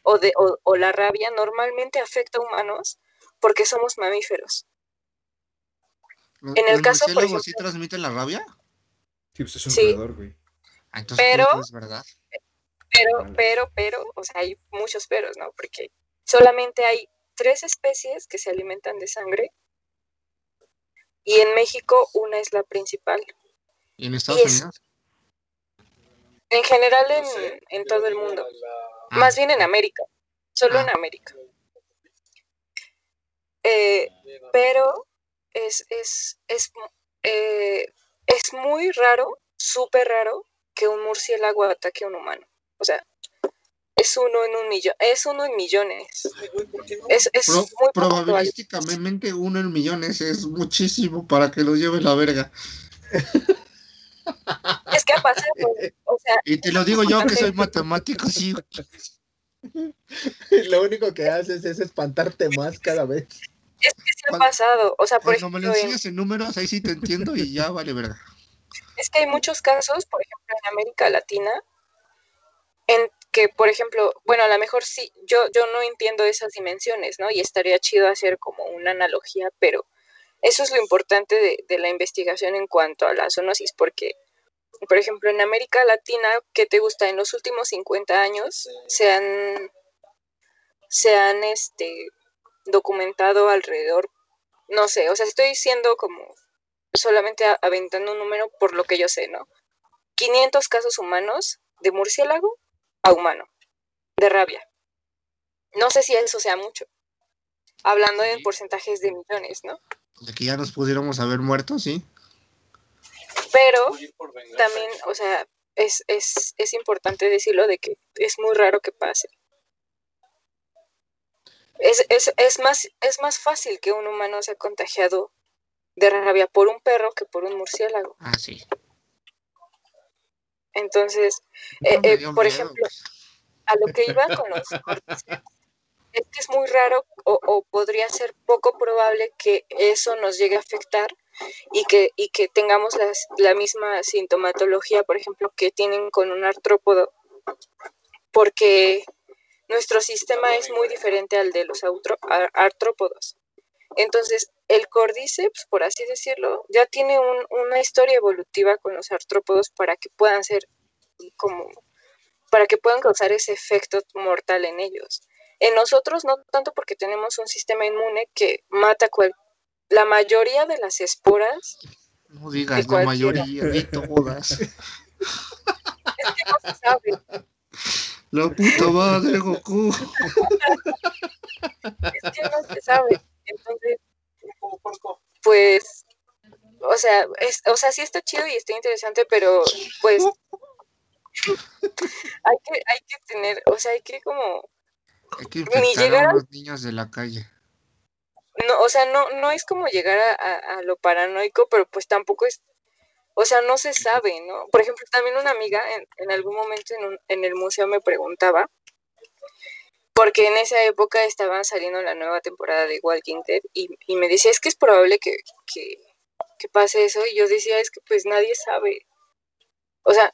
o, de, o, o la rabia normalmente afecta a humanos porque somos mamíferos. en el ¿Los caso, por murciélagos sí ejemplo- transmiten la rabia? Sí, pues es un Sí. roedor, güey. Ah, entonces Pero- es verdad. Pero, pero, pero, o sea, hay muchos peros, ¿no? Porque solamente hay tres especies que se alimentan de sangre y en México una es la principal. ¿Y en Estados es- Unidos? En general en, No sé, en todo el mundo, la- Ah, más bien en América, solo Ah. en América. Eh, pero es, es, es, eh, es muy raro, súper raro, que un murciélago ataque a un humano. O sea, es uno en un millón, es uno en millones. Es, es Pro- muy probabilísticamente uno en millones es muchísimo para que los lleve la verga. Es que ha pasado, o sea, Y te lo digo yo que soy matemático, sí. Lo único que haces es espantarte más cada vez. es que sí ha pasado. O sea, por Cuando me lo enseñas en números, ahí sí te entiendo y ya vale verga. es que hay muchos casos, por ejemplo, en América Latina, en que, por ejemplo, bueno, a lo mejor sí, yo, yo no entiendo esas dimensiones, ¿no? Y estaría chido hacer como una analogía, pero eso es lo importante de, de la investigación en cuanto a la zoonosis, porque, por ejemplo, en América Latina, ¿qué te gusta? En los últimos 50 años se han, se han este, documentado alrededor no sé, o sea, estoy siendo como solamente aventando un número por lo que yo sé, ¿no? 500 casos humanos de murciélago a humano, de rabia. No sé si eso sea mucho, hablando en porcentajes de millones, ¿no? De que ya nos pudiéramos haber muerto, sí. Pero también, o sea, es, es, es importante decirlo de que es muy raro que pase. Es, es, es, más, es más fácil que un humano sea contagiado de rabia por un perro que por un murciélago. Ah, sí. Entonces, eh, eh, por ejemplo, a lo que iba con los es que es muy raro o, o, podría ser poco probable que eso nos llegue a afectar y que, y que tengamos las, la misma sintomatología, por ejemplo, que tienen con un artrópodo, porque nuestro sistema es muy diferente al de los artrópodos. Entonces, el cordíceps, por así decirlo, ya tiene un, una historia evolutiva con los artrópodos para que puedan ser como, para que puedan causar ese efecto mortal en ellos. En nosotros no tanto porque tenemos un sistema inmune que mata cual, la mayoría de las esporas. No digas la mayoría de todas. es que no se sabe. La puta madre, Goku. es que no se sabe. Entonces, pues, o sea, es, o sea, sí está chido y está interesante, pero pues hay que, hay que tener, o sea, hay que como hay que ni llegar a los niños de la calle. No, o sea, no, no es como llegar a, a, a, lo paranoico, pero pues tampoco es, o sea, no se sabe, ¿no? Por ejemplo, también una amiga en, en algún momento en, un, en el museo me preguntaba porque en esa época estaban saliendo la nueva temporada de Walking Dead y, me decía, es que es probable que, que, pase eso, y yo decía, es que pues nadie sabe, o sea,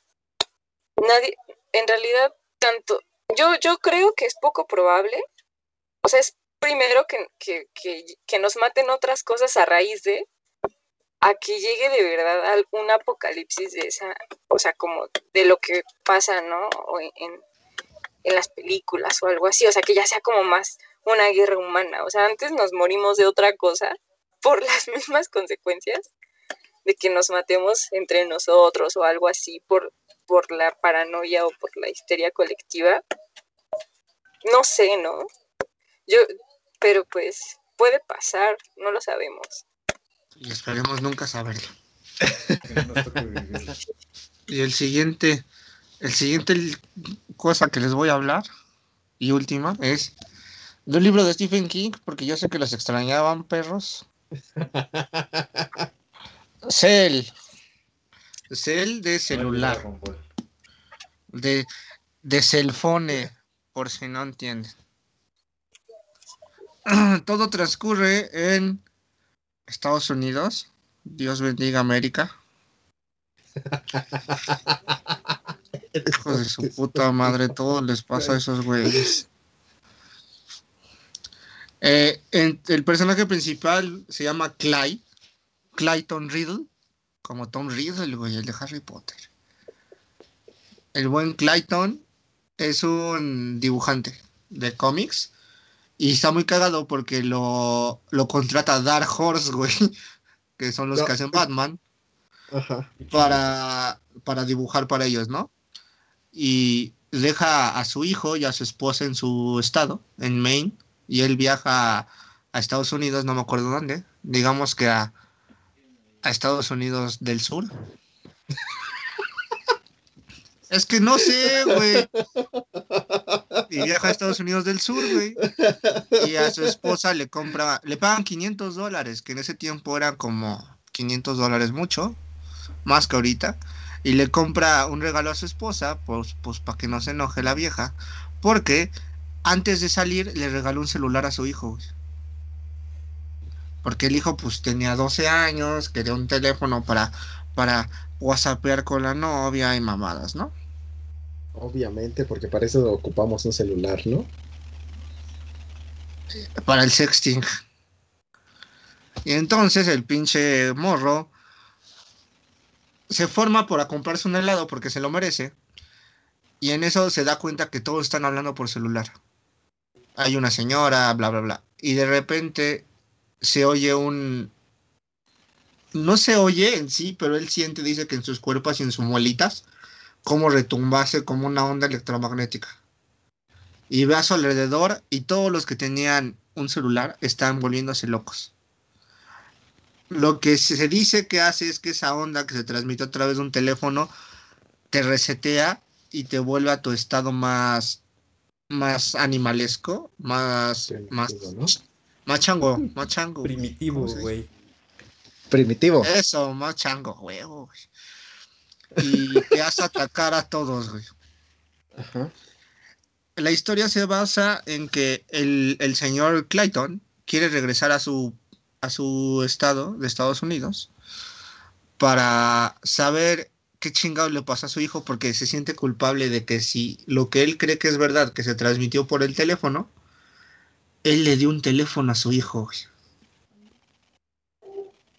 nadie, en realidad, tanto, yo, yo creo que es poco probable, o sea, es primero que, que, que, nos maten otras cosas a raíz de, a que llegue de verdad algún apocalipsis de esa, o sea, como de lo que pasa, ¿no? O en, en las películas o algo así, o sea, que ya sea como más una guerra humana, o sea, antes nos morimos de otra cosa por las mismas consecuencias de que nos matemos entre nosotros o algo así por, por la paranoia o por la histeria colectiva. No sé, ¿no? Yo, pero pues puede pasar, no lo sabemos. Y esperemos nunca saberlo. y el siguiente, el siguiente cosa que les voy a hablar y última es de un libro de Stephen King, porque yo sé que los extrañaban perros. Cell. Cell de celular. De, de cellphone, por si no entienden. Todo transcurre en Estados Unidos. Dios bendiga América. Hijos de su puta madre, todo les pasa a esos güeyes. Eh, en, el personaje principal se llama Clay, Clayton Riddle, como Tom Riddle, güey, el de Harry Potter. El buen Clayton es un dibujante de cómics y está muy cagado porque lo, lo contrata Dark Horse, güey, que son los no. que hacen Batman, Ajá. para, para dibujar para ellos, ¿no? Y deja a su hijo y a su esposa en su estado, en Maine, y él viaja a, Estados Unidos, no me acuerdo dónde, digamos que a, a Estados Unidos del Sur. es que no sé, güey. Y viaja a Estados Unidos del Sur, güey. Y a su esposa le compra, le pagan 500 dólares, que en ese tiempo eran como 500 dólares mucho, más que ahorita y le compra un regalo a su esposa, pues, pues para que no se enoje la vieja, porque antes de salir le regaló un celular a su hijo. Porque el hijo pues tenía 12 años, quería un teléfono para, para whatsappear con la novia y mamadas, ¿no? Obviamente, porque para eso ocupamos un celular, ¿no? Para el sexting. Y entonces el pinche morro se forma por a comprarse un helado porque se lo merece. Y en eso se da cuenta que todos están hablando por celular. Hay una señora, bla, bla, bla. Y de repente se oye un... No se oye en sí, pero él siente, dice que en sus cuerpos y en sus muelitas, como retumbase como una onda electromagnética. Y ve a su alrededor y todos los que tenían un celular están volviéndose locos. Lo que se dice que hace es que esa onda que se transmite a través de un teléfono te resetea y te vuelve a tu estado más más animalesco, más más más chango, más chango. Primitivo, güey. Primitivo. Eso, más chango, güey. Y te hace atacar a todos, güey. Ajá. La historia se basa en que el, el señor Clayton quiere regresar a su a su estado de Estados Unidos para saber qué chingado le pasa a su hijo porque se siente culpable de que si lo que él cree que es verdad, que se transmitió por el teléfono, él le dio un teléfono a su hijo.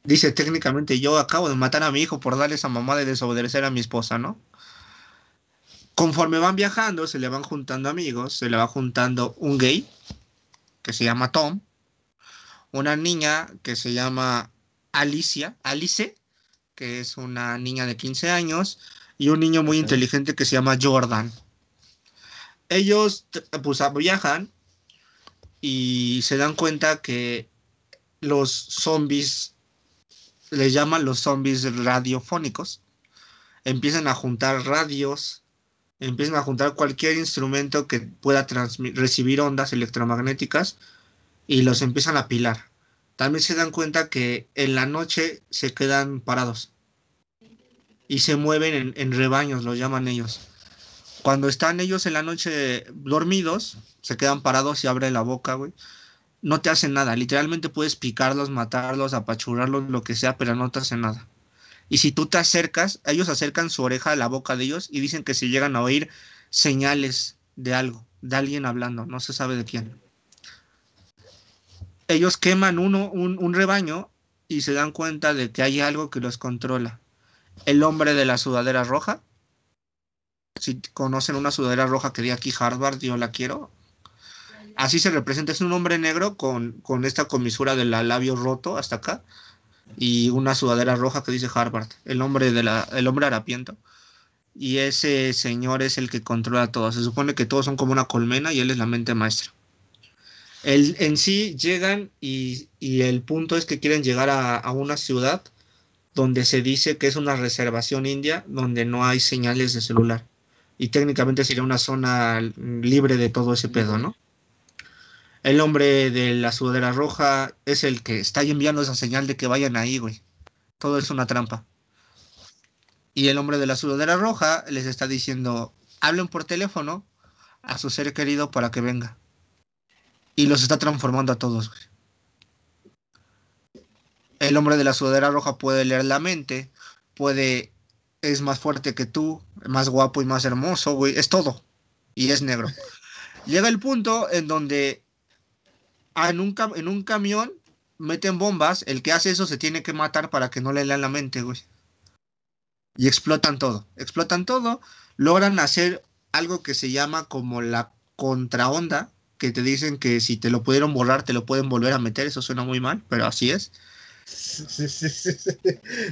Dice técnicamente yo acabo de matar a mi hijo por darle esa mamá de desobedecer a mi esposa, ¿no? Conforme van viajando, se le van juntando amigos, se le va juntando un gay que se llama Tom, una niña que se llama Alicia, Alice, que es una niña de 15 años, y un niño muy inteligente que se llama Jordan. Ellos pues viajan y se dan cuenta que los zombies, les llaman los zombies radiofónicos, empiezan a juntar radios, empiezan a juntar cualquier instrumento que pueda recibir ondas electromagnéticas y los empiezan a pilar. También se dan cuenta que en la noche se quedan parados y se mueven en, rebaños, lo llaman ellos. Cuando están ellos en la noche dormidos, se quedan parados y abren la boca, güey. No te hacen nada, literalmente puedes picarlos, matarlos, apachurrarlos, lo que sea, pero no te hacen nada. Y si tú te acercas, ellos acercan su oreja a la boca de ellos y dicen que si llegan a oír señales de algo, de alguien hablando, no se sabe de quién ellos queman uno, un, rebaño y se dan cuenta de que hay algo que los controla. El hombre de la sudadera roja. Si conocen una sudadera roja que di aquí Harvard, yo la quiero. Así se representa, es un hombre negro con, con esta comisura del labio roto hasta acá y una sudadera roja que dice Harvard, el hombre, de la, el hombre harapiento. Y ese señor es el que controla todo. Se supone que todos son como una colmena y él es la mente maestra. El, en sí llegan y, el punto es que quieren llegar a, a, una ciudad donde se dice que es una reservación india donde no hay señales de celular. Y técnicamente sería una zona libre de todo ese pedo, ¿no? El hombre de la sudadera roja es el que está enviando esa señal de que vayan ahí, güey. Todo es una trampa. Y el hombre de la sudadera roja les está diciendo, hablen por teléfono a su ser querido para que venga y los está transformando a todos. El hombre de la sudadera roja puede leer la mente, puede, es más fuerte que tú, más guapo y más hermoso, güey, es todo. Y es negro. Llega el punto en donde en un, en un camión meten bombas, el que hace eso se tiene que matar para que no le lean la mente, güey. Y explotan todo, explotan todo, logran hacer algo que se llama como la contraonda, que te dicen que si te lo pudieron borrar, te lo pueden volver a meter. Eso suena muy mal, pero así es. Sí, sí, sí.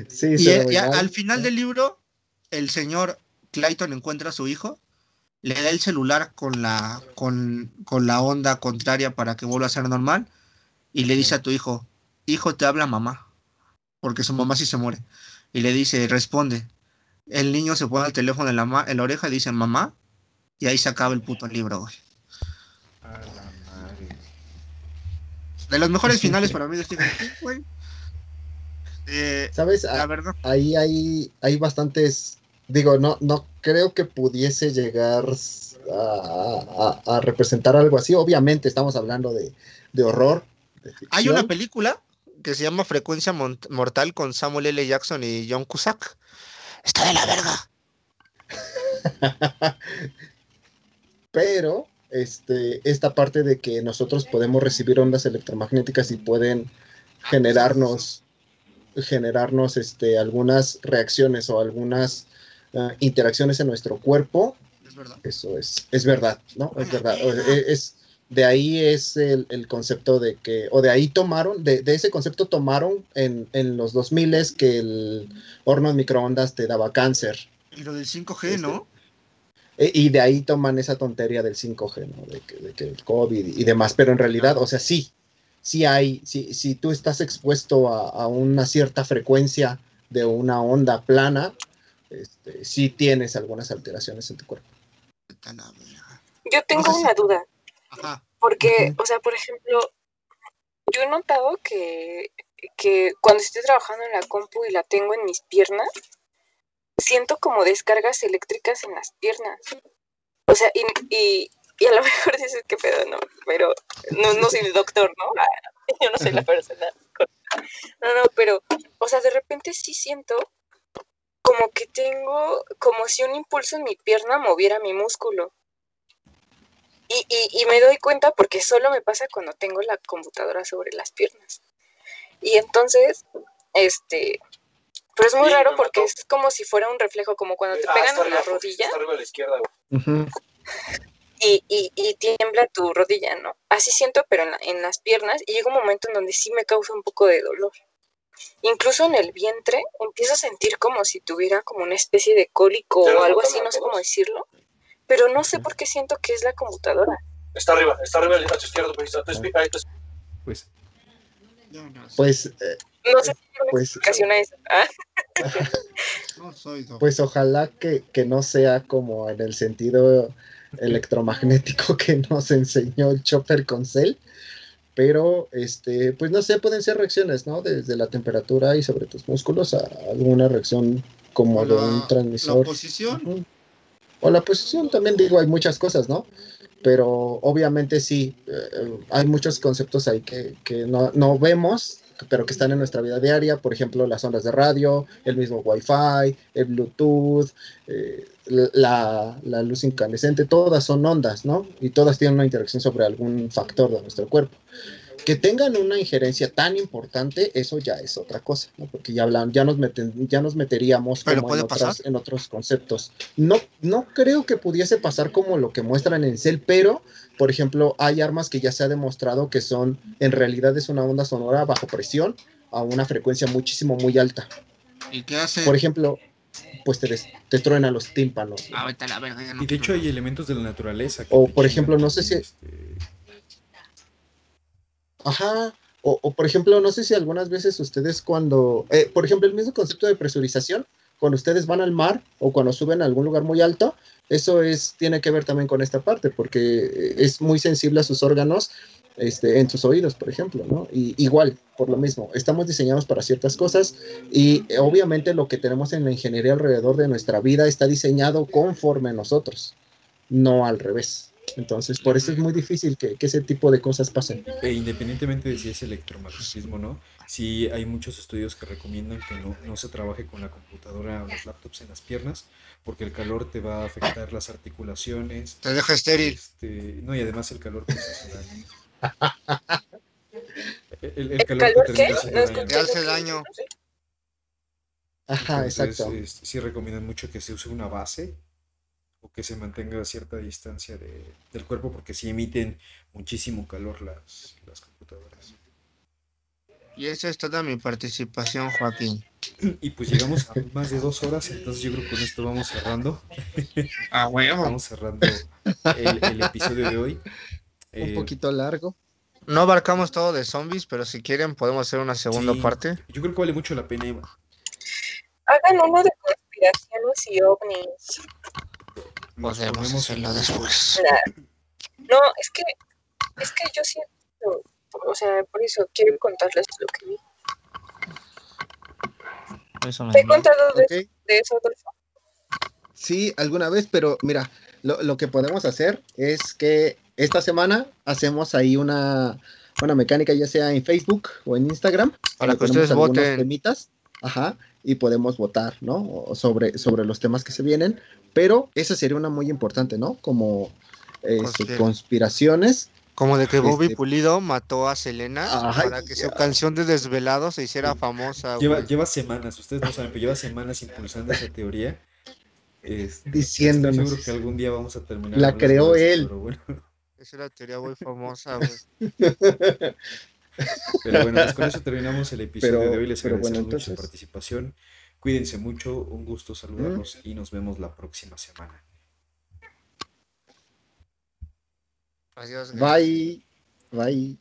sí y, y al final del libro, el señor Clayton encuentra a su hijo, le da el celular con la, con, con la onda contraria para que vuelva a ser normal y le dice a tu hijo, hijo, te habla mamá, porque su mamá sí se muere. Y le dice, responde. El niño se pone el teléfono en la, en la oreja y dice, mamá, y ahí se acaba el puto libro, güey. A la madre. De los mejores finales para mí de Stephen King, güey. Eh, ¿Sabes? la verdad. Ahí hay, hay bastantes. Digo, no, no creo que pudiese llegar a, a, a representar algo así. Obviamente estamos hablando de, de horror. De hay una película que se llama Frecuencia Mortal con Samuel L. Jackson y John Cusack. Está de la verga. Pero este, esta parte de que nosotros podemos recibir ondas electromagnéticas y pueden generarnos generarnos este, algunas reacciones o algunas uh, interacciones en nuestro cuerpo. Es verdad. Eso es, es verdad, ¿no? Es verdad. Es, de ahí es el, concepto de que, o de ahí tomaron, de, ese concepto tomaron en, en los 2000 que el horno de microondas te daba cáncer. Y lo del 5G, ¿no? Este, e, y de ahí toman esa tontería del 5G, ¿no? De que, el COVID y, demás, pero en realidad, o sea, sí, sí hay, si, si tú estás expuesto a, una cierta frecuencia de una onda plana, este, sí tienes algunas alteraciones en tu cuerpo. Yo tengo una duda. Porque, o sea, por ejemplo, yo he notado que, que cuando estoy trabajando en la compu y la tengo en mis piernas, siento como descargas eléctricas en las piernas. O sea, y, y, y a lo mejor dices que pedo, no, pero no, no soy el doctor, ¿no? Ah, yo no soy la persona. No, no, pero, o sea, de repente sí siento como que tengo, como si un impulso en mi pierna moviera mi músculo. Y, y, y, me doy cuenta porque solo me pasa cuando tengo la computadora sobre las piernas. Y entonces, este, pero es muy raro porque es como si fuera un reflejo, como cuando te ah, pegan en la rodilla. y, y, y, tiembla tu rodilla, ¿no? Así siento, pero en, en, las piernas, y llega un momento en donde sí me causa un poco de dolor. Incluso en el vientre empiezo a sentir como si tuviera como una especie de cólico o algo así, no sé cómo decirlo pero no sé por qué siento que es la computadora. Está arriba, está arriba a tu izquierda, pues, pues, pues, eh, no sé si pues, eso. ¿ah? pues ojalá que, que, no sea como en el sentido electromagnético que nos enseñó el Chopper con Cell, pero este, pues no sé, pueden ser reacciones, ¿no? Desde la temperatura y sobre tus músculos a alguna reacción como de un transmisor. La posición o la posición también digo, hay muchas cosas, ¿no? Pero obviamente sí, eh, hay muchos conceptos ahí que, que no, no, vemos, pero que están en nuestra vida diaria, por ejemplo, las ondas de radio, el mismo Wi-Fi, el Bluetooth, eh, la, la, luz incandescente, todas son ondas, ¿no? Y todas tienen una interacción sobre algún factor de nuestro cuerpo. Que tengan una injerencia tan importante, eso ya es otra cosa, ¿no? Porque ya hablan, ya nos meten, ya nos meteríamos como en, en, otros conceptos. No, no creo que pudiese pasar como lo que muestran en Cell, pero, por ejemplo, hay armas que ya se ha demostrado que son, en realidad es una onda sonora bajo presión a una frecuencia muchísimo muy alta. ¿Y qué hace? Por ejemplo, pues te, te truena los tímpanos. Ah, la verga, y de hecho hay elementos de la naturaleza. o por ejemplo, no sé si... Este, Ajá. O, por ejemplo, no sé si algunas veces ustedes cuando, eh, por ejemplo, el mismo concepto de presurización, cuando ustedes van al mar o cuando suben a algún lugar muy alto, eso es, tiene que ver también con esta parte, porque es muy sensible a sus órganos este, en sus oídos, por ejemplo, ¿no? Y igual, por lo mismo, estamos diseñados para ciertas cosas y obviamente lo que tenemos en la ingeniería alrededor de nuestra vida está diseñado conforme a nosotros, no al revés. Entonces, por eso es muy difícil que, ese tipo de cosas pasen. E independientemente de si es electromagnetismo no, sí hay muchos estudios que recomiendan que no, no se trabaje con la computadora o los laptops en las piernas, porque el calor te va a afectar las articulaciones. Te deja estéril. Este, no, y además el calor pues, hace daño. El, el, calor, te, hace daño. Ajá, exacto. sí recomiendan mucho que se use una base que se mantenga a cierta distancia del cuerpo porque si emiten muchísimo calor las, las computadoras. Y esa es toda mi participación, Joaquín. Y pues llegamos a más de dos horas, entonces yo creo que con esto vamos cerrando. Ah, bueno. Vamos cerrando el, episodio de hoy. Un eh, poquito largo. No abarcamos todo de zombies, pero si quieren podemos hacer una segunda parte. Yo creo que vale mucho la pena, Hagan uno de conspiraciones y ovnis. Podemos hacerlo después. No, es que, es que yo siento, o sea, por eso quiero contarles lo que vi. ¿Te he contado de, eso, Adolfo? Sí, alguna vez, pero mira, lo, lo, que podemos hacer es que esta semana hacemos ahí una, una mecánica, ya sea en Facebook o en Instagram. Para que ustedes voten. Temitas, ajá, y podemos votar, ¿no? Sobre, sobre los temas que se vienen, pero esa sería una muy importante, ¿no? Como este, conspiraciones. Como de que Bobby este, Pulido mató a Selena para que su canción de Desvelado se hiciera famosa. Lleva, lleva semanas, ustedes no saben, pero lleva semanas impulsando esa teoría. Este, Diciéndonos. Seguro que algún día vamos a terminar. La creó él. Es una teoría muy famosa, güey. Pero bueno, pues con eso terminamos el episodio Pero- de hoy. Les agradecemos bueno, mucho su participación. Cuídense mucho, un gusto saludarlos y nos vemos la próxima semana. Adiós. Bye. Bye.